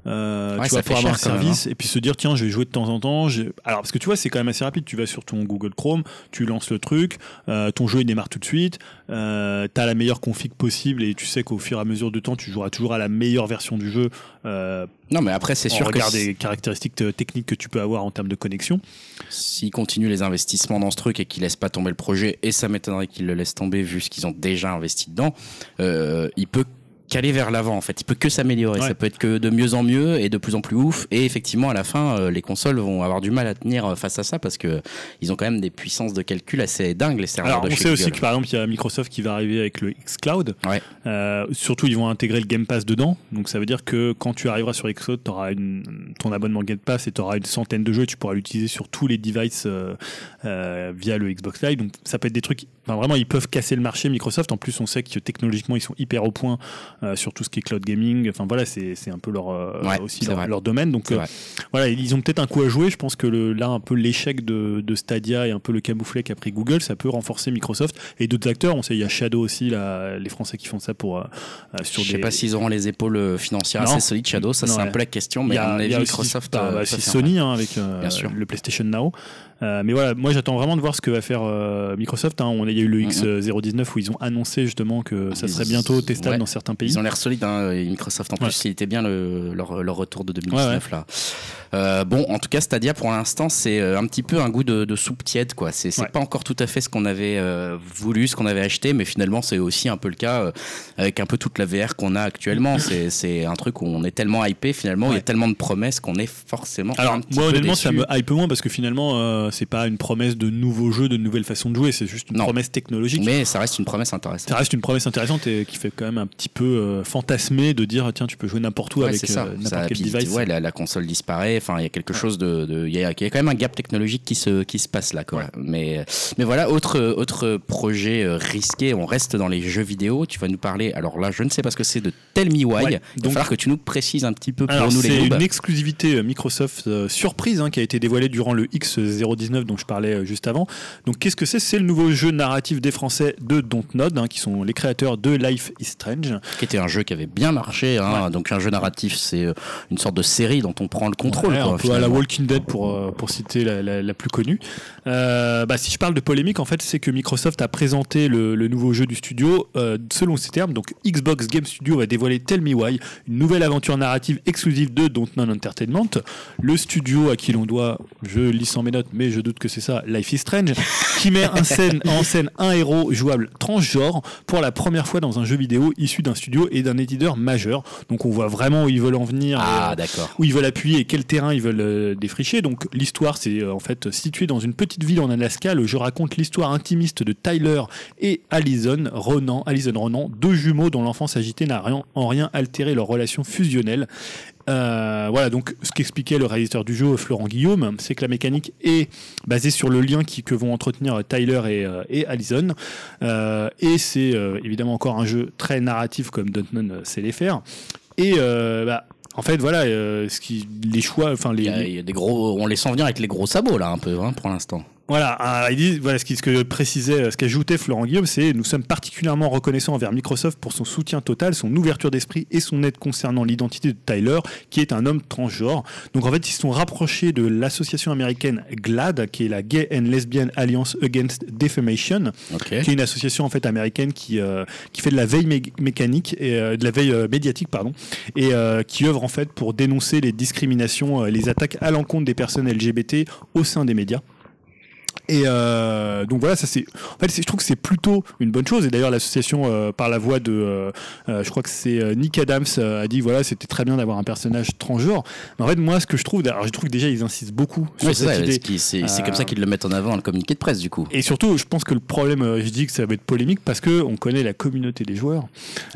Euh, Ouais, tu fait pour avoir un cher service et puis se dire tiens je vais jouer de temps en temps alors parce que tu vois c'est quand même assez rapide. Tu vas sur ton Google Chrome tu lances le truc euh, ton jeu il démarre tout de suite euh, t'as la meilleure config possible et tu sais qu'au fur et à mesure de temps tu joueras toujours à la meilleure version du jeu euh, Non, mais après, c'est sûr que regard si- des caractéristiques euh, techniques que tu peux avoir en termes de connexion. S'ils continuent les investissements dans ce truc et qu'ils laissent pas tomber le projet, et ça m'étonnerait qu'ils le laissent tomber vu ce qu'ils ont déjà investi dedans, euh, il peut qu'aller vers l'avant en fait. Il peut que s'améliorer. Ouais. Ça peut être que de mieux en mieux et de plus en plus ouf. Et effectivement, à la fin, euh, les consoles vont avoir du mal à tenir euh, face à ça parce que ils ont quand même des puissances de calcul assez dingues les serveurs alors de on chez sait aussi que par exemple il y a Microsoft qui va arriver avec le xCloud Ouais. Euh, surtout, ils vont intégrer le Game Pass dedans. Donc, ça veut dire que quand tu arriveras sur Xcloud, tu auras ton abonnement Game Pass et tu auras une centaine de jeux et tu pourras l'utiliser sur tous les devices euh, euh, via le Xbox Live. Donc, ça peut être des trucs enfin, vraiment, ils peuvent casser le marché Microsoft. En plus, on sait que technologiquement, ils sont hyper au point euh, sur tout ce qui est cloud gaming. Enfin voilà, c'est un peu leur euh, Ouais, aussi leur, domaine. Donc euh, voilà, ils ont peut-être un coup à jouer. Je pense que le, là, un peu l'échec de, de Stadia et un peu le camouflet qu'a pris Google, ça peut renforcer Microsoft et d'autres acteurs. On sait, il y a Shadow aussi, là, les Français qui font ça pour euh, sur Je sais des. pas s'ils auront les épaules euh, financières Non. assez solides, Shadow, ça c'est un peu la question, Il mais y à a, mon il y a aussi- Microsoft. bah, euh, bah, Sony hein, avec le PlayStation Now. Euh, mais voilà, moi j'attends vraiment de voir ce que va faire euh, Microsoft. hein. On, il y a eu le Mhm. X019 où ils ont annoncé justement que ça serait bientôt testable ouais. dans certains pays. Ils ont l'air solides, hein, et Microsoft en plus, il était bien le, leur, leur retour de 2019 là. Euh, bon, en tout cas, Stadia pour l'instant, c'est euh, un petit peu un goût de, de soupe tiède, quoi. C'est pas encore tout à fait ce qu'on avait euh, voulu, ce qu'on avait acheté, mais finalement, c'est aussi un peu le cas euh, avec un peu toute la VR qu'on a actuellement. C'est c'est un truc où on est tellement hypé finalement, il y a tellement de promesses qu'on est forcément. Alors un petit moi peu honnêtement ça déçu. me hype moins parce que finalement euh, c'est pas une promesse de nouveaux jeux, de nouvelles façons de jouer, c'est juste une Non. promesse technologique. Mais ça reste une promesse intéressante. Ça reste une promesse intéressante et qui fait quand même un petit peu euh, fantasmer de dire tiens tu peux jouer n'importe où Ouais, avec euh, n'importe quel device. ouais, la, la console disparaît. Enfin, il y a quelque chose de, il y, a, il y a quand même un gap technologique qui se qui se passe là, quoi. Ouais. Mais mais voilà, autre autre projet euh, risqué. On reste dans les jeux vidéo. Tu vas nous parler. Alors là, je ne sais pas ce que c'est de Tell Me Why. Ouais, il va donc- falloir que tu nous précises un petit peu pour Alors nous les c'est une exclusivité Microsoft surprise hein, qui a été dévoilée durant le X019 dont je parlais euh, juste avant. Donc qu'est-ce que c'est? C'est le nouveau jeu narratif des Français de Dontnod hein, qui sont les créateurs de Life is Strange. Qui était un jeu qui avait bien marché. Hein. Donc un jeu narratif, c'est euh, une sorte de série dont on prend le contrôle. Ouais, quoi, un peu à la. Walking Dead pour, euh, pour citer la, la- la plus connue. Euh, bah, si je parle de polémique, en fait, c'est que Microsoft a présenté le, le nouveau jeu du studio euh, selon ses termes. Donc, Xbox Game Studio va dévoiler Tell Me Why, une nouvelle aventure narrative exclusive de Dontnod Entertainment. Le studio à qui l'on doit, je lis sans mes notes, mais je doute que c'est ça, Life is Strange, qui met en scène, en scène un héros jouable transgenre pour la première fois dans un jeu vidéo issu d'un studio et d'un éditeur majeur. Donc, on voit vraiment où ils veulent en venir. et, Ah euh, où ils veulent appuyer et quel terrain ils veulent euh, défricher. Donc l'histoire, c'est euh, en fait situé dans une petite ville en Alaska. Le jeu raconte l'histoire intimiste de Tyler et Alison Ronan, Alison Ronan, deux jumeaux dont l'enfance agitée n'a rien, en rien altéré leur relation fusionnelle. Euh, voilà, donc ce qu'expliquait le réalisateur du jeu, Florent Guillaume, c'est que la mécanique est basée sur le lien qui, que vont entretenir Tyler et, euh, et Allison. Euh, et c'est euh, évidemment encore un jeu très narratif comme Dontnod euh, sait les faire. Et euh, bah, en fait, voilà, ce qui, les choix, enfin les, y a des gros, on les sent venir avec les gros sabots là un peu hein, pour l'instant. Voilà, ah, il dit, voilà ce, qui, ce que précisait, ce qu'ajoutait Florent Guillaume, c'est nous sommes particulièrement reconnaissants envers Microsoft pour son soutien total, son ouverture d'esprit et son aide concernant l'identité de Tyler, qui est un homme transgenre. Donc en fait, ils se sont rapprochés de l'association américaine GLAD, qui est la Gay and Lesbian Alliance Against Defamation, Ok. qui est une association en fait américaine qui euh, qui fait de la veille mé- mécanique et euh, de la veille euh, médiatique pardon et euh, qui œuvre en fait pour dénoncer les discriminations, euh, les attaques à l'encontre des personnes LGBT au sein des médias. Et euh, donc voilà, ça c'est. En fait, je trouve que c'est plutôt une bonne chose. Et d'ailleurs, l'association, euh, par la voix de, euh, je crois que c'est Nick Adams, a dit voilà, c'était très bien d'avoir un personnage transgenre. Mais en fait, moi, ce que je trouve, alors je trouve que déjà ils insistent beaucoup sur c'est cette ça, idée. c'est comme ça qu'ils le mettent en avant dans le communiqué de presse du coup. Et surtout, je pense que le problème, je dis que ça va être polémique parce que on connaît la communauté des joueurs.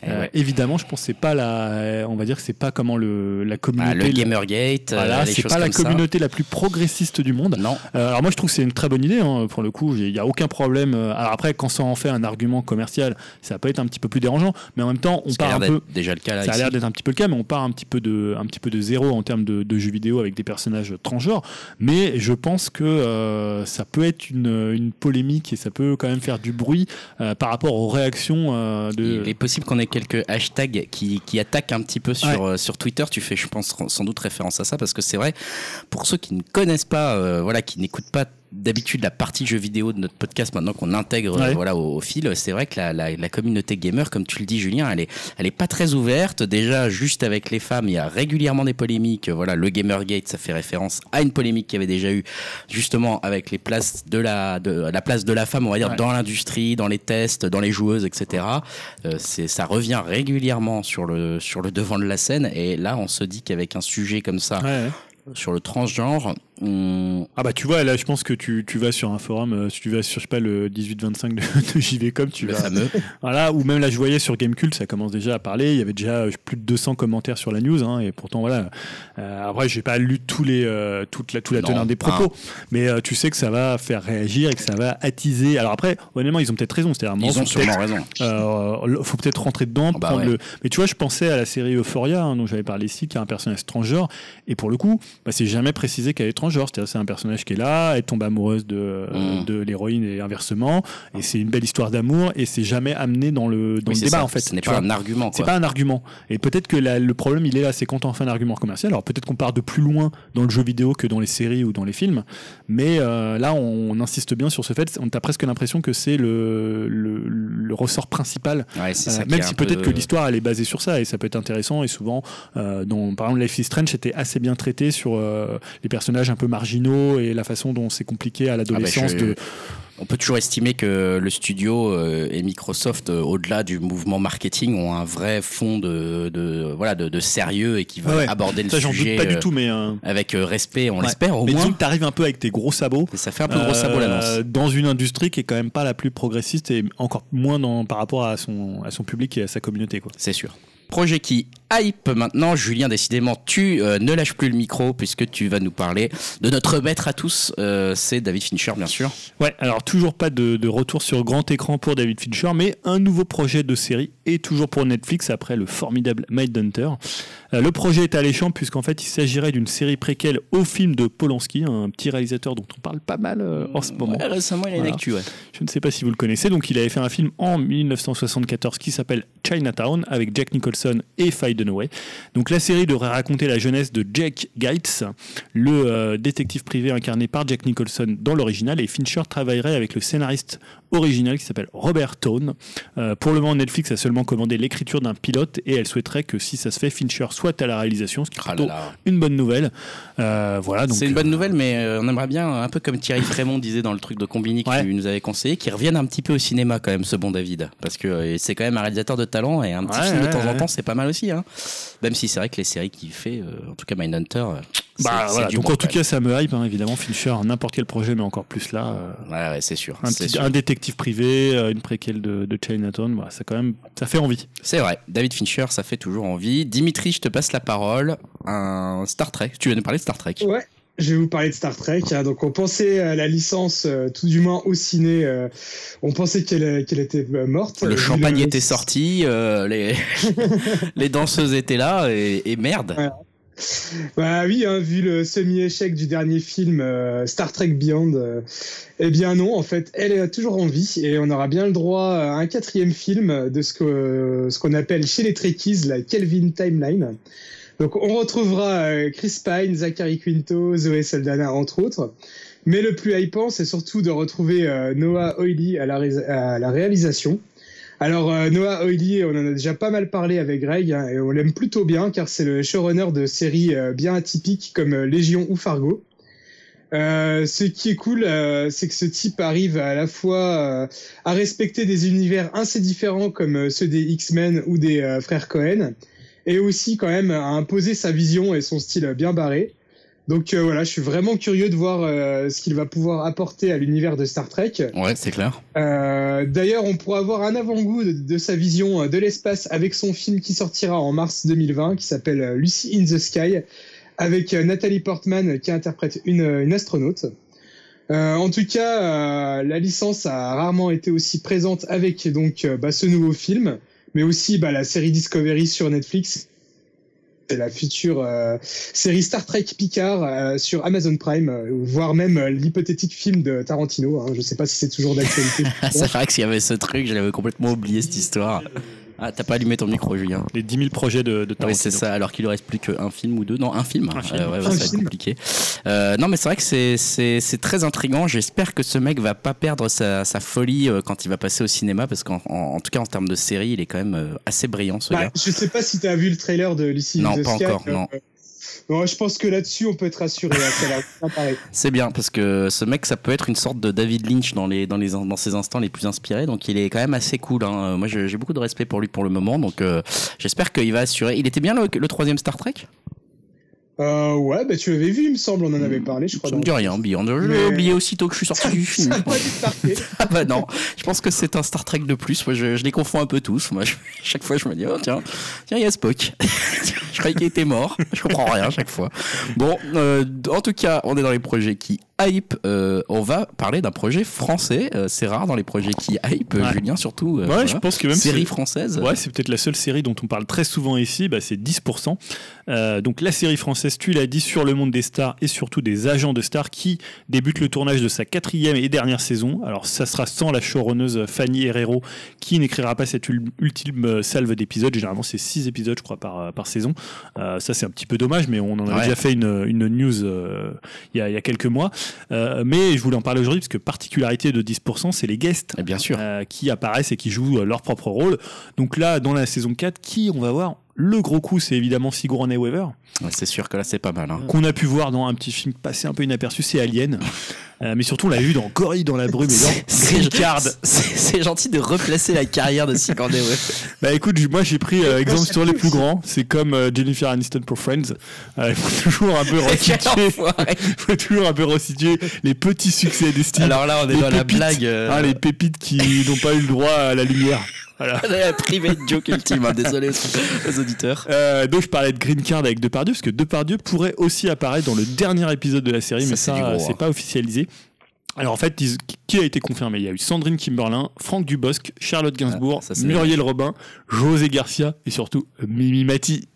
Eh ouais. évidemment, je pense que c'est pas la, on va dire que c'est pas comment le la Ah, communauté. le Gamergate, voilà, c'est pas la ça. communauté la plus progressiste du monde. Non, alors moi, je trouve que c'est une très bonne idée. Hein, pour le coup, il y a aucun problème. euh, Alors après, quand ça en fait un argument commercial, ça peut être un petit peu plus dérangeant. Mais en même temps, on part un peu. déjà le cas là. Ça a l'air d'être un petit peu le cas, mais on part un petit peu de, un petit peu de zéro en termes de, de jeux vidéo avec des personnages transgenres. Mais je pense que euh, ça peut être une, une polémique et ça peut quand même faire du bruit euh, par rapport aux réactions euh, de. Il est possible qu'on ait quelques hashtags qui, qui attaquent un petit peu sur, Ouais. euh, sur Twitter. Tu fais, je pense, sans doute référence à ça parce que c'est vrai, pour ceux qui ne connaissent pas, euh, voilà, qui n'écoutent pas d'habitude la partie jeux vidéo de notre podcast maintenant qu'on intègre euh, Ouais. voilà au, au fil c'est vrai que la, la, la communauté gamer comme tu le dis Julien elle est elle est pas très ouverte déjà juste avec les femmes il y a régulièrement des polémiques voilà le Gamergate ça fait référence à une polémique qu'il y avait déjà eu justement avec les places de la de la place de la femme on va dire Ouais. dans l'industrie dans les tests dans les joueuses etc euh, c'est ça revient régulièrement sur le sur le devant de la scène et là on se dit qu'avec un sujet comme ça ouais. sur le transgenre Ah bah tu vois, là je pense que tu, tu vas sur un forum, euh, si tu vas sur je sais pas le 1825 de, de JVcom, tu le vas fameux. voilà, ou même là je voyais sur Gamecult, ça commence déjà à parler, il y avait déjà euh, plus de 200 commentaires sur la news, hein, et pourtant voilà. Euh, après j'ai pas lu tous les euh, toute la tout la Non, teneur des propos, mais euh, tu sais que ça va faire réagir et que ça va attiser. Alors après, honnêtement, ils ont peut-être raison, c'est-à-dire Ils ont sûrement raison. euh, faut peut-être rentrer dedans, bah prendre ouais. le. Mais tu vois, je pensais à la série Euphoria, hein, dont j'avais parlé ici, qui a un personnage transgenre, et pour le coup, bah, c'est jamais précisé qu'elle est transgenre. C'est-à-dire, c'est un personnage qui est là, elle tombe amoureuse de, Mm. de l'héroïne et inversement, et c'est une belle histoire d'amour, et c'est jamais amené dans le dans Oui, le débat ça. en fait. Ce n'est pas vois? un argument. C'est pas un argument. Et peut-être que la- le problème, il est là, c'est quand on fait un argument commercial. Alors peut-être qu'on part de plus loin dans le jeu vidéo que dans les séries ou dans les films, mais euh, là, on, on insiste bien sur ce fait. On a presque l'impression que c'est le, le, le ressort principal Ouais, euh, même si peut-être peu- que l'histoire elle est basée sur ça et ça peut être intéressant et souvent euh, dans, par exemple Life is Strange était assez bien traité sur euh, les personnages un peu marginaux et la façon dont c'est compliqué à l'adolescence Ah bah, je- de On peut toujours estimer que le studio euh, et Microsoft, euh, au-delà du mouvement marketing, ont un vrai fond de, de voilà de, de sérieux et qui veulent Ouais, aborder le ça sujet doute pas du tout mais euh, avec euh, respect, on ouais. l'espère au mais moins. que t'arrives un peu avec tes gros sabots Et ça fait un peu gros sabot euh, l'annonce. dans une industrie qui est quand même pas la plus progressiste et encore moins dans, par rapport à son, à son public et à sa communauté quoi. C'est sûr. Projet qui hype maintenant, Julien, décidément, tu euh, ne lâches plus le micro puisque tu vas nous parler de notre maître à tous, euh, c'est David Fincher, bien sûr. Ouais, alors toujours pas de, de retour sur grand écran pour David Fincher, mais un nouveau projet de série et toujours pour Netflix après le formidable Mindhunter. Euh, le projet est alléchant puisqu'en fait il s'agirait d'une série préquelle au film de Polanski, un petit réalisateur dont on parle pas mal euh, en ce moment. Ouais, récemment, il a une Voilà. actu, ouais. Je ne sais pas si vous le connaissez. Donc, il avait fait un film en 1974 qui s'appelle Chinatown avec Jack Nicholson et Faye Dunaway. Donc, la série devrait raconter la jeunesse de Jack Gates, le euh, détective privé incarné par Jack Nicholson dans l'original. Et Fincher travaillerait avec le scénariste original qui s'appelle Robert Tone. Euh, pour le moment, Netflix a seulement commandé l'écriture d'un pilote et elle souhaiterait que si ça se fait, Fincher soit à la réalisation, ce qui est Ah là plutôt là. une bonne nouvelle. Euh, voilà. C'est une bonne nouvelle, mais euh, on aimerait bien, un peu comme Thierry Frémont disait dans le truc de Combini que Ouais. tu nous avais conseillé, qu'il revienne un petit peu au cinéma quand même, ce bon David. Parce que euh, c'est quand même un réalisateur de talent et un petit Ouais, film de ouais, temps en temps, c'est pas mal aussi. Hein. Même si c'est vrai que les séries qu'il fait, euh, en tout cas Mindhunter, euh, c'est Bah, voilà. Donc bon, en tout cas, ça me hype, hein, évidemment. Fincher, n'importe quel projet, mais encore plus là. euh. Ouais, ouais, c'est sûr. un, c'est petit- sûr. un détective privé, euh, une préquelle de, de Chinatown, voilà, ça quand même, ça fait envie. C'est vrai, David Fincher, ça fait toujours envie. Dimitri, je te passe la parole. Un Star Trek, tu viens nous parler de Star Trek. Ouais. Je vais vous parler de Star Trek. hein. Donc, on pensait à la licence, euh, tout du moins au ciné, euh, on pensait qu'elle qu'elle était euh, morte. Le champagne le- était sorti, euh, les... les danseuses étaient là, et, et merde. Bah oui, hein, vu le semi-échec du dernier film euh, Star Trek Beyond, euh, eh bien non, en fait, elle est toujours en vie et on aura bien le droit à un quatrième film de ce qu'on appelle chez les Trekkies la Kelvin Timeline. Donc on retrouvera euh, Chris Pine, Zachary Quinto, Zoé Saldana entre autres. Mais le plus hypant, c'est surtout de retrouver euh, Noah Oily à la, réalisation. Alors euh, Noah Oily, on en a déjà pas mal parlé avec Greg hein, et on l'aime plutôt bien car c'est le showrunner de séries bien atypiques comme Légion ou Fargo. Ce qui est cool, c'est que ce type arrive à la fois à respecter des univers assez différents comme ceux des X-Men ou des frères Cohen, et aussi quand même à imposer sa vision et son style bien barré. Donc euh, voilà, je suis vraiment curieux de voir euh, ce qu'il va pouvoir apporter à l'univers de Star Trek. Ouais, c'est clair. Euh, D'ailleurs, on pourra avoir un avant-goût de, de sa vision de l'espace avec son film qui sortira en mars 2020, qui s'appelle Lucy in the Sky, avec Nathalie Portman qui interprète une, une astronaute. En tout cas, la licence a rarement été aussi présente avec donc bah, ce nouveau film, mais aussi bah, la série Discovery sur Netflix. C'est la future euh, série Star Trek Picard euh, sur Amazon Prime, euh, voire même euh, l'hypothétique film de Tarantino. Hein, je sais pas si c'est toujours d'actualité. c'est vrai que s'il y avait ce truc, je l'avais complètement oublié cette histoire. Ah, t'as pas allumé ton micro, Julien. Les 10 000 projets de, de Oui, c'est ça, alors qu'il ne reste plus qu'un film ou deux. Non, un film. Un film. Euh, ouais, Un ça va être compliqué. Euh, non, mais c'est vrai que c'est- c'est c'est très intriguant. J'espère que ce mec va pas perdre sa, sa folie euh, quand il va passer au cinéma, parce qu'en en, en tout cas, en termes de série, il est quand même euh, assez brillant, ce Bah, gars. je sais pas si tu as vu le trailer de Lucy in Non, the pas Sky, encore, euh, je pense que là-dessus, on peut être rassuré. hein. C'est bien, parce que ce mec, ça peut être une sorte de David Lynch dans, les, dans, les, dans ses instants les plus inspirés. Donc, il est quand même assez cool. Hein. Moi, je- j'ai beaucoup de respect pour lui pour le moment. Donc, euh, j'espère qu'il va assurer. Il était bien le troisième Star Trek? Euh, ouais, bah tu l'avais vu, il me semble, on en avait parlé, je crois. Ça me dit rien, Beyond. Je l'ai oublié aussitôt que je suis sorti du film. Ah bah non, je pense que c'est un Star Trek de plus. Moi, je, je les confonds un peu tous. Moi, je- chaque fois, je me dis, oh tiens, tiens, il y a Spock. je croyais qu'il était mort. Je comprends rien à chaque fois. Bon, euh, en tout cas, on est dans les projets qui hype. Euh, on va parler d'un projet français. Euh, c'est rare dans les projets qui hype, Ouais. Julien, surtout. euh, Ouais, voilà. je pense que même série française. Ouais, c'est peut-être la seule série dont on parle très souvent ici, bah, c'est 10%. Euh, donc la série française, tu l'as dit, sur le monde des stars et surtout des agents de stars qui débute le tournage de sa quatrième et dernière saison. Alors ça sera sans la showrunneuse Fanny Herrero qui n'écrira pas cette ul- ultime euh, salve d'épisodes. Généralement c'est 6 épisodes je crois par, euh, par saison. Euh, ça c'est un petit peu dommage mais on en a Ouais. déjà fait une, une news euh, il y, a, il y a quelques mois. Euh, mais je voulais en parler aujourd'hui parce que particularité de 10% c'est les guests Et bien sûr. euh, qui apparaissent et qui jouent leur propre rôle. Donc là, dans la saison 4, qui on va voir Le gros coup, c'est évidemment Sigourney Weaver, Ouais, c'est sûr que là, c'est pas mal. hein. qu'on a pu voir dans un petit film passé un peu inaperçu, c'est Alien. Euh, mais surtout, on l'a vu dans Gorille dans la brume et dans C'est- Green Card. C'est c'est gentil de replacer la carrière de Sigourney Weaver. Bah écoute, moi j'ai pris euh, exemple sur les plus grands. C'est comme euh, Jennifer Aniston pour Friends. Il faut toujours un peu resituer. faut toujours un peu resituer les petits succès d'estime. Alors là, on est dans la blague. Ah, les pépites qui n'ont pas eu le droit à la lumière. Voilà. la private joke ultime. hein. Désolé aux auditeurs. Euh, donc je parlais de Green Card avec Depardieu parce que Depardieu pourrait aussi apparaître dans le dernier épisode de la série, Ça, mais ça gros, c'est hein. pas officialisé. Alors en fait, qui a été confirmé? Il y a eu Sandrine Kimberlin, Franck Dubosc, Charlotte Gainsbourg, Ah, ça, Muriel Robin, José Garcia et surtout euh, Mimi Mati.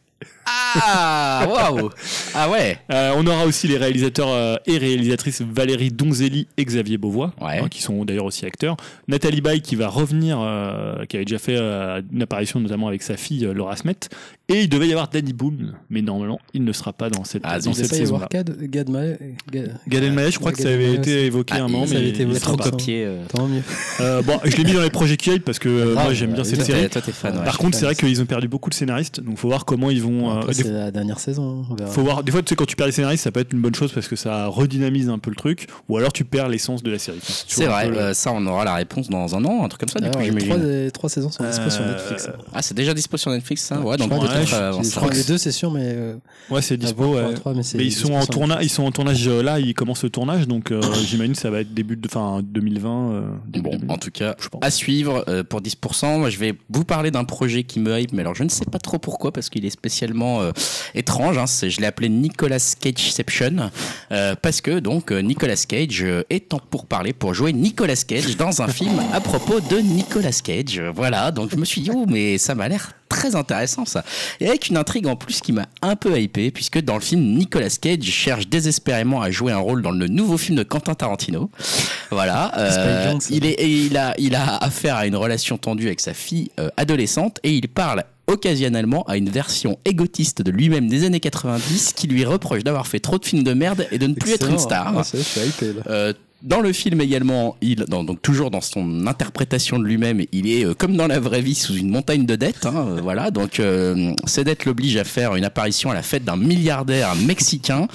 Ah, waouh. Ah ouais. Euh, on aura aussi les réalisateurs euh, et réalisatrices Valérie Donzelli et Xavier Beauvois, Ouais. hein, qui sont d'ailleurs aussi acteurs. Nathalie Baye qui va revenir, euh, qui avait déjà fait euh, une apparition notamment avec sa fille euh, Laura Smet. Et il devait y avoir Danny Boone, mais normalement il ne sera pas dans cette, Ah, dans il Il cette saison-là. avoir Gad, Gad, Ma- Gad, Gad Elmaleh, je crois que ça avait été évoqué Ah, à un moment, ça avait mais été il évoqué. sera trop copié. euh. Tant mieux. Euh, bon, je l'ai mis dans les projets qui hype parce que Grave, moi j'aime bien cette série. Par contre, c'est vrai qu'ils ont perdu beaucoup de scénaristes, donc faut voir comment ils vont. C'est la dernière saison. On verra. faut voir. Des fois, tu sais, quand tu perds les scénaristes, ça peut être une bonne chose parce que ça redynamise un peu le truc, ou alors tu perds l'essence de la série. C'est vrai, le- euh, ça on aura la réponse dans un an, un truc comme ça du coup les trois, trois saisons sont dispo sur Euh, Netflix. Ah c'est déjà dispo sur Netflix ça Ouais, donc Je crois peut-être ouais, je- avant Je ça. crois que les deux, c'est sûr, mais. euh, Ouais, c'est dispo. ouais. mais ils sont en tournage, ils sont en tournage là, ils commencent le tournage, donc euh, j'imagine que ça va être début de, fin 2020. euh, début Bon, 2020. en tout cas, je pense. à suivre pour 10%. Moi, je vais vous parler d'un projet qui me hype, mais alors je ne sais pas trop pourquoi, parce qu'il est spécialement euh, étrange. Hein. Je l'ai appelé Nicolas Cageception, euh, parce que donc euh, Nicolas Cage est en pourparler pour jouer Nicolas Cage dans un film à propos de Nicolas Cage. Voilà, donc je me suis dit, oh, mais ça m'a l'air très intéressant ça. Et avec une intrigue en plus qui m'a un peu hypé, puisque dans le film, Nicolas Cage cherche désespérément à jouer un rôle dans le nouveau film de Quentin Tarantino. Voilà, euh, il, est, et il, a, il a affaire à une relation tendue avec sa fille euh, adolescente et il parle occasionnellement à une version égotiste de lui-même des années 90 qui lui reproche d'avoir fait trop de films de merde et de ne plus être une star. Ah, ça, je suis hypé, là. Euh, dans le film également, il, donc toujours dans son interprétation de lui-même, il est euh, comme dans la vraie vie sous une montagne de dettes. hein, euh, voilà, donc euh, ces dettes l'obligent à faire une apparition à la fête d'un milliardaire mexicain.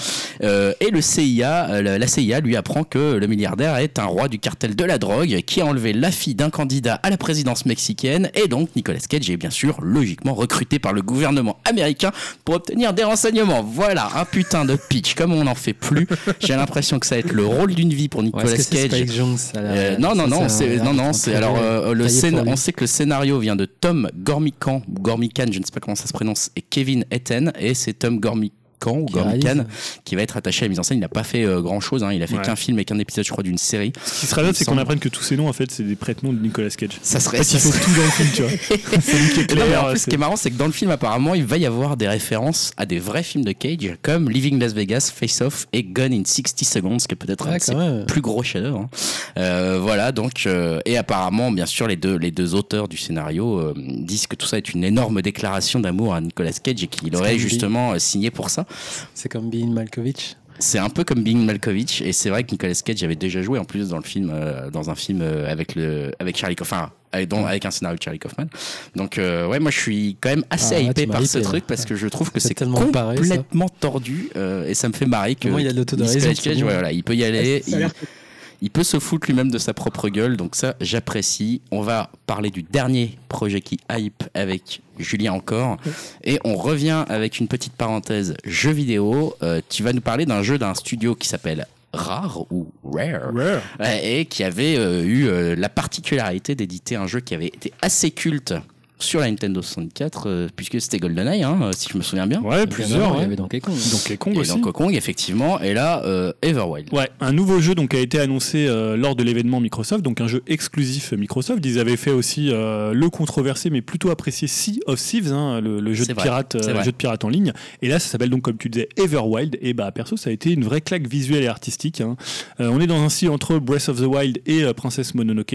Euh, et le CIA, euh, la- CIA lui apprend que le milliardaire est un roi du cartel de la drogue qui a enlevé la fille d'un candidat à la présidence mexicaine. Et donc Nicolas Cage est bien sûr logiquement recruté par le gouvernement américain pour obtenir des renseignements. Voilà, un putain de pitch comme on n'en fait plus. J'ai l'impression que ça va être le rôle d'une vie pour Ouais, Nicolas Cage. Spike la- Euh, non, non, non, c'est non, non, c'est alors euh, le scén- on sait que le scénario vient de Tom Gormican ou Gormican, je ne sais pas comment ça se prononce, et Kevin Etten, et c'est Tom Gormican ou Qui Gormican réalise. qui va être attaché à la mise en scène. Il n'a pas fait grand chose, il a fait Ouais. qu'un film et qu'un épisode, je crois, d'une série. Ce qui serait bien, il c'est qu'on apprenne que tous ces noms, en fait, c'est des prête-noms de Nicolas Cage. Ça En serait. fait, ça il fait serait- tout dans le film, tu vois. C'est lui qui est Non, mais clair. en plus, ce c'est- qui est marrant, c'est que dans le film, apparemment, il va y avoir des références à des vrais films de Cage, comme Living Las Vegas, Face Off et Gun in 60 Seconds, qui est peut-être un de ses plus gros chef-d'œuvre. hein. Euh, voilà, donc euh, et apparemment, bien sûr, les deux les deux auteurs du scénario euh, disent que tout ça est une énorme déclaration d'amour à Nicolas Cage et qu'il aurait justement euh, signé pour ça. C'est comme Bean Malkovich. C'est un peu comme Bing Malkovich et c'est vrai que Nicolas Cage avait déjà joué en plus dans le film, euh, dans un film euh, avec le avec Charlie Kaufman, avec, un scénario de Charlie Kaufman. Donc euh, ouais, moi je suis quand même assez Ah, hypé par hypé, ce là. truc parce que je trouve que C'est pareil, complètement tordu euh, et ça me fait marrer que Au moins, il y a de l'autodérision, Nicolas Cage, ouais, voilà, il peut y aller. Ça a l'air il peut se foutre lui-même de sa propre gueule, donc ça j'apprécie. On va parler du dernier projet qui hype avec Julien encore, et on revient avec une petite parenthèse jeu vidéo. Euh, tu vas nous parler d'un jeu d'un studio qui s'appelle Rare ou Rare. Ouais, et qui avait euh, eu euh, la particularité d'éditer un jeu qui avait été assez culte sur la Nintendo 64, euh, puisque c'était GoldenEye, hein, euh, si je me souviens bien. Ouais, plusieurs. Il y avait Donkey Kong. Donkey Kong Et aussi. donc Kong, effectivement, et là, euh, Everwild. Ouais, un nouveau jeu donc a été annoncé euh, lors de l'événement Microsoft, donc un jeu exclusif Microsoft. Ils avaient fait aussi euh, le controversé mais plutôt apprécié Sea of Thieves, hein, le, le jeu de vrai, pirate, euh, vrai. jeu de pirate en ligne. Et là, ça s'appelle donc comme tu disais Everwild. Et bah perso, ça a été une vraie claque visuelle et artistique. hein. Euh, on est dans un style entre Breath of the Wild et euh, Princess Mononoke.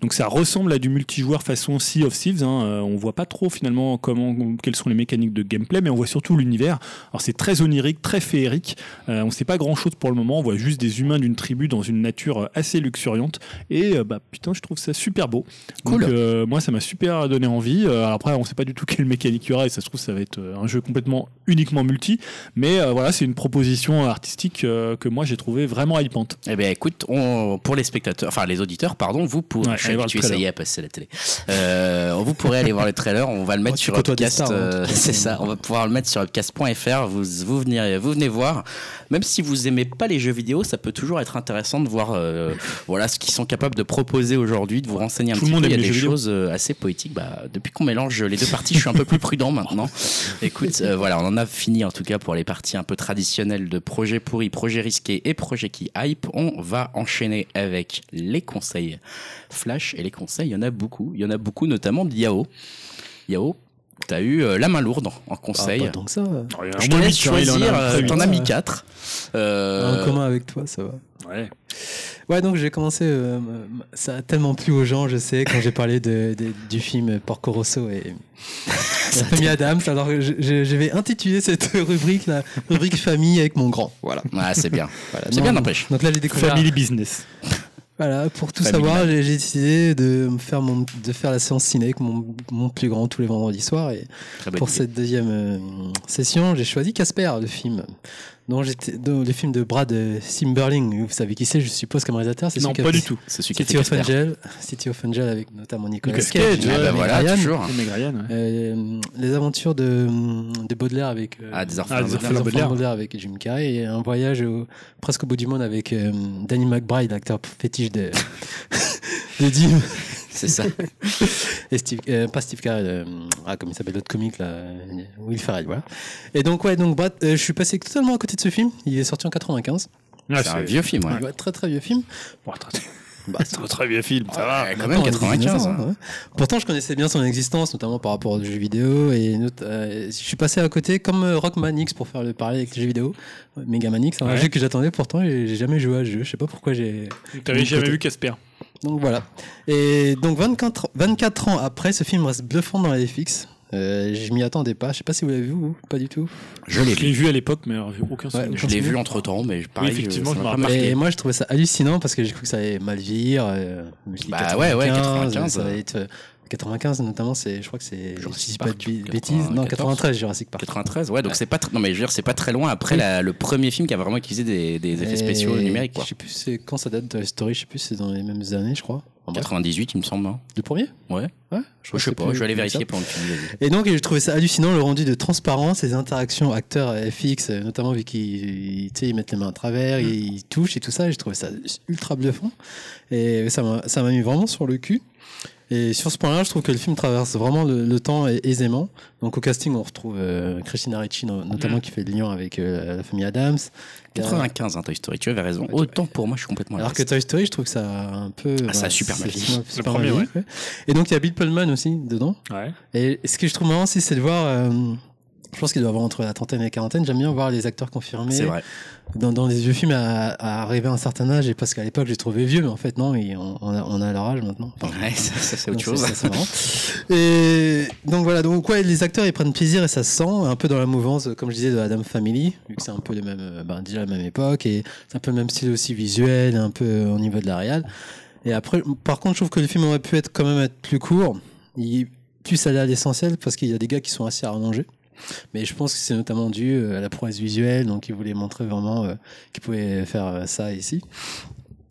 Donc ça ressemble à du multijoueur façon Sea of Thieves. Hein. On voit pas trop finalement comment, quelles sont les mécaniques de gameplay, mais on voit surtout l'univers. Alors c'est très onirique, très féerique. Euh, on sait pas grand chose pour le moment. On voit juste des humains d'une tribu dans une nature euh, assez luxuriante. Et euh, bah putain, je trouve ça super beau. Cool. Donc, euh, moi, ça m'a super donné envie. Alors après, on sait pas du tout quelle mécanique il y aura. Et ça se trouve, ça va être un jeu complètement uniquement multi. Mais euh, voilà, c'est une proposition artistique que moi j'ai trouvé vraiment hypante. Eh bien, écoute, on, pour les spectateurs, enfin les auditeurs, pardon, vous pourrez. Ouais, je trailer. essayais à passer la télé. Vous pourrez aller voir le trailer. On va le mettre Oh, sur Upcast. hein, euh, c'est ça. On va pouvoir le mettre sur upcast.fr. Vous, vous venez, vous venez voir. Même si vous aimez pas les jeux vidéo, ça peut toujours être intéressant de voir, euh, voilà, ce qu'ils sont capables de proposer aujourd'hui, de vous renseigner un Tout petit le monde peu. Il y a des les vidéo. choses euh, assez poétiques. Bah, depuis qu'on mélange les deux parties, je suis un peu plus prudent maintenant. Écoute, euh, voilà, on en a fini en tout cas pour les parties un peu traditionnelles de projets pourris, projets risqués et projets qui hype. On va enchaîner avec les conseils flash et les conseils, il y en a beaucoup. Il y en a beaucoup, notamment de Yao. Yao, t'as eu euh, la main lourde en Ah, conseil. pas tant que ça. Je te laisse choisir, t'en as mis 4. En commun avec toi, ça va. Ouais. Ouais, donc j'ai commencé. euh, ça a tellement plu aux gens, je sais, quand j'ai parlé de, de- du film Porco Rosso et la famille Adams. Alors je, je- vais intituler cette rubrique la rubrique famille avec mon grand. Voilà. Ah, c'est bien. Voilà. C'est bien, n'empêche. Donc là, j'ai découvert. Family business. Voilà, pour tout Family savoir, j'ai décidé de me faire mon, de faire la séance ciné avec mon, mon plus grand tous les vendredis soirs et pour idée. cette deuxième euh, session, j'ai choisi Casper, le film. Dont j'étais, dont- le film de Brad euh, Simberling. Vous savez qui c'est, je suppose, comme réalisateur. C'est Non, pas du tout. C'est celui City of. Angel, City of Angel avec notamment Nicolas Cage, Cage, Ah, ouais, bah voilà, Ryan. toujours. Euh, les aventures de, de Baudelaire avec euh, Ah, des orphelins Ah, des de orphelins les Baudelaire. avec Jim Carrey et un voyage au- presque au bout du monde avec euh, Danny McBride, l'acteur fétiche de, de Dim. C'est ça. Et Steve, euh, pas Steve Carell, euh, ah, comme il s'appelle l'autre comique là, euh, Will Ferrell, voilà. Et donc, ouais, donc Brad, euh, je suis passé totalement à côté de ce film. Il est sorti en 95. Ah, C'est un vieux film, ouais. Ouais, très très vieux film. Bon, attends, Bah, c'est un très vieux film, ça va. Ouais, quand même, Attends, 95. hein, ouais. Pourtant, je connaissais bien son existence, notamment par rapport aux jeux vidéo. Et euh, je suis passé à côté, comme euh, Rockman X pour faire le parallèle avec les jeux vidéo. Megaman X, c'est un Ouais. jeu que j'attendais. Pourtant, j'ai j'ai jamais joué à ce jeu. Je sais pas pourquoi j'ai. T'avais jamais côté- vu Casper Donc voilà. Et donc 24, 24 ans après, ce film reste bluffant dans la FX. Euh, je m'y attendais pas. Je sais pas si vous l'avez vu, vous Pas du tout. Je l'ai Je vu. vu à l'époque, mais aucun souvenir. Je l'ai vu entre temps, mais pareil, Oui, effectivement, ça je rappelle. marqué. Et moi, je trouvais ça hallucinant parce que j'ai cru que ça allait mal vieillir. euh, je Bah ouais, ouais, 95, Ça va être. Euh, 95 notamment, c'est, je crois que c'est. Jurassic je dis Park, pas de bi- 94, bêtises. Non, 93, Jurassic Park. 93, ouais, donc c'est pas, non mais je veux dire, c'est pas très loin après Oui. la- le premier film qui a vraiment utilisé des, des effets spéciaux numériques, quoi. Je sais plus quand ça date de la story, je sais plus, c'est dans les mêmes années, je crois. Bref. 98, il me semble. hein. Le premier? Ouais. Ouais. Je, que sais pas, je vais aller vérifier pendant dis, vas-y. Et donc, j'ai trouvé ça hallucinant, le rendu de transparence, les interactions acteurs FX, notamment vu qu'ils ils mettent les mains à travers, Mm. ils touchent et tout ça. J'ai trouvé ça ultra bluffant. Et ça m'a ça m'a mis vraiment sur le cul. Et sur ce point-là, je trouve que le film traverse vraiment le, le temps aisément. Donc au casting, on retrouve euh, Christina Ricci, no- notamment, Mm. qui fait le lien avec euh, la famille Adams. Il y a- 95, hein, Toy Story, tu avais raison. Autant pour moi, je suis complètement à alors que. Toy Story, je trouve que ça a un peu. Ah, ça a super mal Le premier, ouais. Et donc il y a Bill Pullman aussi dedans. Ouais. Et ce que je trouve marrant aussi, c'est de voir. euh, je pense qu'il doit avoir entre la trentaine et la quarantaine. J'aime bien voir les acteurs confirmés vrai. dans, dans les vieux films à, à arriver à un certain âge. Et parce qu'à l'époque, j'ai trouvé vieux, mais en fait, non, et on, on a, on a leur âge maintenant. Enfin, Ouais, ça, ça, c'est autre chose. ça. Et donc voilà, donc ouais, les acteurs ils prennent plaisir et ça se sent un peu dans la mouvance, comme je disais, de Adam Family, vu que c'est un peu le même, euh, ben, déjà la même époque et c'est un peu le même style aussi visuel, un peu au niveau de la réal. Et après, par contre, je trouve que le film aurait pu être quand même être plus court, il plus aller à l'essentiel parce qu'il y a des gars qui sont assez rallongés. Mais je pense que c'est notamment dû euh, à la prouesse visuelle, donc ils voulaient montrer vraiment euh, qu'ils pouvaient faire euh, ça ici.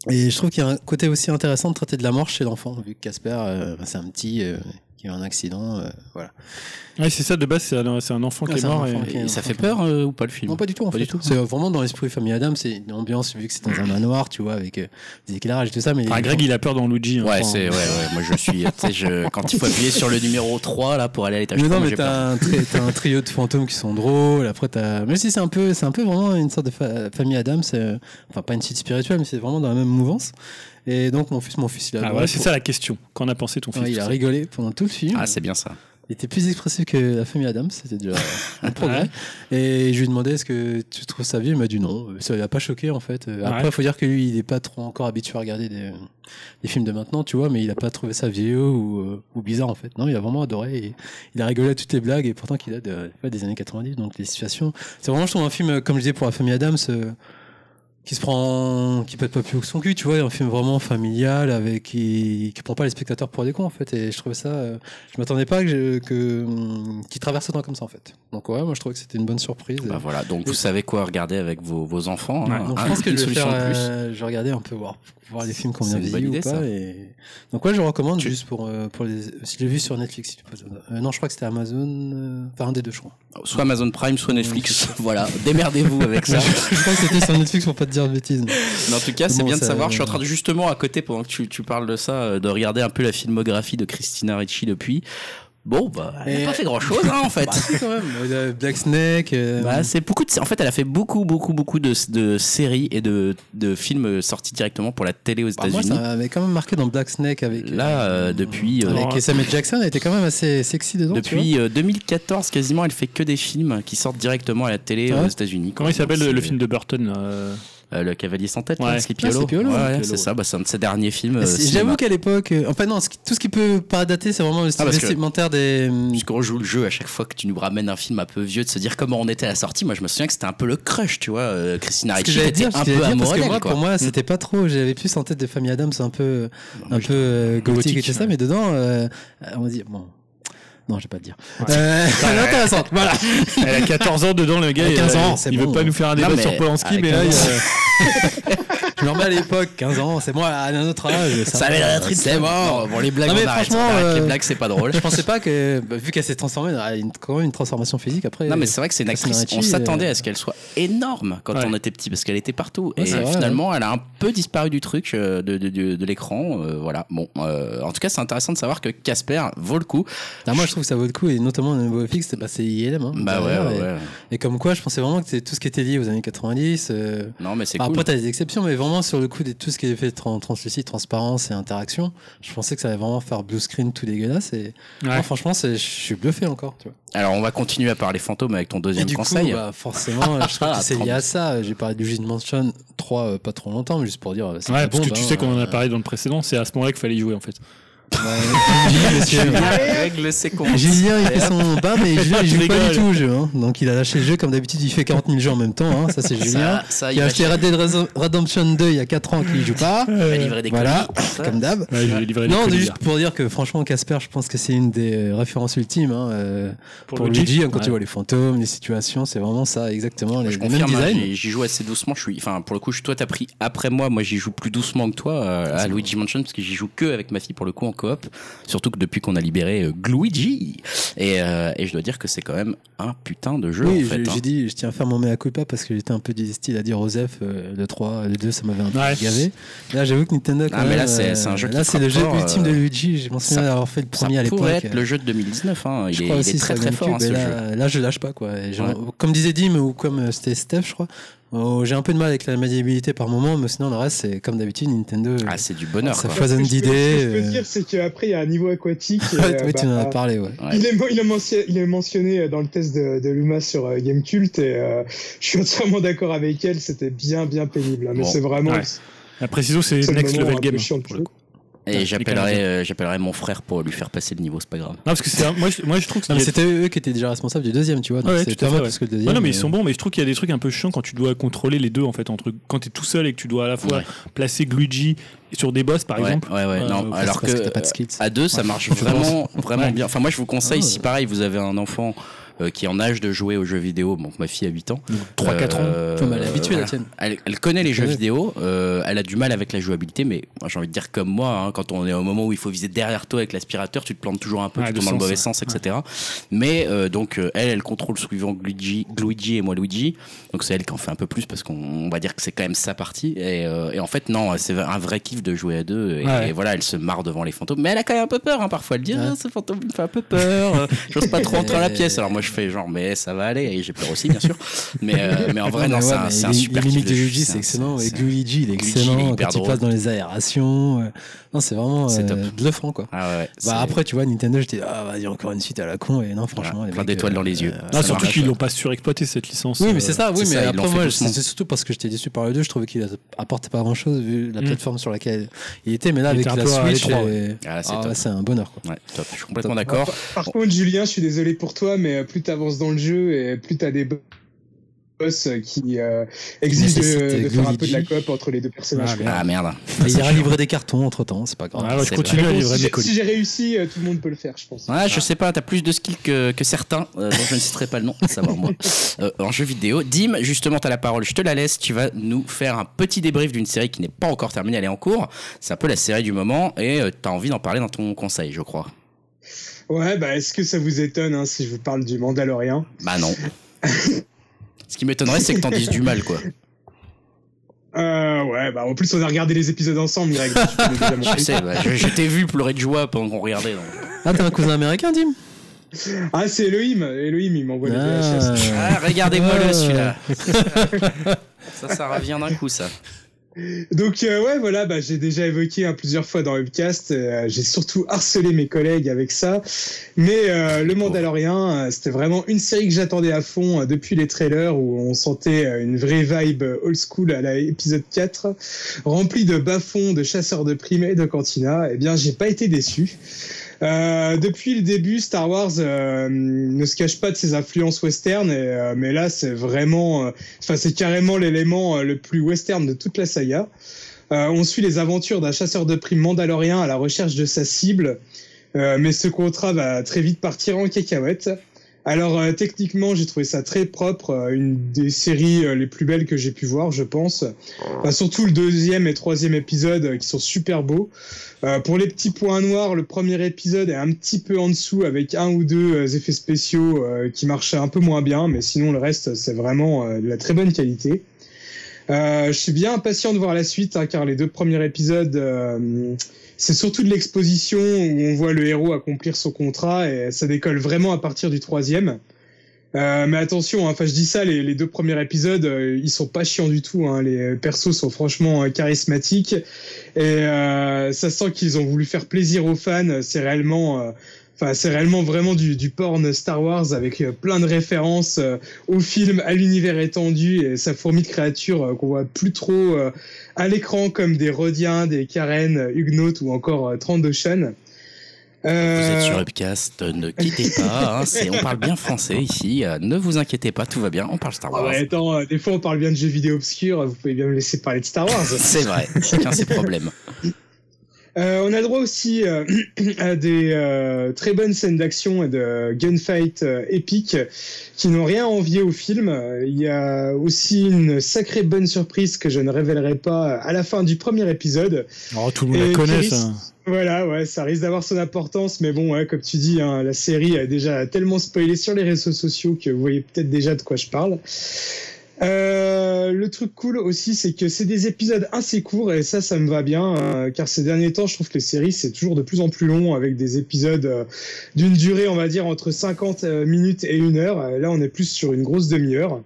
Et je trouve qu'il y a un côté aussi intéressant de traiter de la mort chez l'enfant, vu que Casper, c'est un petit qui a eu un accident. euh, voilà. Ouais, c'est ça, de base, c'est un, c'est un enfant Ouais, qui est c'est mort. et- qui est- Et ça fait peur euh, ou pas le film? Non, pas du tout, en Pas fait. du tout. C'est vraiment dans l'esprit Famille Adam, c'est une ambiance, vu que c'est dans un manoir, tu vois, avec euh, des éclairages et tout ça. Mais Enfin, Greg, il a peur dans Luigi. hein, Ouais, enfin, c'est ouais, ouais, moi je suis tu sais je quand il faut appuyer sur le numéro 3 là pour aller à l'étage Mais 3, non, mais t'as un, t'as un trio de fantômes qui sont drôles. Après, t'as. Mais si, c'est un peu, c'est un peu vraiment une sorte de fa- famille Adams. euh, Enfin, pas une suite spirituelle, mais c'est vraiment dans la même mouvance. Et donc, mon fils, mon fils, il a. Ah, ouais, c'est pour- ça la question. Qu'en a pensé ton fils Ouais, il a rigolé pendant tout le film. Ah, c'est bien ça. Il était plus expressif que la famille Adams, c'était déjà un progrès. Et je lui ai demandé est-ce que tu trouves ça vieux? Il m'a dit non, ça l'a pas choqué en fait. Euh, Après, il Ouais. faut dire que lui, il est pas trop encore habitué à regarder des, des films de maintenant, tu vois, mais il a pas trouvé ça vieux ou, euh, ou bizarre en fait. Non, il a vraiment adoré. Et il a rigolé à toutes les blagues et pourtant qu'il a de, des années 90, donc les situations. C'est vraiment, je trouve, un film, euh, comme je disais pour la famille Adams. euh, qui se prend, qui pète pas plus haut que son cul, tu vois, un film vraiment familial avec qui, qui prend pas les spectateurs pour des cons en fait. Et je trouvais ça, euh, je m'attendais pas que, je- que hum, qu'il traverse autant comme ça en fait. Donc ouais, moi je trouvais que c'était une bonne surprise. Bah voilà, donc vous savez quoi regarder avec vos, vos enfants. Ouais, hein. Donc je pense que une je vais solution faire, de plus. euh, je vais regarder un peu voir, voir les films qu'on C'est vient une bonne vieillir ou idée, pas. ça. Et... Donc ouais, je recommande Tu- juste pour euh, pour les. Si je l'ai vu sur Netflix, si tu euh, non, je crois que c'était Amazon, enfin un des deux, je crois. Soit Amazon Prime, soit Netflix. voilà, démerdez-vous avec ça. je crois que c'était sur Netflix pour pas te dire de bêtises. Mais en tout cas, c'est Bon, bien de savoir. Je suis en train de justement à côté, pendant que tu, tu parles de ça, euh, de regarder un peu la filmographie de Christina Ricci depuis. Bon, bah, elle n'a pas fait grand chose, hein, en fait. Bah, si, quand même. Euh, Black Snake. euh, Bah, c'est beaucoup de, en fait, elle a fait beaucoup, beaucoup, beaucoup de, de séries et de, de films sortis directement pour la télé aux bah, moi, États-Unis. ça m'avait quand même marqué dans Black Snake avec. Là, euh, depuis, euh, Avec Samuel Jackson, elle était quand même assez sexy dedans. tu vois. depuis euh, 2014, quasiment, elle fait que des films qui sortent directement à la télé Ah aux États-Unis. Comment il s'appelle le, film de Burton Le Cavalier sans tête, Ouais. Sleepy Ah, Hollow. Ouais, c'est ça, bah, c'est un de ses derniers films. euh. J'avoue qu'à l'époque, euh, enfin non, tout ce qui peut pas dater, c'est vraiment le style Ah, que- vestimentaire des. Puisqu'on joue le jeu à chaque fois que tu nous ramènes un film un peu vieux, de se dire comment on était à la sortie. Moi, je me souviens que c'était un peu le crush, tu vois. euh, Christina Ricci j'allais était un peu dire, parce que amoureux moi, d'elle, quoi. pour moi, c'était pas trop. J'avais plus en tête des familles Adams, un peu, Moi, un peu euh, gothique, et tout ça, mais dedans, euh, on va dire bon. Non, je vais pas le dire. Ouais. Euh, elle est intéressante. Voilà. Elle a 14 ans dedans, le gars. Elle a il- 15 ans, il, il veut bon. pas nous faire un Non, débat mais sur Polanski, mais là, 15 il, ans. euh, Remets à l'époque, 15 ans, c'est moi à un autre âge. Ça avait l'air d'être C'est mort. Bon, les blagues, Non, mais on arrête, franchement, on arrête. euh, les blagues, c'est pas drôle. Je pensais pas que, bah, vu qu'elle s'est transformée, elle a une- quand même une transformation physique après. Non mais c'est vrai que c'est une actrice. On s'attendait euh, à ce qu'elle soit énorme quand Ouais. on était petit parce qu'elle était partout. Ouais, et vrai, finalement, elle a un peu disparu du truc euh, de, de, de, de l'écran. euh, voilà. Bon, euh, en tout cas, c'est intéressant de savoir que Casper vaut le coup. Ah, moi, je trouve que ça vaut le coup, et notamment le nouveau fixe, c'est bah, c'est ILM. Hein, Bah ouais, et, ouais. et comme quoi, je pensais vraiment que c'est tout ce qui était lié aux années 90. euh, Non mais c'est cool. Après, t'as des exceptions, mais vraiment sur le coup de tout ce qui est fait tran- translucide, transparence et interaction, je pensais que ça allait vraiment faire blue screen tout dégueulasse. Et Ouais. franchement, c'est- je suis bluffé encore. Tu vois. Alors on va continuer à parler fantômes avec ton Et deuxième du conseil. coup, bah, forcément, je Ah, que c'est lié à ça. J'ai parlé du Luigi's Mansion 3 euh, pas trop longtemps, mais juste pour dire. euh, Ouais, parce bon, que tu bah, sais qu'on en a parlé dans le précédent, c'est à ce moment-là qu'il fallait y jouer en fait. Julien, Règle il fait son bain, mais Julien, il joue pas du tout au jeu. hein. Donc, il a lâché le jeu comme d'habitude. Il fait 40 000 jeux en même temps. hein. Ça, c'est Julien. Ça, ça, il Il a acheté Red Dead Redemption 2 il y a 4 ans qu'il joue pas. il va livrer des Voilà, colis, comme d'hab. Ouais, Non, colis, juste pour dire que franchement, Casper, je pense que c'est une des références ultimes hein, euh, pour, Luigi, Luigi. hein, quand ouais. tu vois les fantômes, les situations, c'est vraiment ça, exactement, les, Je les mêmes confirme, hein, designs. j'y- joue assez doucement. Je suis, enfin, pour le coup, toi, t'as pris après moi. Moi, j'y joue plus doucement que toi euh, à Luigi Mansion parce que j'y joue que avec ma fille pour le coup coop. Surtout que depuis qu'on a libéré euh, Gluigi, et, euh, et je dois dire que c'est quand même un putain de jeu. Oui, en fait, j'ai hein. dit, je tiens à faire mon mea culpa parce que j'étais un peu du style à dire Osef, euh, le 3, le 2, ça m'avait un peu Ouais. gavé. Là, j'avoue que Nintendo, quand Ah, mais là, c'est- euh, c'est un jeu Là, c'est le jeu ultime de euh, Luigi. Je m'en souviens ça- d'avoir fait le premier ça à l'époque. pourrait être le jeu de 2019. Hein. Il, Je est, crois il aussi est très très fort hein, ce jeu. là, je lâche pas quoi. Et genre, Ouais. Comme disait Dim ou comme c'était Steph, je crois. Oh, J'ai un peu de mal avec la maniabilité par moment, mais sinon le reste c'est comme d'habitude Nintendo. Ah, c'est du bonheur. Ça foisonne d'idées, Ce que je peux euh. dire, c'est qu'après, il y a un niveau aquatique. et, Ouais, euh, oui, tu en as bah, parlé, ouais. Il est, il, est mentionné, il est mentionné dans le test de, de Luma sur euh, Gamecult et euh, je suis entièrement d'accord avec elle, c'était bien bien pénible. hein, mais Bon. c'est vraiment Ouais. La précision, c'est Next Level Game. chiant pour le coup. Et j'appellerai, euh, j'appellerai mon frère pour lui faire passer le niveau, c'est pas grave. Non, parce que c'est un- moi, je, moi, je trouve que c'était eux qui étaient déjà responsables du deuxième, tu vois. Donc Ouais, c'est tout à pas fait, parce que le deuxième. Ouais, non, mais ils euh, sont bons, mais je trouve qu'il y a des trucs un peu chiants quand tu dois contrôler les deux en fait. Entre quand t'es tout seul et que tu dois à la fois Ouais. placer Luigi sur des boss par ouais, exemple. ouais, ouais, Euh, non, parce alors parce que que t'as pas de skills. à deux, ça marche vraiment, vraiment Ouais. bien. Enfin, moi, je vous conseille, si pareil, vous avez un enfant euh, qui est en âge de jouer aux jeux vidéo. Donc ma fille a 8 ans. 3-4 ans. Comme elle est habituée, la tienne. Elle, elle connaît les jeux Ouais. vidéo, euh, elle a du mal avec la jouabilité, mais j'ai envie de dire comme moi, hein, quand on est au moment où il faut viser derrière toi avec l'aspirateur, tu te plantes toujours un peu, Ouais, tu tombes dans le mauvais ouais. sens, etc. Mais euh, donc euh, elle, elle contrôle suivant Luigi, Luigi et moi Luigi, donc c'est elle qui en fait un peu plus parce qu'on on va dire que c'est quand même sa partie. Et, euh, et en fait non, c'est un vrai kiff de jouer à deux. Et, Ouais. et voilà, elle se marre devant les fantômes, mais elle a quand même un peu peur. hein, parfois, elle dit Ouais. ah, ce fantôme il me fait un peu peur, j'ose pas trop rentrer dans la pièce. Alors moi je fais genre mais ça va aller et j'ai peur aussi bien sûr. Mais euh, mais en vrai Non, c'est un, super Les mimiques de. Luigi, c'est excellent. Et Luigi, il est excellent quand il passe dans les aérations. euh, Non, c'est vraiment C'est euh, bluffant, quoi. Ah Bah après, tu vois, Nintendo, j'étais ah vas-y encore une suite à la con et non franchement, plein d'étoiles dans les yeux. Ah, surtout qu'ils l'ont pas surexploité cette licence. Oui, mais c'est ça, oui, mais après moi, c'est surtout parce que j'étais déçu par le 2, je trouvais qu'il apportait pas grand chose vu la Mm. plateforme sur laquelle il était, mais là avec la peu à Switch, Ah, c'est un bonheur quoi. Ouais, top. Je suis complètement d'accord. Par, par contre, Julien, je suis désolé pour toi, mais plus tu avances dans le jeu et plus tu as des boss qui euh, exigent de, de faire un peu de la coop entre les deux personnages. Ah, merde. Ah merde. Il ira livrer des cartons entre temps, c'est pas grave. Ah ouais, je continue à livrer j'ai- colis. si j'ai réussi, euh, tout le monde peut le faire, je pense. Ouais, je sais pas, t'as plus de skills que, que certains, euh, dont je ne citerai pas le nom, à savoir moi, euh, en jeu vidéo. Dim, justement, t'as la parole, je te la laisse. Tu vas nous faire un petit débrief d'une série qui n'est pas encore terminée, elle est en cours. C'est un peu la série du moment et euh, t'as envie d'en parler dans ton conseil, je crois. Ouais, bah est-ce que ça vous étonne hein, si je vous parle du Mandalorian? Bah non. Ce qui m'étonnerait, c'est que t'en dises du mal, quoi. euh, Ouais, bah en plus on a regardé les épisodes ensemble, Greg. Je sais, bah, je, je t'ai vu pleurer de joie pendant qu'on regardait. donc. Ah, t'es un cousin américain, Dim Ah, c'est Elohim. Elohim, il m'envoie les VHS. Ah, regardez-moi le Ouais. celui-là. ça, ça revient d'un coup, ça. Donc euh, ouais, voilà, bah, j'ai déjà évoqué hein, plusieurs fois dans Webcast. euh, j'ai surtout harcelé mes collègues avec ça. Mais euh, le Mandalorian, euh, c'était vraiment une série que j'attendais à fond euh, depuis les trailers où on sentait euh, une vraie vibe old school à l'épisode 4, remplie de bas-fonds, de chasseurs de primes et de cantina. Eh bien, j'ai pas été déçu. Euh, depuis le début, Star Wars euh, ne se cache pas de ses influences western, et, euh, mais là c'est vraiment, euh, enfin c'est carrément l'élément euh, le plus western de toute la saga. On suit les aventures d'un chasseur de primes mandalorien à la recherche de sa cible, mais ce contrat va très vite partir en cacahuète. Alors euh, techniquement, j'ai trouvé ça très propre, euh, une des séries euh, les plus belles que j'ai pu voir, je pense. Surtout le deuxième et troisième épisode qui sont super beaux. Pour les petits points noirs, le premier épisode est un petit peu en dessous avec un ou deux effets spéciaux qui marchent un peu moins bien, mais sinon le reste c'est vraiment de la très bonne qualité. Je suis bien impatient de voir la suite, hein, car les deux premiers épisodes, c'est surtout de l'exposition où on voit le héros accomplir son contrat et ça décolle vraiment à partir du troisième. Euh, mais attention, hein, enfin je dis ça, les, deux premiers épisodes, euh, ils sont pas chiants du tout. Hein, les persos sont franchement euh, charismatiques et euh, ça sent qu'ils ont voulu faire plaisir aux fans. C'est réellement, enfin c'est réellement vraiment du, du porn Star Wars avec euh, plein de références euh, au film, à l'univers étendu et ça fourmille de créatures euh, qu'on voit plus trop euh, à l'écran comme des Rodiens, des Karen, Huguenots ou encore Trandoshan. Vous êtes sur Upcast, ne quittez pas. hein, on parle bien français ici. ne vous inquiétez pas, tout va bien. On parle Star Ah Wars. ouais, attends, des fois on parle bien de jeux vidéo obscurs, vous pouvez bien me laisser parler de Star Wars. C'est vrai, chacun ses problèmes. Euh, on a droit aussi euh, à des euh, très bonnes scènes d'action et de gunfight euh, épiques qui n'ont rien à envier au film. Il y a aussi une sacrée bonne surprise que je ne révélerai pas à la fin du premier épisode. Oh, tout le monde Et la connaît, ça. Voilà, ouais, ça risque d'avoir son importance, mais bon, ouais, comme tu dis, hein, la série a déjà tellement spoilé sur les réseaux sociaux que vous voyez peut-être déjà de quoi je parle. Euh, le truc cool aussi, c'est que c'est des épisodes assez courts et ça, ça me va bien, euh, car ces derniers temps, je trouve que les séries c'est toujours de plus en plus long avec des épisodes euh, d'une durée, on va dire entre 50 euh, minutes et une heure. Là, on est plus sur une grosse demi-heure.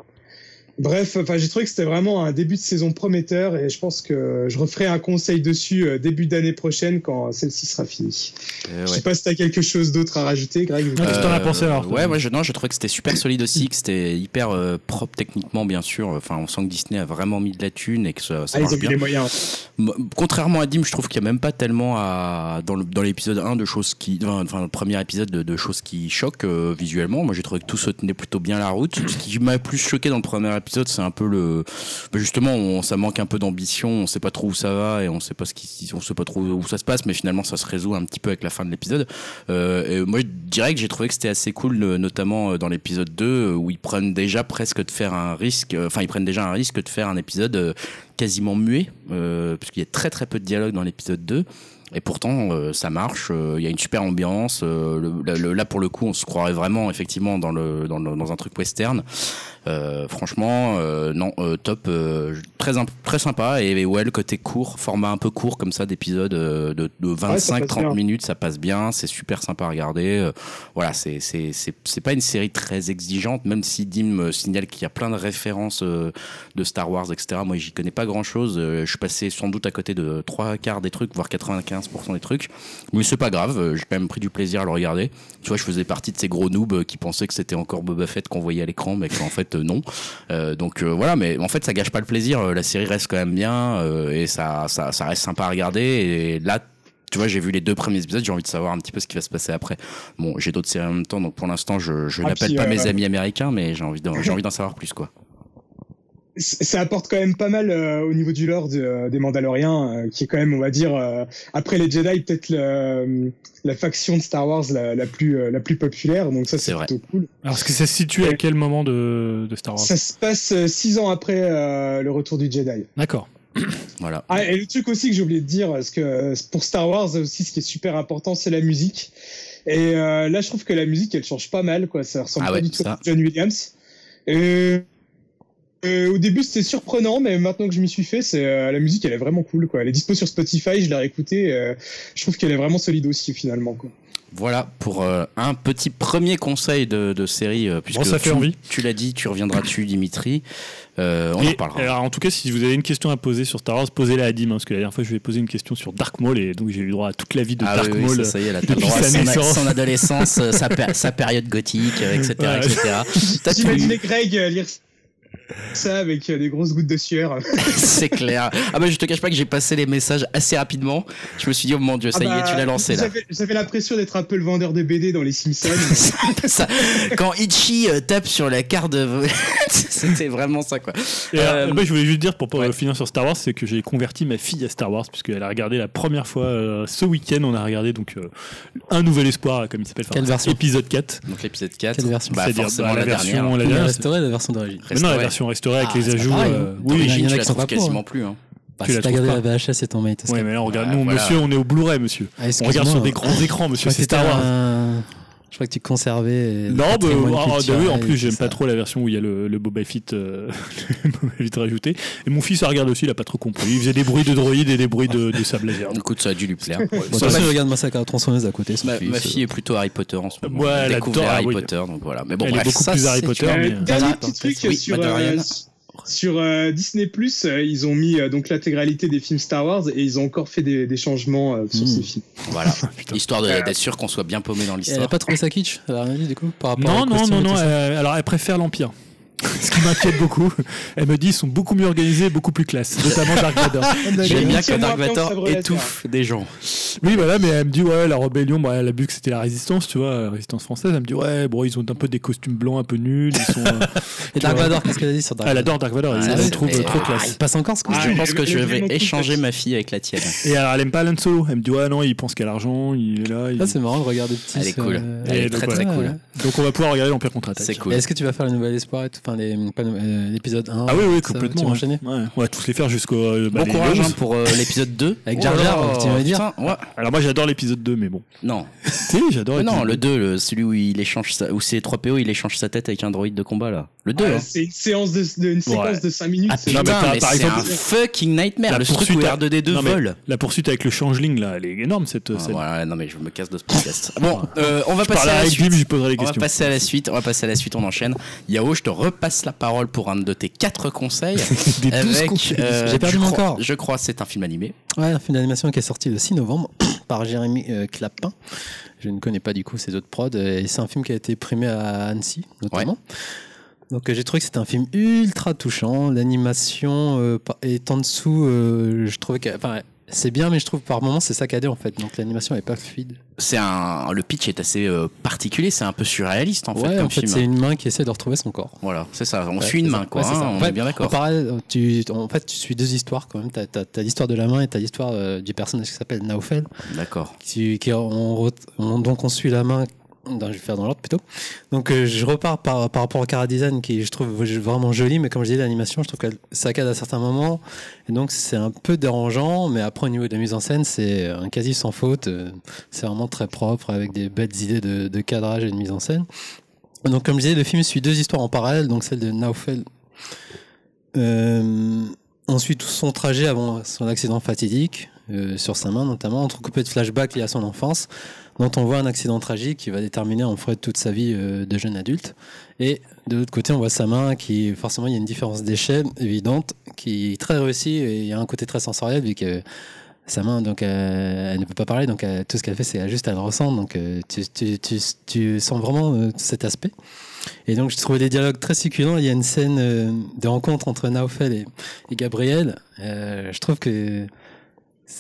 Bref, enfin, j'ai trouvé que c'était vraiment un début de saison prometteur et je pense que je referai un conseil dessus euh, début d'année prochaine quand celle-ci sera finie. Euh, Je ouais. sais pas si t'as quelque chose d'autre à rajouter, Greg. Ouais, Qu'est-ce que t'en as pensé, alors, toi Ouais, moi je, non, je trouvais que c'était super solide aussi, que c'était hyper euh, propre techniquement, bien sûr. Enfin, on sent que Disney a vraiment mis de la thune et que ça, ça Ah, ils ont mis bien. les moyens. Contrairement à Dim, je trouve qu'il n'y a même pas tellement à, dans le- dans l'épisode 1 de choses qui, enfin, enfin, le premier épisode de, de choses qui choquent euh, visuellement. Moi, j'ai trouvé que tout se tenait plutôt bien la route. Ce qui m'a plus choqué dans le premier épisode, c'est un peu le, bah, justement, on- ça manque un peu d'ambition, on sait pas trop où ça va et on sait pas ce qui, on sait pas trop où ça se passe, mais finalement, ça se résout un petit peu avec la fin de l'épisode. Euh, et moi, je dirais que j'ai trouvé que c'était assez cool, euh, notamment euh, dans l'épisode 2, euh, où ils prennent déjà presque de faire un risque, enfin, ils prennent déjà un risque de faire un épisode quasiment muet, euh, puisqu'il y a très très peu de dialogue dans l'épisode 2. Et pourtant, euh, ça marche. Il y a une super ambiance. euh, le- le- là, pour le coup, on se croirait vraiment, effectivement, dans le dans, le- dans un truc western. Euh, franchement, euh, non, euh, top, euh, très très sympa. Et, et ouais, le côté court, format un peu court comme ça d'épisodes de, de passe 25-30 bien. minutes, ça passe bien. C'est super sympa à regarder. Euh, voilà, c'est c'est c'est c'est pas une série très exigeante, même si Dim me signale qu'il y a plein de références euh, de Star Wars, etc. Moi, j'y connais pas grand chose. je suis passé sans doute à côté de trois quarts des trucs, voire 95% des trucs. Mais c'est pas grave. euh, J'ai quand même pris du plaisir à le regarder. Tu vois, je faisais partie de ces gros noobs qui pensaient que c'était encore Boba Fett qu'on voyait à l'écran, mais qu'en fait non. Euh, donc euh, voilà, mais en fait ça gâche pas le plaisir. Euh, La série reste quand même bien et ça, ça ça reste sympa à regarder. Et là. Tu vois, j'ai vu les deux premiers épisodes, j'ai envie de savoir un petit peu ce qui va se passer après. Bon, j'ai d'autres séries en même temps, donc pour l'instant, je, je Ah, n'appelle pas mes amis américains, mais j'ai envie d'en- j'ai envie d'en savoir plus, quoi. Ça apporte quand même pas mal euh, au niveau du lore de- des Mandaloriens, euh, qui est quand même, on va dire, euh, après les Jedi, peut-être le- la faction de Star Wars la, la plus euh, la plus populaire. Donc ça, C'est plutôt cool. Alors, est-ce que ça se situe à quel moment de, de Star Wars? Ça se passe euh, six ans après euh, le retour du Jedi. D'accord. Voilà. Ah, et le truc aussi que j'ai oublié de dire, parce que euh, pour Star Wars aussi, ce qui est super important, c'est la musique. Et euh, là, je trouve que la musique, elle change pas mal, quoi. Ça ressemble Ah pas ouais, du tout ça. à John Williams. Et euh, au début, c'était surprenant, mais maintenant que je m'y suis fait, c'est euh, la musique, elle est vraiment cool, quoi. Elle est dispo sur Spotify, je l'ai réécoutée. euh, je trouve qu'elle est vraiment solide aussi, finalement, quoi. Voilà pour euh, un petit premier conseil de, de série. euh, puisque Bon, ça fait tu, envie. Tu l'as dit, tu reviendras dessus, Dimitri? Euh, on Et, en parlera. alors, en tout cas, si vous avez une question à poser sur Star Wars, posez-la à Dim, hein, parce que la dernière fois, je lui ai posé une question sur Dark Maul, et donc j'ai eu droit à toute la vie de Ah Dark oui, oui, Maul. ça, ça y est, là, t'as le droit à sa son, son adolescence, sa, péri- sa période gothique, etc. Ouais. etc. J'imaginais Greg euh, lire ça avec euh, des grosses gouttes de sueur. C'est clair. Ah bah je te cache pas que j'ai passé les messages assez rapidement. Je me suis dit oh mon dieu, ça Ah y est, bah, tu l'as lancé là. J'avais l'impression d'être un peu le vendeur de BD dans les Simpsons. Ça, quand Ichi euh, tape sur la carte de... C'était vraiment ça quoi. Et alors, Euh, bah, je voulais juste dire pour pas ouais. finir sur Star Wars, c'est que j'ai converti ma fille à Star Wars puisqu'elle a regardé la première fois euh, ce week-end. On a regardé donc euh, un nouvel espoir, comme il s'appelle. Quelle version? Épisode 4. Donc l'épisode 4, Quelle version? Bah, C'est-à-dire, forcément bah, la, la version- dernière. la dernière, la version d'origine. Restaurée. version restaurée avec Ah, les c'est pas ajouts. pareil, euh, oui, Il y en a qui sont pas quasiment plus. Hein. Bah, Tu si t'as regardé la VHS et ton mate. Ouais, mais là, on regarde. Ah, nous, voilà. monsieur, on est au Blu-ray, monsieur. Ah, On regarde sur des grands écrans, monsieur. C'est Star Wars. Je crois que tu conservais. Non, bah, ah, ah, culturel oui, en plus, j'aime pas ça. trop la version où il y a le, le Boba Fett, euh, le Boba Fett rajouté. Et mon fils, il regarde aussi, il a pas trop compris. Il faisait des bruits de droïdes et des bruits de, de sable laser. Écoute, ça a dû lui plaire. Bon, de toute Ça, ma, je regarde Massacre à la tronçonneuse à côté. ma- fils, ma euh, fille est plutôt Harry Potter en ce moment. Ouais, elle elle adore, Harry oui. Potter, donc voilà. Mais bon, Elle est beaucoup ça, plus Harry c'est Potter, Euh, dernier petit truc oui, sur, euh, sur euh, Disney Plus, ils ont mis euh, donc l'intégralité des films Star Wars et ils ont encore fait des, des changements euh, sur Mm. ces films. Voilà, histoire d'être sûr qu'on soit bien paumé dans Elle a l'histoire. pas trouvé ça kitsch Elle a rien dit du coup par rapport Non, non, non, non. euh, alors, elle préfère l'Empire. Ce qui m'inquiète beaucoup. Elle me dit ils sont beaucoup mieux organisés, beaucoup plus classe, notamment Dark Vador. J'aime bien que Dark Vador étouffe des gens. Oui, voilà, mais elle me dit ouais, la rébellion, bah, elle a vu que c'était la résistance, tu vois, la résistance française. Elle me dit ouais, bon, ils ont un peu des costumes blancs un peu nuls. Ils sont. euh, Et Dark Vador, qu'est-ce qu'elle a dit sur Dark elle Vador adore Dark Vador. Ah, elle c'est- le trouve trop ah, classe. Il passe encore ce Ah, costume Je pense elle- que elle je vais échanger ma fille avec la tienne. Et alors, elle aime pas Han Solo. Elle me dit ouais, non, il pense qu'à l'argent, il est là. il- Ah, c'est marrant de regarder petit. Elle est cool. euh, Elle est très très cool. Donc, on va pouvoir regarder l'Empire contre-attaque. C'est cool. Est-ce que tu vas faire le nouvel espoir et tout Enfin, les- pas le- euh, l'épisode 1 Ah oui, oui, complètement. Tu vas ouais. on va tous les faire jusqu'au. euh, bah, Bon les courage 11. hein, pour euh, l'épisode 2. Avec Jar Jar, Oh, tu vas dire ouais. Alors, moi, j'adore l'épisode 2, mais bon. Non, Si, j'adore non, le 2, le- celui où il échange sa, où c'est 3PO, il échange sa tête avec un droïde de combat là. Le 2. Ouais, hein. c'est une séance de, de- une séquence Ouais. de 5 minutes. Ah c'est putain, mais par- exemple- un fucking nightmare. La le truc poursuite où à- R2D2 Non, mais- vole. La poursuite avec le changeling, là, elle est énorme, cette Ah, scène. voilà, non mais je me casse de ce podcast. Bon, euh, on va Je passer à la suite. Dim, je lui poserai les On va passer à la suite, on va passer à la suite, on enchaîne. Yao, je te repasse la parole pour un de tes quatre conseils. Des avec, euh, J'ai perdu je mon crois- corps. Je crois que c'est un film animé. Ouais, un film d'animation qui est sorti le 6 novembre par Jérémy euh, Clapin. Je ne connais pas du coup ses autres prods. euh, Et c'est un film qui a été primé à Annecy, notamment. Donc euh, j'ai trouvé que c'était un film ultra touchant. L'animation euh, est en dessous. euh, je trouvais que, enfin, c'est bien, mais je trouve par moments c'est saccadé en fait. Donc l'animation est pas fluide. C'est un, le pitch est assez particulier, c'est un peu surréaliste en fait comme en fait, c'est une main qui essaie de retrouver son corps. Voilà, c'est ça. On Ouais, suit une main ça. quoi. Ouais, c'est hein, ça. on Ouais, est bien En d'accord. tu, en fait, tu suis deux histoires quand même. T'as as, l'histoire de la main et t'as l'histoire du personnage qui s'appelle Naufel. D'accord. Qui, qui on, re- on- donc on suit la main. Je vais faire dans l'ordre plutôt. Donc euh, je repars par, par rapport au Cara Design qui je trouve vraiment joli, mais comme je disais, l'animation, je trouve qu'elle saccade à certains moments. Et donc c'est un peu dérangeant, mais après au niveau de la mise en scène, c'est un quasi sans faute. C'est vraiment très propre avec des belles idées de, cadrage et de mise en scène. Donc comme je disais, le film suit deux histoires en parallèle, donc celle de Naufel. Euh, ensuite, tout son trajet avant son accident fatidique, euh, sur sa main notamment, entrecoupé de flashbacks liés à son enfance, dont on voit un accident tragique qui va déterminer en fait toute sa vie euh, de jeune adulte. Et de l'autre côté, on voit sa main qui, forcément, il y a une différence d'échelle évidente, qui est très réussie et il y a un côté très sensoriel vu que sa main, donc, euh, elle ne peut pas parler, donc euh, tout ce qu'elle fait, c'est juste elle ressent. Donc, tu, sens vraiment cet aspect. Et donc, je trouvais les dialogues très succulents. Il y a une scène de rencontre entre Naofel et, et Gabriel. Je trouve que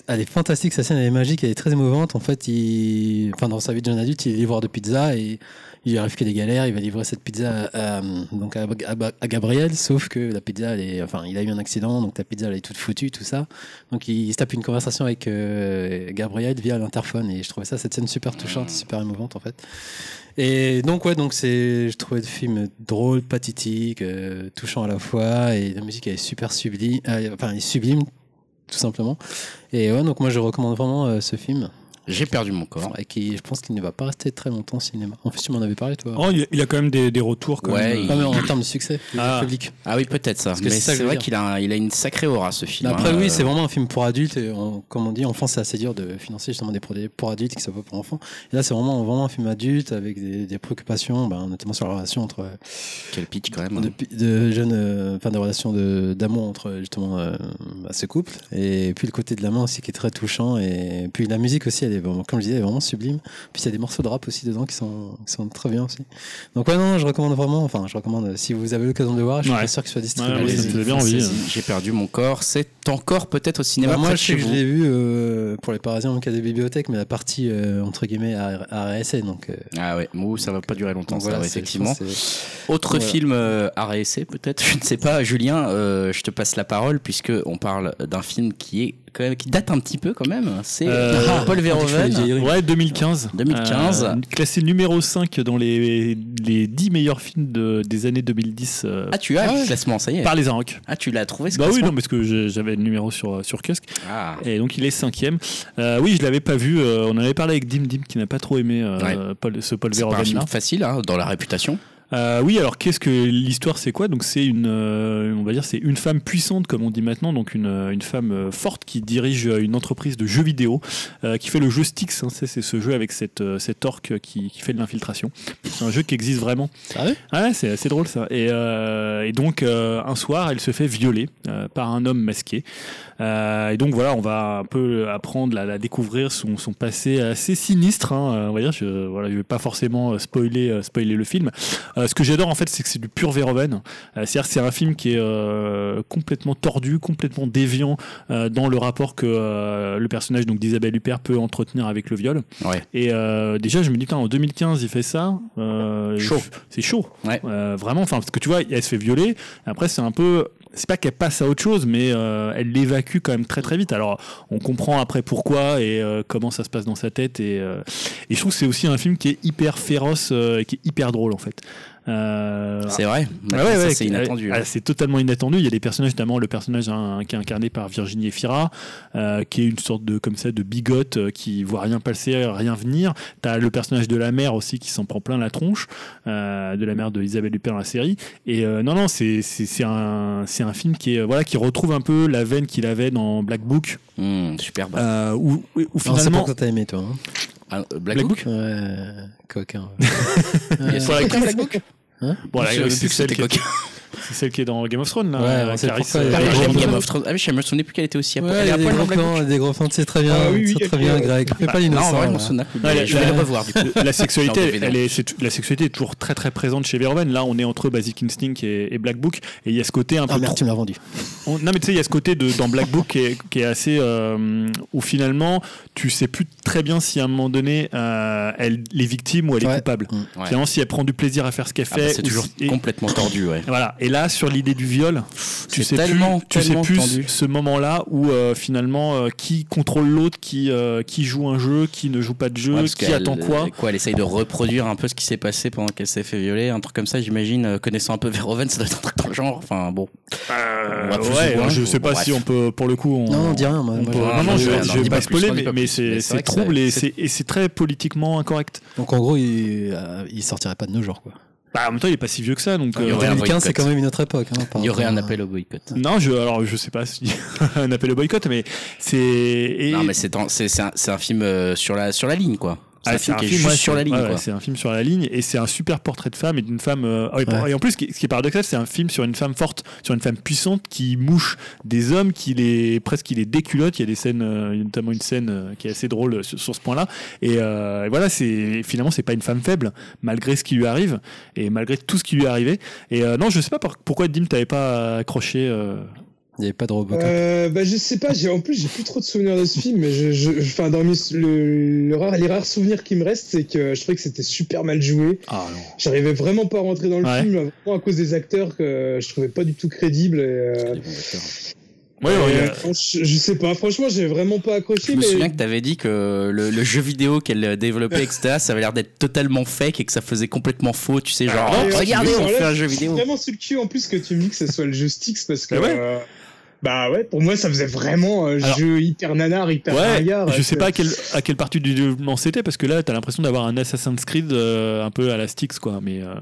elle est fantastique. Sa scène, elle est magique, elle est très émouvante. En fait, il, enfin, dans sa vie de jeune adulte, il est livreur de pizza et il lui arrive que des galères. Il va livrer cette pizza à, donc à, à- à Gabriel, sauf que la pizza, elle est, enfin, il a eu un accident, donc la pizza, elle est toute foutue, tout ça. Donc, il, se tape une conversation avec euh, Gabriel via l'interphone et je trouvais ça cette scène super touchante, super émouvante en fait. Et donc ouais, donc c'est, je trouvais le film drôle, pathétique, euh, touchant à la fois, et la musique elle est super sublime, euh, enfin elle est sublime tout simplement. Et ouais, donc moi je recommande vraiment euh, ce film, J'ai perdu mon corps. et qui, je pense qu'il ne va pas rester très longtemps au cinéma. En fait, tu m'en avais parlé toi. Oh, il y a- quand même des, des retours quand Ouais, même. il- Ah, mais en termes de succès, Ah. public. Ah oui, peut-être ça. Parce que Mais c'est vrai qu'il a, il a une sacrée aura ce film. Mais après, hein. oui, Euh, c'est vraiment un film pour adultes. Et on- comme on dit, en France, c'est assez dur de financer justement des produits pour adultes qui ne sont pas pour enfants. Et là, c'est vraiment, vraiment un film adulte avec des, des préoccupations, ben, notamment sur la relation entre Quel pitch quand même. de, de jeunes, euh, enfin, de relations de- d'amour entre justement euh, bah, ce couple. Et puis le côté de la main aussi qui est très touchant. Et puis la musique aussi, elle est vraiment, comme je disais, elle est vraiment sublime. Puis il y a des morceaux de rap aussi dedans qui sont, qui sont très bien aussi. Donc ouais, non, je recommande vraiment. Enfin, je recommande. euh, Si vous avez l'occasion de le voir, je suis Ouais. pas sûr qu'il soit distribué. Ouais, ça bien envie. J'ai perdu mon corps. C'est encore peut-être au cinéma. Bah, moi, je sais je l'ai vu euh, pour les Parisiens au cas des bibliothèques, mais la partie euh, entre guillemets à, RSA, donc. euh, Ah ouais, Mou, ça va pas durer longtemps, ça, voilà, c'est- effectivement. Autre Voilà. film à réessayer peut-être, je ne sais pas. Julien, euh, je te passe la parole puisque on parle d'un film qui est quand même qui date un petit peu quand même. C'est Euh, euh, Paul Verhoeven. Ouais, 2015. 2015. Euh, classé numéro 5 dans les, les 10 meilleurs films de, des années 2010 euh, Ah, tu as Ah ouais. le classement, ça y est. par les Inrocks. Ah, tu l'as trouvé ce Bah oui, classement non, parce que j'avais le numéro sur, sur Kiosque. Ah. Et donc il est cinquième. Euh, oui, je l'avais pas vu. euh, on en avait parlé avec Dim Dim qui n'a pas trop aimé euh, Ouais. Paul, ce Paul C'est pas un Verhoeven film facile hein, dans la réputation. Euh, oui, alors qu'est-ce que l'histoire c'est quoi? Donc c'est une, euh, on va dire, c'est une femme puissante comme on dit maintenant, donc une, euh, une femme euh, forte qui dirige euh, une entreprise de jeux vidéo, euh, qui fait le jeu Styx. hein, c'est c'est ce jeu avec cette euh, cet orc qui, qui fait de l'infiltration. C'est un jeu qui existe vraiment. Sérieux Ah ouais, c'est assez drôle ça. Et, euh, et donc euh, un soir, elle se fait violer euh, par un homme masqué. Euh, et donc voilà, on va un peu apprendre à la découvrir son, son passé assez sinistre. Hein, on va dire, je, voilà, je vais pas forcément spoiler spoiler le film. Euh, ce que j'adore en fait, c'est que c'est du pur Verhoeven. Euh, C'est-à-dire que c'est un film qui est euh, complètement tordu, complètement déviant euh, dans le rapport que euh, le personnage donc d'Isabelle Huppert peut entretenir avec le viol. Ouais. Et euh, déjà, je me dis, putain, en 2015, il fait ça. euh, Chaud. C'est chaud. Ouais. Euh, vraiment, enfin, parce que tu vois, elle se fait violer. Après, c'est un peu. C'est pas qu'elle passe à autre chose, mais euh, elle l'évacue quand même très très vite. Alors, on comprend après pourquoi et euh, comment ça se passe dans sa tête. Et, euh, et je trouve que c'est aussi un film qui est hyper féroce euh, et qui est hyper drôle en fait. Euh, C'est vrai. ah ouais, ça, ouais, c'est inattendu. ah, c'est totalement inattendu. Il y a des personnages, notamment le personnage hein, qui est incarné par Virginie Efira, euh, qui est une sorte de comme ça de bigote euh, qui voit rien passer, rien venir. T'as le personnage de la mère aussi qui s'en prend plein la tronche, euh, de la mère de Isabelle Huppert dans la série. Et euh, non, non, c'est c'est un c'est un film qui est voilà qui retrouve un peu la veine qu'il avait dans Black Book, Mmh, superbe. euh, où, où Non, c'est pas que t'as aimé toi. Hein. Ah, euh, Black, Black Book, Ouais, coquin. Il y a Ouais. sur la Black Book bon, là, c'est celle qui- coquin. C'est celle qui est dans Game of Thrones, là. Ouais, euh, Clarisse, euh, est Ah, j'aime. Game of Thrones. Ah oui, je me souvenais plus qu'elle était aussi à. Ouais, Elle est à des poil Book des gros plans, c'est très bien, Ah oui, oui, c'est très bien- Greg. Fais pas en l'innocent. je. Ouais, vais la- le revoir du coup. La sexualité, elle est, la sexualité est toujours très très présente chez Verhoeven. Là, on est entre Basic Instinct et, et Black Book, et il y a ce côté un peu. Ah merde, tu me l'as vendu. on- non, mais tu sais, il y a ce côté de, dans Black Book qui est, qui est assez. euh, où finalement, tu sais plus très bien si à un moment donné, euh, elle est victime ou elle est Ouais. coupable. Mm. Ouais. Finalement, si elle prend du plaisir à faire ce qu'elle Ah bah, fait. c'est ou toujours complètement tordu, ouais. Voilà. Et là, sur l'idée du viol, tu sais tellement, plus, tu sais plus tendu. ce moment-là où euh, finalement euh, qui contrôle l'autre, qui euh, qui joue un jeu, qui ne joue pas de jeu, Ouais, qui attend quoi. Quoi, elle essaye de reproduire un peu ce qui s'est passé pendant qu'elle s'est fait violer, un truc comme ça, j'imagine. Connaissant un peu Verhoeven, ça doit être un truc dans le genre. Enfin bon. Euh, ouais, ou moins. je sais pas Bref. si on peut, pour le coup. On, Non, on dit rien. moi, on moi, peut- je- non, non, je- je, non, je vais pas spoiler, mais, mais c'est trouble et c'est- très politiquement incorrect. Donc en gros, il, sortirait pas de nos jours, quoi. Bah, en même temps, il est pas si vieux que ça, donc. Il y euh, aurait un 2015, c'est boycott. quand même une autre époque. hein, par Il y aurait rapport un à- appel au boycott. Non, je, alors je sais pas si un appel au boycott, mais c'est. et- Non, mais c'est c'est c'est un, c'est un film euh, sur la, sur la ligne, quoi. C'est Ah, un film ouais, c'est- sur la ligne, ouais, c'est un film sur la ligne et c'est un super portrait de femme et d'une femme. euh, Ouais. Et en plus, ce qui, est paradoxal, c'est un film sur une femme forte, sur une femme puissante qui mouche des hommes, qui les presque qui les déculotte. Il y a des scènes, euh, il y a notamment une scène euh, qui est assez drôle sur, sur ce point-là. Et, euh, et voilà, c'est finalement c'est pas une femme faible malgré ce qui lui arrive et malgré tout ce qui lui est arrivé. Et euh, non, je sais pas pourquoi Dim t'avais pas accroché. Euh, Il n'y avait pas de Robocop. Euh, bah, je sais pas, j'ai, en plus, j'ai plus trop de souvenirs de ce film, mais je, je, enfin, dans mes, le, le rare- les rares souvenirs qui me restent, c'est que je trouvais que c'était super mal joué. Ah non. J'arrivais vraiment pas à rentrer dans le Ouais. film, vraiment à cause des acteurs que je trouvais pas du tout crédibles. Et, euh. Ouais, ouais, a- euh, franch- je sais pas, franchement, j'ai vraiment pas accroché, Je me mais. souviens que tu avais dit que le, le jeu vidéo qu'elle développait, etc., ça avait l'air d'être totalement fake et que ça faisait complètement faux. Tu sais, genre, Ah, oh, ouais, regardez, on fait un je jeu suis vidéo. vraiment sur le cul en plus que tu me dis que ce soit le jeu Styx parce que. Ah ouais euh, bah ouais, pour moi, ça faisait vraiment euh, Alors- jeu hyper nanar, hyper Ouais, ringard. je sais C'est- pas à quelle, à quelle partie du développement c'était parce que là t'as l'impression d'avoir un Assassin's Creed euh, un peu à la Styx quoi mais euh,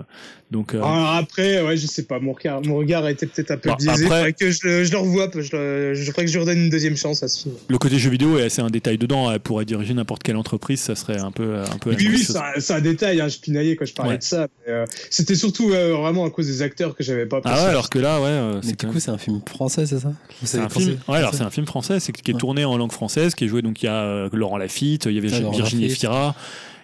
donc euh, Alors après, ouais, je sais pas, mon regard, mon regard a été peut-être un peu Bon, biaisé. après- que je, le- je le revoie, je, le- je ferais que je lui redonne une deuxième chance à ce film. le côté jeu vidéo est assez un détail dedans elle pourrait diriger n'importe quelle entreprise ça serait un peu un peu Oui, oui, c'est un- un détail, hein, je pinaillais quand je parlais Ouais. de ça. euh, C'était surtout euh, vraiment à cause des acteurs que j'avais pas ah apprécié. ouais alors que là ouais euh, Mais du coup, c'est un film français, c'est ça? C'est un film ouais alors c'est un film français c'est qui est Ouais. tourné en langue française qui est joué donc il y a euh, Laurent Lafitte il y avait Ah, Virginie. Efira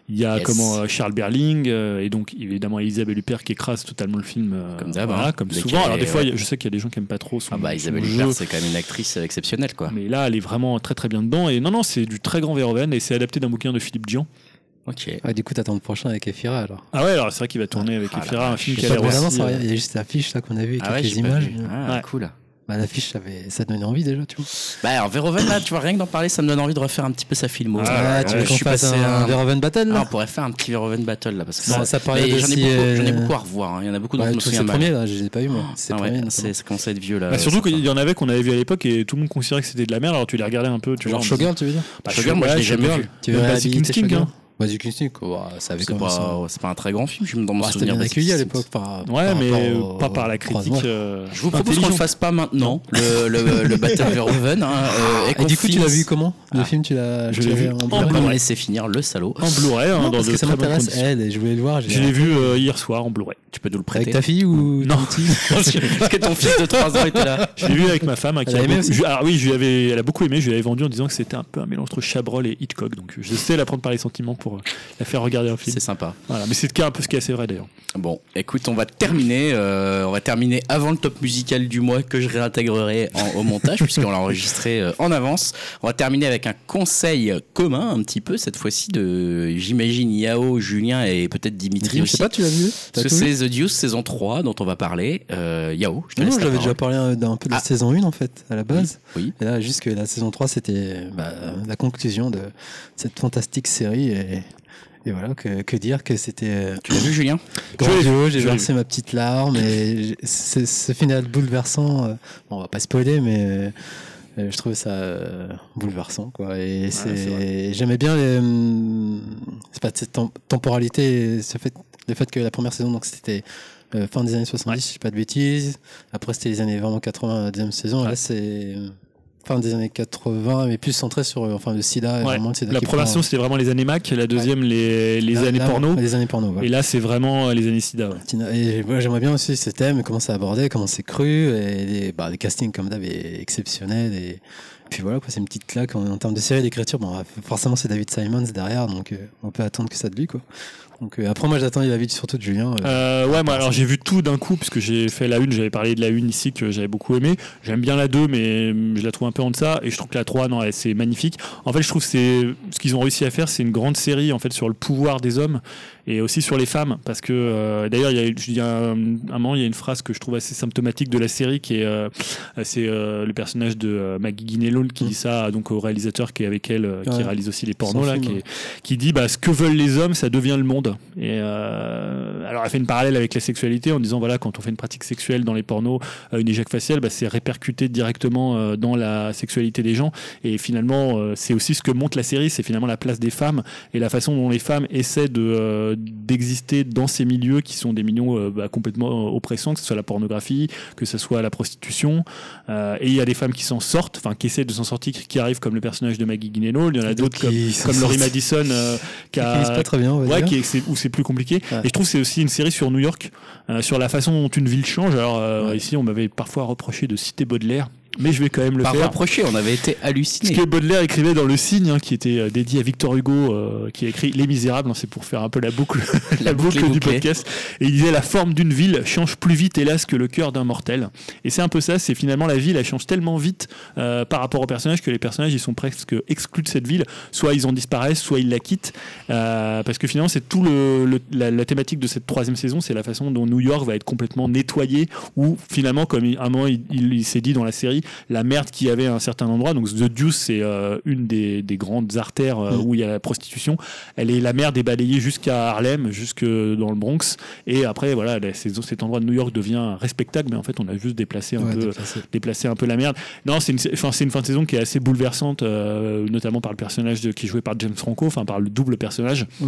il y a Yes. comment euh, Charles Berling euh, et donc évidemment Isabelle Huppert qui écrase totalement le film euh, Comme d'hab, voilà, hein. comme souvent alors des fois ouais. je sais qu'il y a des gens qui aiment pas trop son, Ah bah, Isabelle. Huppert, c'est quand même une actrice exceptionnelle, quoi. Mais là, elle est vraiment très très bien dedans. Et non, non, c'est du très grand Verhoeven et c'est adapté d'un bouquin de Philippe Dian. Ok. Ouais, du coup, t'attends le prochain avec Efira alors. Ah ouais, alors c'est vrai qu'il va tourner avec Ah Efira, un film qui a l'air aussi, il y a juste l'affiche là qu'on a vu, Ah ouais, quelques images. Ah, Ouais. cool. Bah, l'affiche, ça, avait- ça donnait envie déjà, tu vois. Bah, alors, Verhoeven, là, tu vois, rien que d'en parler, ça me donne envie de refaire un petit peu sa filmo. Ah, Ah, tu Euh, veux je qu'on fasse un à Verhoeven Battle Ah, là on pourrait faire un petit Verhoeven Battle là parce que Non, ça, ça parlait j'en ai beaucoup, euh, j'en ai beaucoup à revoir. hein. Il y en a beaucoup dont Ouais, je me tous ces souviens mal. premiers là, je les ai pas eu moi. C'est Ah ouais, c'est ça commence à être vieux là. Bah, surtout qu'il y en avait qu'on avait vu à l'époque et tout le monde considérait que c'était de la merde. Alors tu les regardais un peu, tu Genre vois. Showgirl, tu veux dire Bah, Showgirl, moi, je l'ai jamais vu. Tu veux réhabiliter Instinct, Basic Instinct, quoi. Ça avait C'est commencé. pas, c'est pas un très grand film, je me dans mon C'était souvenir. accueilli à l'époque par. Ouais, par mais au- pas par la critique. euh, Je vous propose qu'on le fasse pas maintenant, le, le, le Battle Verhoeven. Hein, euh, et Et du coup, tu l'as vu comment Le Ah. film, tu l'as Je l'ai vu en en On Blu-ray va me laisser finir le salaud. En Blu-ray, hein, dans parce de que ça m'intéresse, elle, et je voulais le voir. Je l'ai vu euh, hier soir en Blu-ray. Tu peux nous le Avec prêter. ta fille ou Non. Parce que ton fils de 3 ans était là. Je l'ai vu avec ma femme. hein, alors oui, je lui avais, elle a beaucoup aimé. Je lui avais vendu en disant que c'était un peu un mélange entre Chabrol et Hitchcock. Donc je sais la prendre par les sentiments pour euh, la faire regarder un film. C'est sympa. Voilà, mais c'est le cas un peu ce qui est assez vrai d'ailleurs. Bon, écoute, on va terminer. euh, on va terminer avant le top musical du mois que je réintégrerai en- au montage puisqu'on l'a enregistré euh, en avance. On va terminer avec un conseil commun, un petit peu cette fois-ci de, j'imagine, Yao, Julien et peut-être Dimitri Je aussi. sais pas, tu l'as vu? Parce que c'est The Deuce saison 3 dont on va parler. Euh, Yao, je te Non, j'avais déjà parlé d'un peu de la Ah. saison 1 en fait, à la base. Oui. Et là, juste que la saison 3, c'était bah, la conclusion de cette fantastique série. Et, et voilà, que, que dire que c'était Tu l'as vu, Julien? J'ai versé ma petite larme. Et ce ce final bouleversant, euh, bon, on va pas spoiler, mais euh, je trouve ça euh, bouleversant. Quoi. Et c'est c'est j'aimais bien les, hum, c'est pas cette tem- temporalité, ce fait, le fait que la première saison, donc c'était euh, fin des années 70, si je dis pas de bêtises. Après, c'était les années vraiment 80, la deuxième saison. Ouais. Là, c'est fin des années 80, mais plus centré sur euh, enfin, le sida. Ouais. vraiment le sida La première saison, c'était vraiment les années Mac, la deuxième, les, les Là- années là, porno. Les années porno, voilà. Et là, c'est vraiment euh, les années sida. ouais. Et j'aimerais bien aussi ces thèmes, comment c'est abordé, comment c'est cru, et les, bah, les castings comme d'hab exceptionnels. Et puis voilà, quoi, c'est une petite claque en, en termes de série d'écriture. Bon, forcément, c'est David Simons derrière, donc euh, on peut attendre que ça de lui, quoi. Donc euh, après, moi, j'attends l'avis surtout de Julien. euh, Euh, ouais, moi, alors j'ai vu tout d'un coup, puisque j'ai fait la une, j'avais parlé de la une ici que j'avais beaucoup aimé. J'aime bien la 2, mais hum, je la trouve un peu en deçà, et je trouve que la 3, non, c'est magnifique. En fait, je trouve que c'est ce qu'ils ont réussi à faire, c'est une grande série en fait sur le pouvoir des hommes et aussi sur les femmes, parce que euh, d'ailleurs, il y a, y a un, un moment, il y a une phrase que je trouve assez symptomatique de la série, qui est, euh, c'est euh, le personnage de Maggie Guinness qui dit ça donc au réalisateur qui est avec elle, qui Ouais. réalise aussi les pornos là, film, qui, ouais. qui dit bah, ce que veulent les hommes, ça devient le monde. Et euh, alors, elle fait une parallèle avec la sexualité en disant voilà, quand on fait une pratique sexuelle dans les pornos, euh, une éjecte faciale, bah, c'est répercuté directement euh, dans la sexualité des gens. Et finalement, euh, c'est aussi ce que montre la série, c'est finalement la place des femmes et la façon dont les femmes essaient de d'exister dans ces milieux qui sont des milieux bah, complètement oppressants, que ce soit la pornographie, que ce soit la prostitution. Euh, et il y a des femmes qui s'en sortent, enfin qui essaient de s'en sortir, qui arrivent comme le personnage de Maggie Gyllenhaal. Il y en a d'autres comme, comme Laurie. Madison euh, qui a, pas très bien, on va Ouais, dire. qui est, c'est- où c'est plus compliqué. Ouais. Et je trouve que c'est aussi une série sur New York, euh, sur la façon dont une ville change. Alors euh, Ouais. ici, on m'avait parfois reproché de citer Baudelaire, mais je vais quand même le Pas faire. reproché, on avait été Ce hallucinés. que Baudelaire écrivait dans Le Cygne, hein, qui était euh, dédié à Victor Hugo, euh, qui a écrit Les Misérables, hein, c'est pour faire un peu la boucle, la boucle du podcast. Et il disait La forme d'une ville change plus vite, hélas, que le cœur d'un mortel. Et c'est un peu ça, c'est finalement la ville, elle change tellement vite euh, par rapport aux personnages que les personnages, ils sont presque exclus de cette ville. Soit ils en disparaissent, soit ils la quittent. Euh, parce que finalement, c'est tout le, le- la, la thématique de cette troisième saison, c'est la façon dont New York va être complètement nettoyé, ou finalement, comme il- à un moment il, il- il s'est dit dans la série, la merde qu'il y avait à un certain endroit, donc The Deuce, c'est euh, une des, des grandes artères euh, Mm. où il y a la prostitution, elle est la merde est balayée jusqu'à Harlem, jusque dans le Bronx, et après, voilà, c'est- cet endroit de New York devient respectable, mais en fait, on a juste déplacé un Ouais, peu déplacé. un peu la merde. Non, c'est une, c'est une fin de saison qui est assez bouleversante, euh, notamment par le personnage de- qui est joué par James Franco, enfin par le double personnage. Ouais.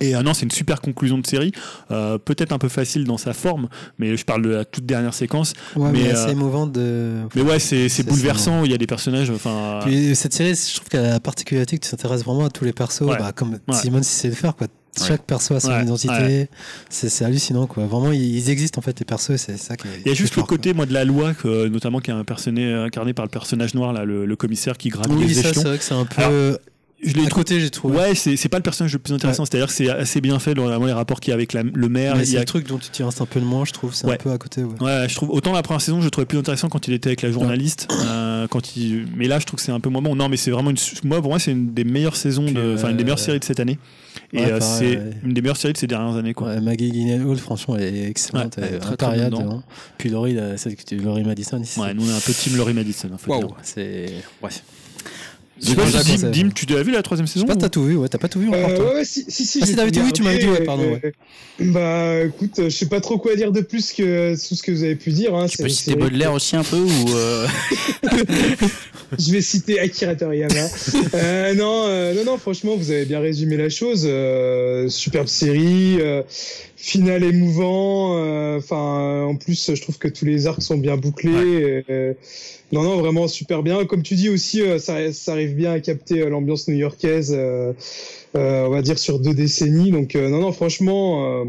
Et euh, non, c'est une super conclusion de série, euh, peut-être un peu facile dans sa forme, mais je parle de la toute dernière séquence. Ouais, mais, Mais, assez euh, émouvante de. Mais ouais, c'est c'est C'est bouleversant. Il y a des personnages, enfin. Cette série, je trouve qu'elle a la particularité que tu t'intéresses vraiment à tous les persos, Ouais. bah, comme Ouais. Simon sait le faire, quoi. Chaque perso a son Ouais. identité. Ouais. C'est c'est hallucinant, quoi. Vraiment, ils existent en fait, les persos, c'est ça qui. Il y a juste le quoi. côté, moi, de la loi, que, notamment qui est incarné, incarné par le personnage noir, là, le, le commissaire qui gravit Oui, les ça, c'est vrai que c'est un peu. Alors, Je l'ai à côté, j'ai trouvé. Ouais, c'est c'est pas le personnage le plus intéressant. C'est-à-dire que c'est assez bien fait dans vraiment les rapports qu'il y a avec la- le maire. Il y c'est a le truc dont tu t'y restes un peu le moins, je trouve. C'est Ouais. un peu à côté, ouais. Ouais, je trouve autant la première saison, je le trouvais plus intéressant quand il était avec la journaliste. euh, quand il, mais là, je trouve que c'est un peu moins bon. Non, mais c'est vraiment une. Moi, pour moi, c'est une des meilleures saisons, de, enfin une des meilleures euh, séries de cette année. Et euh, c'est une des meilleures séries de ces dernières années, quoi. Maggie Gyllenhaal, franchement, elle est excellente, elle est très, très. Puis Laurie, celle que tu- Laurie Madison, ici. Ouais, nous on est un peu team Laurie Madison. En fait, Waouh, dire. c'est. Ouais. Je sais pas si Dim, Dim, tu l'as vu la troisième Je saison sais pas, ou- t'as tout vu, ouais, t'as pas tout vu encore, Euh, toi ouais, ouais, si, si, si, Ah, si, t'avais tout vu, tu m'avais dit, ouais, pardon, euh, Bah, écoute, je sais pas trop quoi dire de plus que tout ce que vous avez pu dire. Hein. Tu peux citer Baudelaire aussi un peu ou euh, Je vais citer Akira Toriyama. euh, non, euh, non, non, franchement, vous avez bien résumé la chose. Euh, superbe série, euh, finale émouvant. euh, Enfin, en plus, je trouve que tous les arcs sont bien bouclés. euh, non, non, vraiment super bien. Comme tu dis aussi, euh, ça, arrive bien à capter euh, l'ambiance new-yorkaise. euh, on va dire sur deux décennies. Donc, non, non, franchement.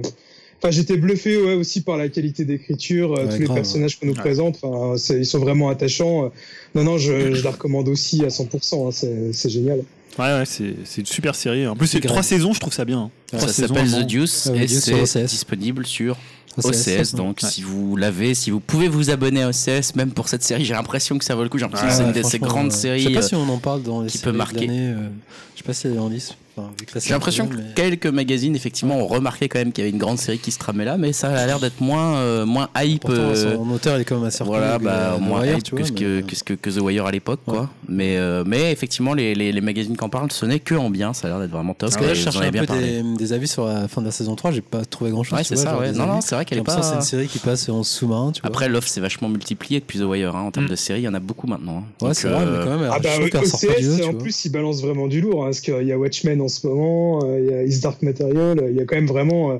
Euh, Enfin, j'étais bluffé ouais, aussi par la qualité d'écriture, euh, Ouais, tous les personnages qu'on nous Ouais. présente. Enfin, ils sont vraiment attachants. euh, non, non, je, je la recommande aussi à 100%. hein, c'est génial. Ouais, ouais, c'est c'est une super série. En plus, c'est trois saisons, je trouve ça bien. hein. Ça s'appelle. The Deuce oui, et c'est disponible sur OCS, OCS. Donc ouais. si vous l'avez, si vous pouvez vous abonner à OCS, même pour cette série, j'ai l'impression que ça vaut le coup. J'ai l'impression que c'est une Ouais, de ces grandes ouais. séries. Je sais pas euh, si on en parle dans les qui séries peut marquer. euh, Je sais pas si elle est en 10. Enfin, J'ai l'impression que quelques magazines effectivement ont remarqué quand même qu'il y avait une grande série qui se tramait là, mais ça a l'air d'être moins euh, moins hype. Pourtant, euh, son auteur il est quand même assez Voilà, bah, le moins Wire, hype tu que, mais- que, que, ce que, que The Wire à l'époque, quoi. Mais, euh, mais effectivement, les, les, les magazines qui en parlent, ce n'est que en bien, ça a l'air d'être vraiment top. Parce que là, je cherchais un peu des, des avis sur la fin de la saison 3, j'ai pas trouvé grand chose. Ouais, c'est ça, ouais. Non, non, c'est vrai qu'elle est pas. C'est une série qui passe en sous-marin, tu vois. Après, l'offre s'est vachement multipliée depuis The Wire. hein, en termes Mm. de séries, il y en a beaucoup maintenant. hein. ouais, c'est vrai, euh, mais quand même, Ah bah, tu en plus, il balance vraiment du lourd, hein, parce qu'il y a Watchmen en ce moment, euh, il y a Is Dark Material, il y a quand même vraiment, euh,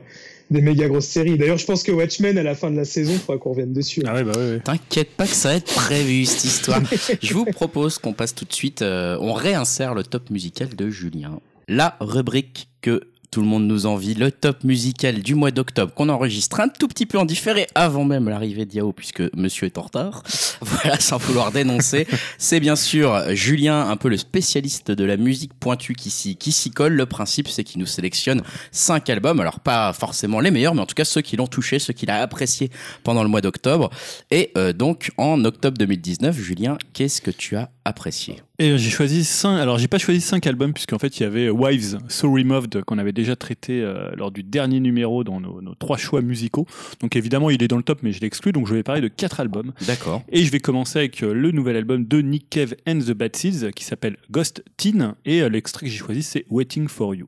des méga grosses séries. D'ailleurs, je pense que Watchmen, à la fin de la saison, il faudra qu'on revienne dessus. Ah ouais, bah ouais, ouais. T'inquiète pas que ça va être prévu cette histoire. Je vous propose qu'on passe tout de suite, euh, on réinsère le top musical de Julien. La rubrique que tout le monde nous envie, le top musical du mois d'octobre qu'on enregistre un tout petit peu en différé avant même l'arrivée d'Yao puisque monsieur est en retard. Voilà, sans vouloir dénoncer. C'est bien sûr Julien, un peu le spécialiste de la musique pointue qui s'y, qui s'y colle. Le principe, c'est qu'il nous sélectionne cinq albums. Alors, pas forcément les meilleurs, mais en tout cas ceux qui l'ont touché, ceux qu'il a apprécié pendant le mois d'octobre. Et euh, donc, en octobre 2019, Julien, qu'est-ce que tu as apprécié? Et j'ai choisi cinq. Alors, j'ai pas choisi cinq albums, puisqu'en fait, il y avait Wives, So Removed, qu'on avait déjà traité euh, lors du dernier numéro dans nos, nos trois choix musicaux. Donc, évidemment, il est dans le top, mais je l'exclus. Donc, je vais parler de quatre albums. D'accord. Et je vais commencer avec euh, le nouvel album de Nick Cave and the Bad Seeds qui s'appelle Ghost Teen. Et euh, l'extrait que j'ai choisi, c'est Waiting for You.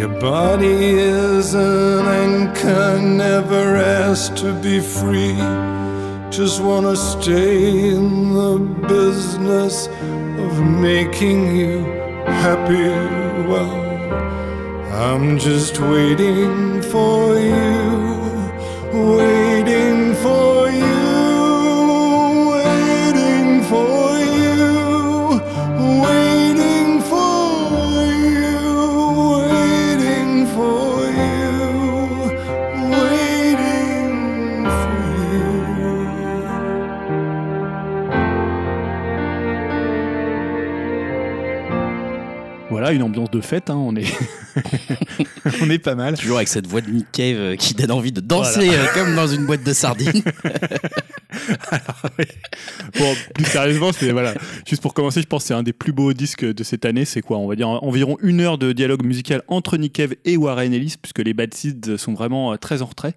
Your body is an anchor, never asked to be free. Just wanna stay in the business of making you happy. Well, I'm just waiting for you, waiting une ambiance de fête, hein, on, est on est pas mal. Toujours avec cette voix de Nick Cave euh, qui donne envie de danser euh, comme dans une boîte de sardines. Bon, plus sérieusement, c'est voilà. Juste pour commencer, je pense que c'est un des plus beaux disques de cette année. C'est quoi On va dire environ une heure de dialogue musical entre Nick Cave et Warren Ellis, puisque les Bad Seeds sont vraiment euh, très en retrait.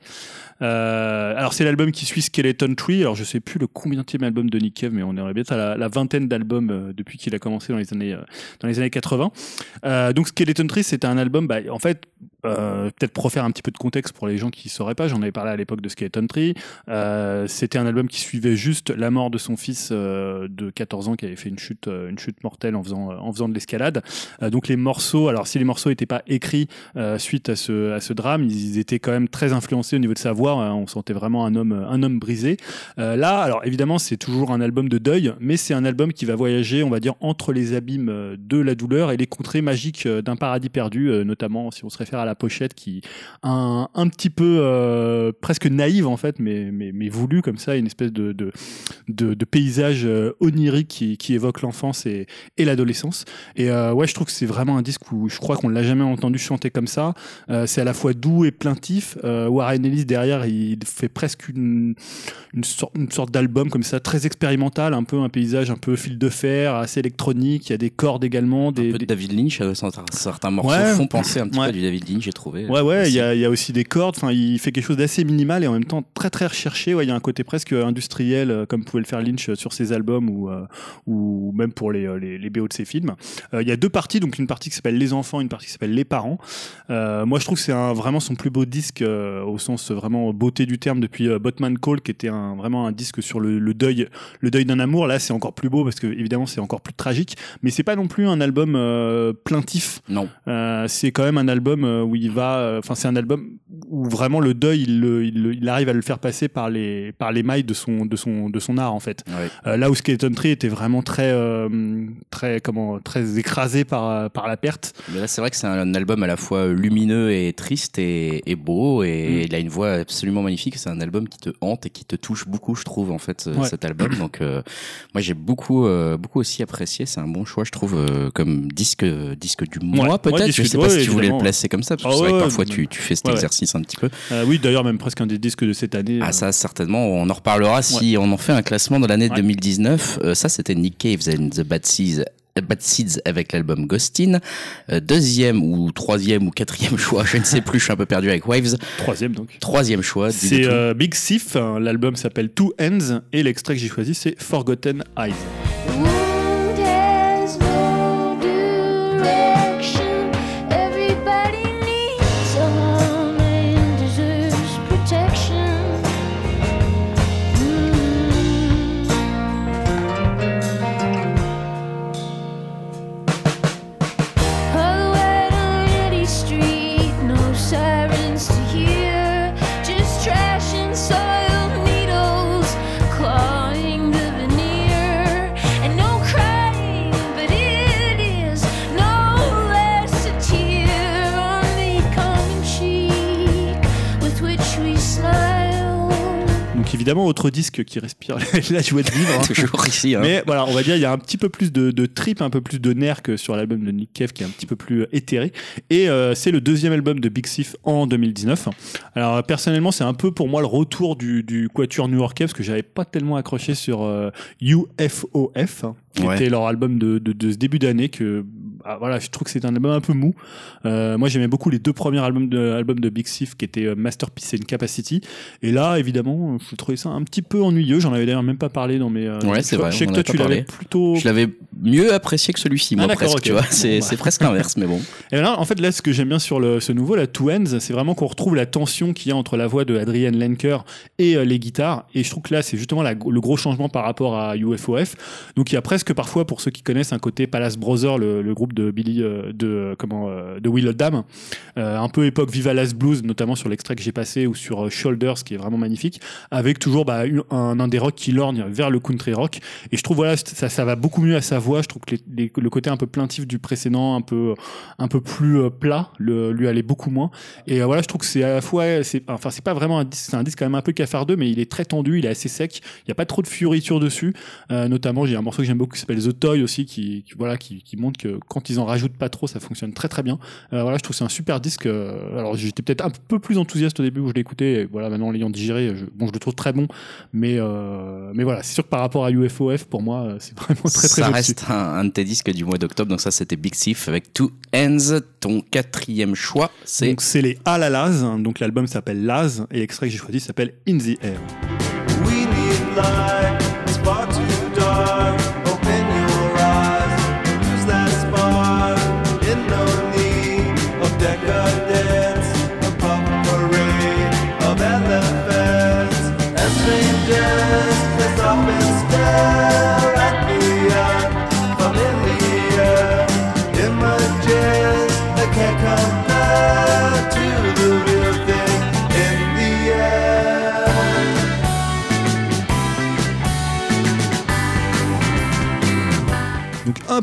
Euh, alors c'est l'album qui suit Skeleton Tree. Alors je sais plus le combienième album de Nick Cave, mais on est bien à la, la vingtaine d'albums euh, depuis qu'il a commencé dans les années euh, dans les années 80. Euh, donc Skeleton Tree, c'était un album. Bah, en fait, euh, peut-être pour refaire un petit peu de contexte pour les gens qui sauraient pas, j'en avais parlé à l'époque de Skeleton Tree. Euh, c'était un album qui suivait juste la mort de son fils de 14 ans qui avait fait une chute, une chute mortelle en faisant, en faisant de l'escalade. Donc les morceaux, alors si les morceaux n'étaient pas écrits suite à ce, à ce drame, ils étaient quand même très influencés au niveau de sa voix. Hein. on sentait vraiment un homme, un homme brisé. Euh, là, alors évidemment, c'est toujours un album de deuil, mais c'est un album qui va voyager, on va dire, entre les abîmes euh, de la douleur et les contrées magiques euh, d'un paradis perdu, notamment si on se réfère à la pochette qui un, un petit peu presque naïve en fait, mais, mais, mais voulu comme ça, une espèce de, de, paysage onirique qui, qui évoque l'enfance et, l'adolescence. Et ouais, je trouve que c'est vraiment un disque où je crois qu'on l'a jamais entendu chanter comme ça. C'est à la fois doux et plaintif. Warren Ellis derrière, il fait presque une, une, sorte, une sorte d'album comme ça, très expérimental, un peu un paysage un peu fil de fer, assez électronique. Il y a des cordes également, des, Un peu de David Lynch, euh, certains morceaux Ouais. font penser un petit peu à du David Lynch, j'ai trouvé. Ouais, ouais, il y a, il y a aussi des cordes. Enfin, il fait quelque chose d'assez minimal et en même temps très très recherché. Ouais, il y a un côté presque industriel, euh, comme pouvait le faire Lynch euh, sur ses albums ou euh, ou même pour les, euh, les, les BO de ses films. Euh, Il y a deux parties, donc une partie qui s'appelle Les enfants, une partie qui s'appelle Les parents. Euh, moi, je trouve que c'est un, vraiment son plus beau disque euh, au sens vraiment beauté du terme depuis euh, Botman Call, qui était un, vraiment un disque sur le, le deuil, le deuil d'un amour. Là, c'est encore plus beau parce que évidemment, c'est encore plus tragique. Mais c'est pas non plus un album euh, plaintif. Non, Euh, c'est quand même un album euh, où il va, enfin c'est un album où vraiment le deuil, il, arrive à le faire passer par les par les mailles de son de son de son art en fait. ouais. Là où Skeleton Tree était vraiment très très comment très écrasé par par la perte. Mais là, c'est vrai que c'est un album à la fois lumineux et triste et, et beau, et Mm. il a une voix absolument magnifique. C'est un album qui te hante et qui te touche beaucoup, je trouve, en fait, Ouais. cet album. Donc, euh, moi, j'ai beaucoup, euh, beaucoup aussi apprécié. C'est un bon choix, je trouve, euh, comme disque, disque du mois, Ouais, peut-être. disque je sais pas ouais, si tu voulais le placer comme ça, parce que Ah c'est vrai que ouais, parfois tu, tu fais cet Ouais, ouais. exercice un petit peu. Euh, oui, d'ailleurs même presque un des disques de cette année. Ah euh, ça certainement, on en reparlera si on en fait un classement de l'année Ouais. 2019. Euh, ça c'était Nick Cave and the Bad Seeds. Bad Seeds avec l'album Ghostin. Euh, deuxième ou troisième ou quatrième choix, je ne sais plus, je suis un peu perdu avec Waves. troisième donc. Troisième choix, C'est euh, Big Sif, hein, l'album s'appelle Two Ends et l'extrait que j'ai choisi c'est Forgotten Eyes. Évidemment, autre disque qui respire la joie de vivre. hein. Toujours ici. hein. Mais voilà, on va dire il y a un petit peu plus de, de trip, un peu plus de nerfs que sur l'album de Nick Cave qui est un petit peu plus euh, éthéré. Et euh, c'est le deuxième album de Big Thief en 2019. Alors euh, personnellement, c'est un peu pour moi le retour du, du quatuor new-yorkais parce que j'avais pas tellement accroché sur euh, UFOF, hein, qui Ouais. était leur album de, de, de ce début d'année. Que ah, voilà, je trouve que c'est un album un peu mou. Euh, moi, j'aimais beaucoup les deux premiers albums de, albums de Big Thief qui étaient euh, Masterpiece et Incapacity. Et là, évidemment, je trouvais ça un petit peu ennuyeux. J'en avais d'ailleurs même pas parlé dans mes. euh, Ouais, c'est vrai, Je sais que toi, tu l'avais plutôt. Je l'avais mieux apprécié que celui-ci, moi, Ah, presque. Tu vois, c'est Bon, bah. presque l'inverse, mais bon. Et là, en fait, là, ce que j'aime bien sur le, ce nouveau, la Two Ends, c'est vraiment qu'on retrouve la tension qu'il y a entre la voix de Adrian Lenker et euh, les guitares. Et je trouve que là, c'est justement la- le gros changement par rapport à UFOF. Donc, il y a presque parfois, pour ceux qui connaissent, un côté Palace Brothers, le, le groupe de Billy, euh, de, euh, comment, euh, de Will Oldham. Un peu époque Viva Las Blues, notamment sur l'extrait que j'ai passé ou sur Shoulders, qui est vraiment magnifique. Avec toujours, bah, un, un des rock qui lorgne vers le country rock. Et je trouve, voilà, ça, ça va beaucoup mieux à sa voix. Je trouve que le côté un peu plaintif du précédent, un peu, un peu plus plat, le, lui allait beaucoup moins. Et voilà, je trouve que c'est à la fois, c'est, enfin, c'est pas vraiment un disque, c'est un disque quand même un peu cafardeux, mais il est très tendu, il est assez sec. Il y a pas trop de fioritures dessus. Notamment, j'ai un morceau que j'aime beaucoup qui s'appelle The Toy aussi, qui, qui, voilà, qui, qui montre que quand ils en rajoutent pas trop, ça fonctionne très très bien. Euh, voilà, je trouve c'est un super disque. Euh, alors, j'étais peut-être un peu plus enthousiaste au début où je l'écoutais. Et Voilà, maintenant, en l'ayant digéré, je, bon, je le trouve très bon. Mais, euh, mais voilà, c'est sûr que par rapport à UFOF, pour moi, c'est vraiment très très ça reste un, un de tes disques du mois d'octobre, donc ça c'était Big Thief avec Two Ends. Ton quatrième choix, c'est Donc c'est les À la Laz, donc l'album s'appelle Laz et l'extrait que j'ai choisi s'appelle In the Air. We need light, it's far too dark.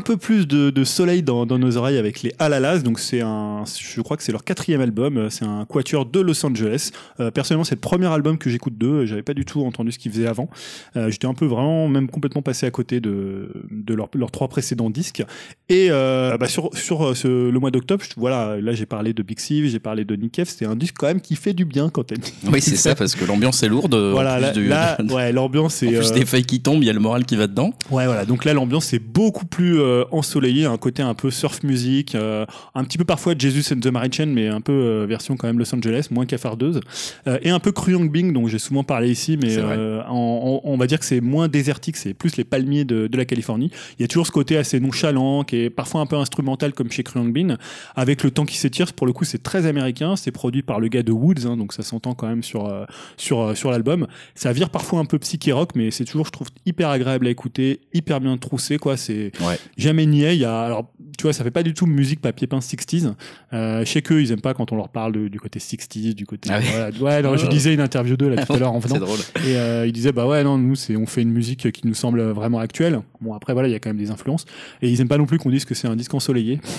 Peu plus de, de soleil dans, dans nos oreilles avec les Alalas. Donc c'est un, je crois que c'est leur quatrième album. Euh, C'est un quatuor de Los Angeles. Euh, personnellement, c'est le premier album que j'écoute d'eux. J'avais pas du tout entendu ce qu'ils faisaient avant. Euh, J'étais un peu vraiment même complètement passé à côté de, de leurs leurs trois précédents disques. Et euh, bah, sur, sur euh, ce- le mois d'octobre, voilà, là j'ai parlé de Big Steve, j'ai parlé de Nick. C'était un disque quand même qui fait du bien quand elle. Oui, c'est ça, parce que l'ambiance est lourde. en Voilà, plus là, ouais, l'ambiance en est. plus euh, des feuilles qui tombent, il y a le moral qui va dedans. Ouais, voilà. Donc là, l'ambiance est beaucoup plus euh, ensoleillée, un côté un peu surf music, euh, un petit peu parfois Jesus and the Mary Chain, mais un peu euh, version quand même Los Angeles, moins cafardeuse, euh, et un peu Cru Young Bing, dont j'ai souvent parlé ici, mais euh, en- en- on va dire que c'est moins désertique, c'est plus les palmiers de, de la Californie. Il y a toujours ce côté assez nonchalant, qui est parfois un peu instrumental comme chez Cru Young Bing, avec le temps qui s'étire. Pour le coup, c'est très américain. C'est produit par le gars de Woods, hein, donc ça s'entend quand même sur sur sur l'album. Ça vire parfois un peu psyché rock, mais c'est toujours, je trouve, hyper agréable à écouter, hyper bien troussé, quoi. C'est Ouais. Jamais niais. Il y a, alors, tu vois, ça fait pas du tout musique papier peint 60s. Euh, je sais qu'eux, ils aiment pas quand on leur parle de- du côté 60s, du côté. Ah oui. voilà. Ouais, non, je lisais une interview d'eux là tout à l'heure en venant. Drôle. Et euh, il disait bah ouais non nous c'est on fait une musique qui nous semble vraiment actuelle. Bon après voilà il y a quand même des influences et ils aiment pas non plus qu'on dise que c'est un disque ensoleillé.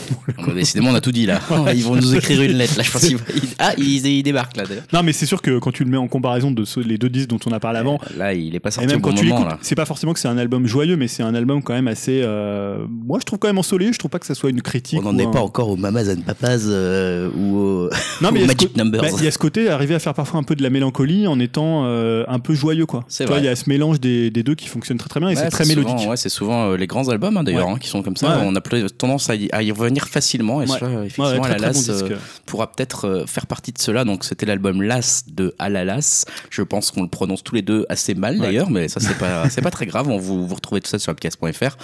Bon, décidément, on a tout dit là. Ils vont nous écrire une lettre là. Je pense qu'ils- ils- Ah, ils, ils débarquent là d'ailleurs. Non mais c'est sûr que quand tu le mets en comparaison de ceux- les deux disques dont on a parlé avant, Là, il est pas et sorti même au bon quand tu moment là. c'est pas forcément que c'est un album joyeux, mais c'est un album quand même assez. euh, moi, je trouve quand même ensoleillé. Je trouve pas que ça soit une critique. On n'en est un- pas encore au Mamas and Papas euh, ou au Non, mais Magic co- Numbers. bah, il y a ce côté arriver à faire parfois un peu de la mélancolie en étant euh, un peu joyeux, quoi. C'est Tu vois, vrai. il y a ce mélange des, des deux qui fonctionne très très bien et Ouais, c'est très souvent- mélodique. ouais, c'est souvent euh, les grands albums hein, d'ailleurs Ouais. hein, qui sont comme ça. On a tendance à y, à y revenir facilement et ça, effectivement, très, Alalas bon pourra peut-être faire partie de cela. Donc c'était l'album Las de Alalas. Je pense qu'on le prononce tous les deux assez mal d'ailleurs, mais ça c'est pas c'est pas très grave. On vous, vous retrouvez tout ça sur podcast.fr.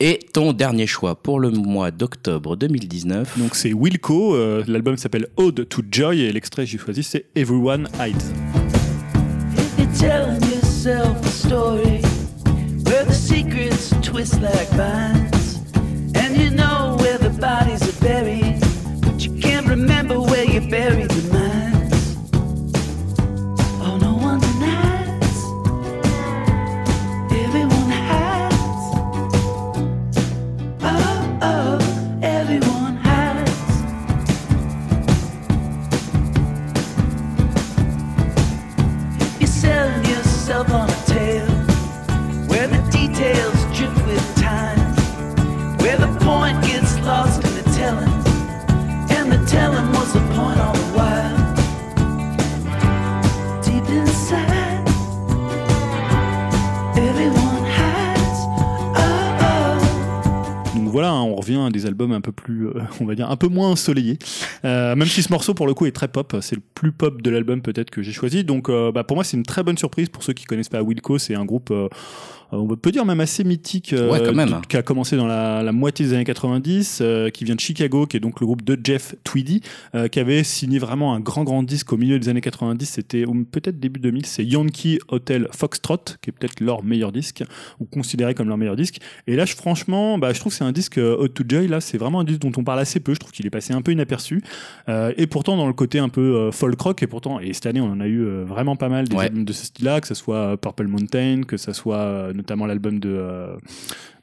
Et ton dernier choix pour le mois d'octobre 2019. Donc c'est Wilco, euh, l'album s'appelle Ode to Joy et l'extrait que j'ai choisi c'est Everyone Hides. If you're telling yourself a story where the secrets twist like vines, and you know where the bodies are buried, but you can't remember where you buried albums un peu plus, euh, on va dire, un peu moins ensoleillés. Euh, même si ce morceau, pour le coup, est très pop. C'est le plus pop de l'album peut-être que j'ai choisi. Donc, euh, bah, pour moi, c'est une très bonne surprise. Pour ceux qui connaissent pas Wilco, c'est un groupe, on peut dire même assez mythique, euh, Ouais, quand même. de- qui a commencé dans la, la moitié des années 90, euh, qui vient de Chicago, qui est donc le groupe de Jeff Tweedy, euh, qui avait signé vraiment un grand grand disque au milieu des années 90. C'était peut-être début 2000. C'est Yankee Hotel Foxtrot, qui est peut-être leur meilleur disque ou considéré comme leur meilleur disque. Et là, je, franchement, bah, je trouve que c'est un disque euh, Hot to Joy. Là, c'est vraiment un disque dont on parle assez peu. Je trouve qu'il est passé un peu inaperçu. Euh, et pourtant, dans le côté un peu euh, folk rock, et pourtant, et cette année, on en a eu euh, vraiment pas mal des Ouais. albums de ce style-là, que ce soit euh, Purple Mountain, que ce soit euh, notamment l'album de.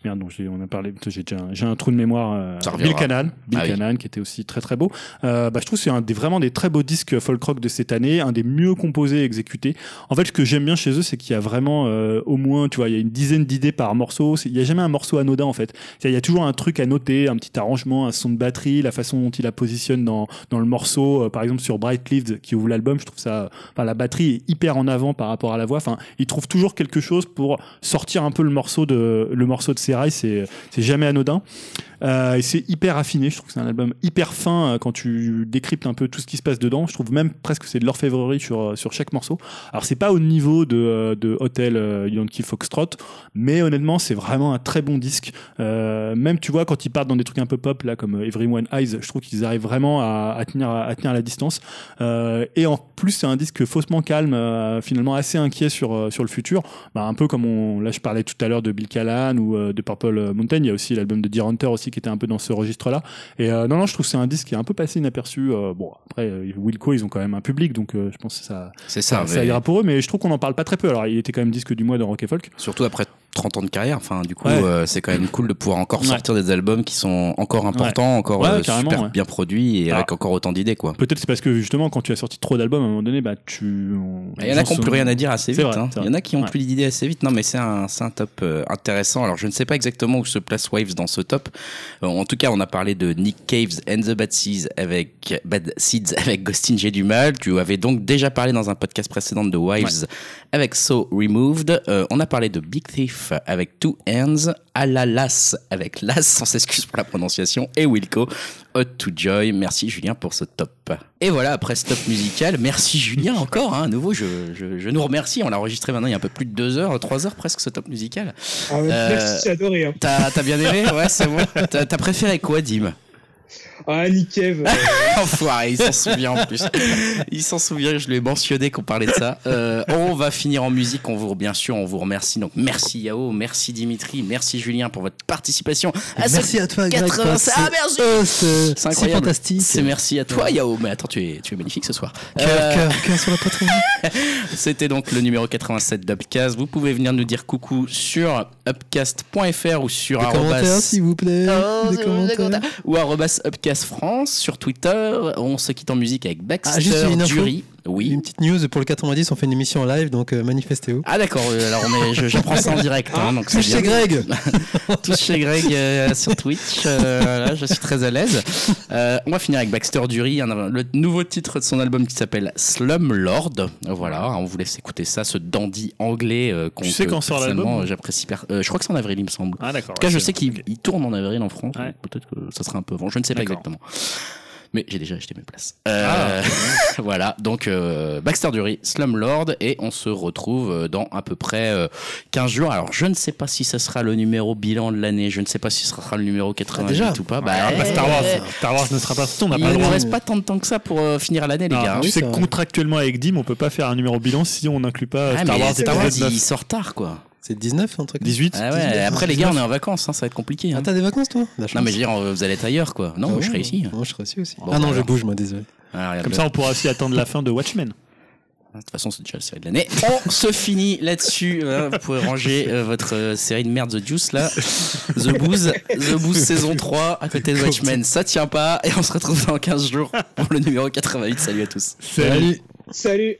Merde, j'ai- on a parlé. J'ai déjà un- j'ai un trou de mémoire. euh, Bill. Canal, Bill Ah oui. Qui était aussi très très beau. Euh, bah, je trouve que c'est un des vraiment des très beaux disques folk rock de cette année, un des mieux composés et exécutés. En fait, ce que j'aime bien chez eux, c'est qu'il y a vraiment euh, au moins, tu vois, il y a une dizaine d'idées par morceau. Il y a jamais un morceau anodin en fait. Il y a toujours un truc à noter, un petit arrangement, un son de batterie, la façon dont il la positionne dans dans le morceau. Euh, par exemple, sur Bright Leaves, qui ouvre l'album, je trouve ça, enfin, la batterie est hyper en avant par rapport à la voix. Enfin, il trouve toujours quelque chose pour sortir un peu le morceau de le morceau de ses c'est jamais anodin. Euh, et c'est hyper affiné. Je trouve que c'est un album hyper fin euh, quand tu décryptes un peu tout ce qui se passe dedans. Je trouve même presque que c'est de l'orfèvrerie sur, euh, sur chaque morceau. Alors, c'est pas au niveau de, euh, de Hotel Yankee Foxtrot, mais honnêtement, c'est vraiment un très bon disque. Euh, même, tu vois, quand ils partent dans des trucs un peu pop, là, comme Everyone Eyes, je trouve qu'ils arrivent vraiment à, à tenir, à tenir la distance. Euh, et en plus, c'est un disque faussement calme, euh, finalement assez inquiet sur, sur le futur. Bah, un peu comme on, là, je parlais tout à l'heure de Bill Callan ou de Purple Mountain. Il y a aussi l'album de Deer Hunter aussi qui était un peu dans ce registre-là. Et euh, non, non, je trouve que c'est un disque qui est un peu passé inaperçu. Euh, bon, après, euh, Wilco, ils ont quand même un public, donc je pense que ça, ça, ça. ça ira pour eux. Mais je trouve qu'on en parle pas très peu. Alors, il était quand même disque du mois dans Rock et Folk. Surtout après 30 ans de carrière. Enfin, du coup, Ouais. c'est quand même cool de pouvoir encore Ouais. sortir des albums qui sont encore importants, encore Ouais, super bien produits et Ah. avec encore autant d'idées, quoi. Peut-être c'est parce que justement, quand tu as sorti trop d'albums, à un moment donné, bah, tu. on- Il y en a qui n'ont plus rien à dire assez vite. vrai, hein. Il y en a qui ont Ouais. plus d'idées assez vite. Non, mais c'est un, un top intéressant. Alors, je ne sais pas exactement où se place Waves dans ce top. Euh, en tout cas, on a parlé de Nick Caves and the Bad Seeds avec Bad Seeds avec Ghostin J'ai du mal. Tu avais donc déjà parlé dans un podcast précédent de Waves avec So Removed. Euh, on a parlé de Big Thief avec Two Hands, Alalas avec Las, on s'excuse pour la prononciation, et Wilco, Hot to Joy. Merci Julien pour ce top. Et voilà, après ce top musical, merci Julien encore. Hein, à nouveau, je, je, je nous remercie. On l'a enregistré maintenant il y a un peu plus de deux heures, trois heures presque ce top musical. Ah Euh, Merci, j'ai adoré. Hein. T'as t'as bien aimé? Ouais, c'est bon. T'as t'as préféré quoi, Dim? Ah, Nikev. euh, Enfoiré, il s'en souvient en plus. Il s'en souvient, je lui ai mentionné qu'on parlait de ça. Euh, on va finir en musique, on vous, bien sûr, on vous remercie. Donc merci Yao, merci Dimitri, merci Julien pour votre participation. à Merci à toi, Greg. 80, pour ah, merci. euh, C'est fantastique. C'est merci à toi Yao. Mais attends, tu es, tu es magnifique ce soir. Cœur, Euh, cœur, cœur sur la poitrine. C'était donc le numéro 87 d'Upcast. Vous pouvez venir nous dire coucou sur upcast.fr ou sur Des commentaires, s'il vous plaît. Oh, Des des commentaires. commentaires. ou arrobas Upcast France sur Twitter. On se quitte en musique avec Baxter Ah, juste une info. Dury. Oui. Une petite news pour le 90, on fait une émission en live, donc euh, manifestez-vous. Ah d'accord, euh, alors mais je, j'apprends ça en direct. hein, donc Touche chez. Greg Tous chez Greg euh, sur Twitch. euh, là, je suis très à l'aise. Euh, on va finir avec Baxter Dury, un- le nouveau titre de son album qui s'appelle Slumlord. Voilà, on vous laisse écouter ça, ce dandy anglais euh, qu'on Tu sais que quand sort l'album J'apprécie. per- euh, je crois que c'est en avril, il me semble. Ah, d'accord. En tout cas, je sais qu'il il tourne en avril en France. Ouais. Peut-être que ça sera un peu avant. Je ne sais pas D'accord. exactement. Mais j'ai déjà acheté mes places. Euh, voilà, donc euh, Baxter Dury, Slumlord, et on se retrouve euh, dans à peu près euh, 15 jours. Alors, je ne sais pas si ça sera le numéro bilan de l'année, je ne sais pas si ce sera le numéro 88 déjà ou pas. Bah, bah, Star Wars. Star Wars ne sera pas sorti, on n'a il pas le ne droit. reste pas tant de temps que ça pour euh, finir l'année, les gars. hein. tu sais c'est que vrai. contractuellement avec Dim, on peut pas faire un numéro bilan si on n'inclut pas Ah, Star mais Wars Star Wars, il 9. sort tard, quoi. C'est 19, un truc 18 Ah ouais, 19, après, les gars, on 19. est en vacances, hein, ça va être compliqué. hein. Ah, t'as des vacances, toi? La Non, mais je veux dire, vous allez être ailleurs, quoi. Non, Ah moi, je ouais, serai ici. Moi, je serai ici aussi. Bon, ah non, je bouge, moi, désolé. Ah, Comme le- ça, on pourra aussi attendre la fin de Watchmen. De toute façon, c'est déjà la série de l'année. On se finit là-dessus. Hein, vous pouvez ranger euh, votre euh, série de merde The Juice là. The Booze. The Booze saison 3 à côté de Watchmen. Ça tient pas. Et on se retrouve dans 15 jours pour le numéro 88. Salut à tous. Salut Salut.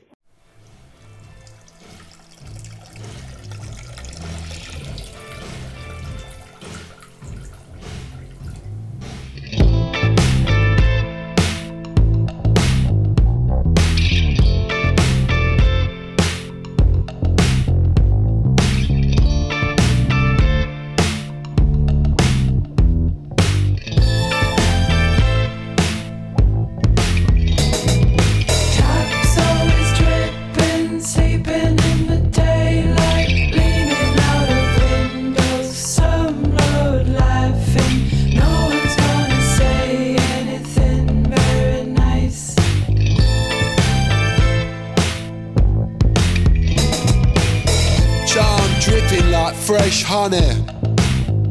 Fresh honey.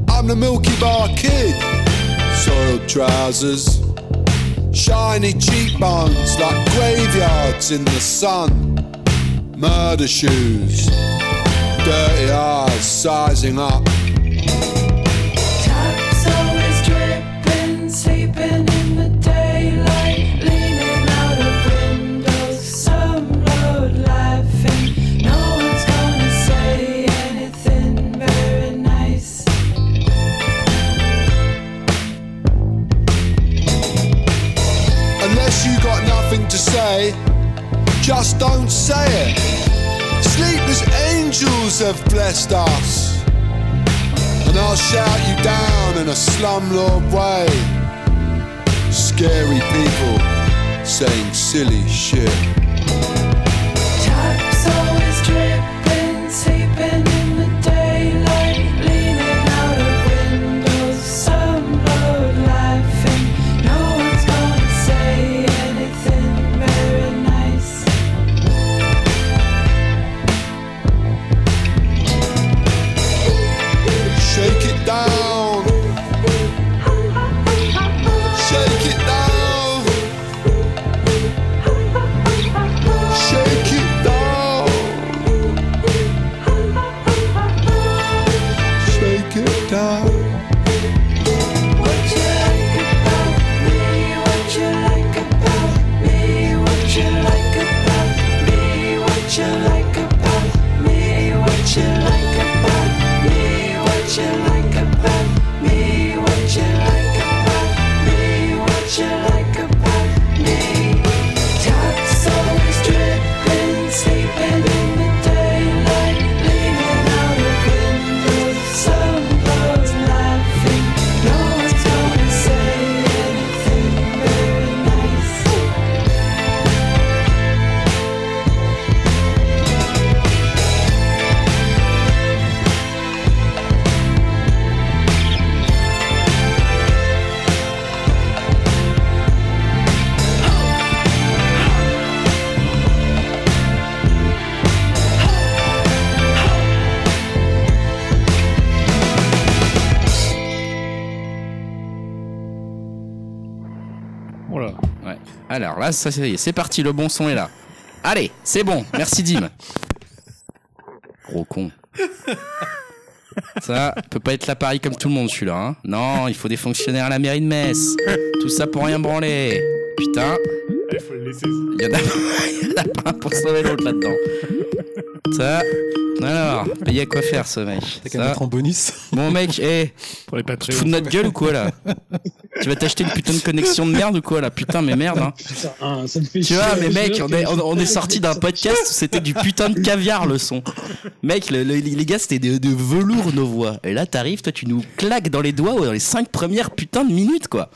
I'm the Milky Bar kid. Soiled trousers, shiny cheekbones like graveyards in the sun. Murder shoes, dirty eyes sizing up. Just don't say it. Sleepless angels have blessed us. And I'll shout you down in a slumlord way. Scary people saying silly shit. Là, ça, ça y est, c'est parti, le bon son est là. Allez, c'est bon, merci Dim. Gros con. Ça peut pas être là pareil comme tout le monde celui-là. Hein. Non, il faut des fonctionnaires à la mairie de Metz. Tout ça pour rien branler. Putain, Il faut le laisser. il y en a, il y en a pas un pour sauver l'autre là-dedans. Ça, alors, il y a quoi faire ce mec. T'as qu'à Ça. mettre en bonus. Bon mec, hé, Pour les tu te Patreons. fous de notre gueule ou quoi là Tu vas t'acheter une putain de connexion de merde ou quoi là Putain, mais merde hein. Putain, hein, ça me fait Tu chier. vois, mais mec, on est, que- on, on est sorti d'un podcast où c'était du putain de caviar le son. Mec, le- le- les gars, c'était de, de velours nos voix. Et là, t'arrives, toi, tu nous claques dans les doigts dans les 5 premières putains de minutes, quoi.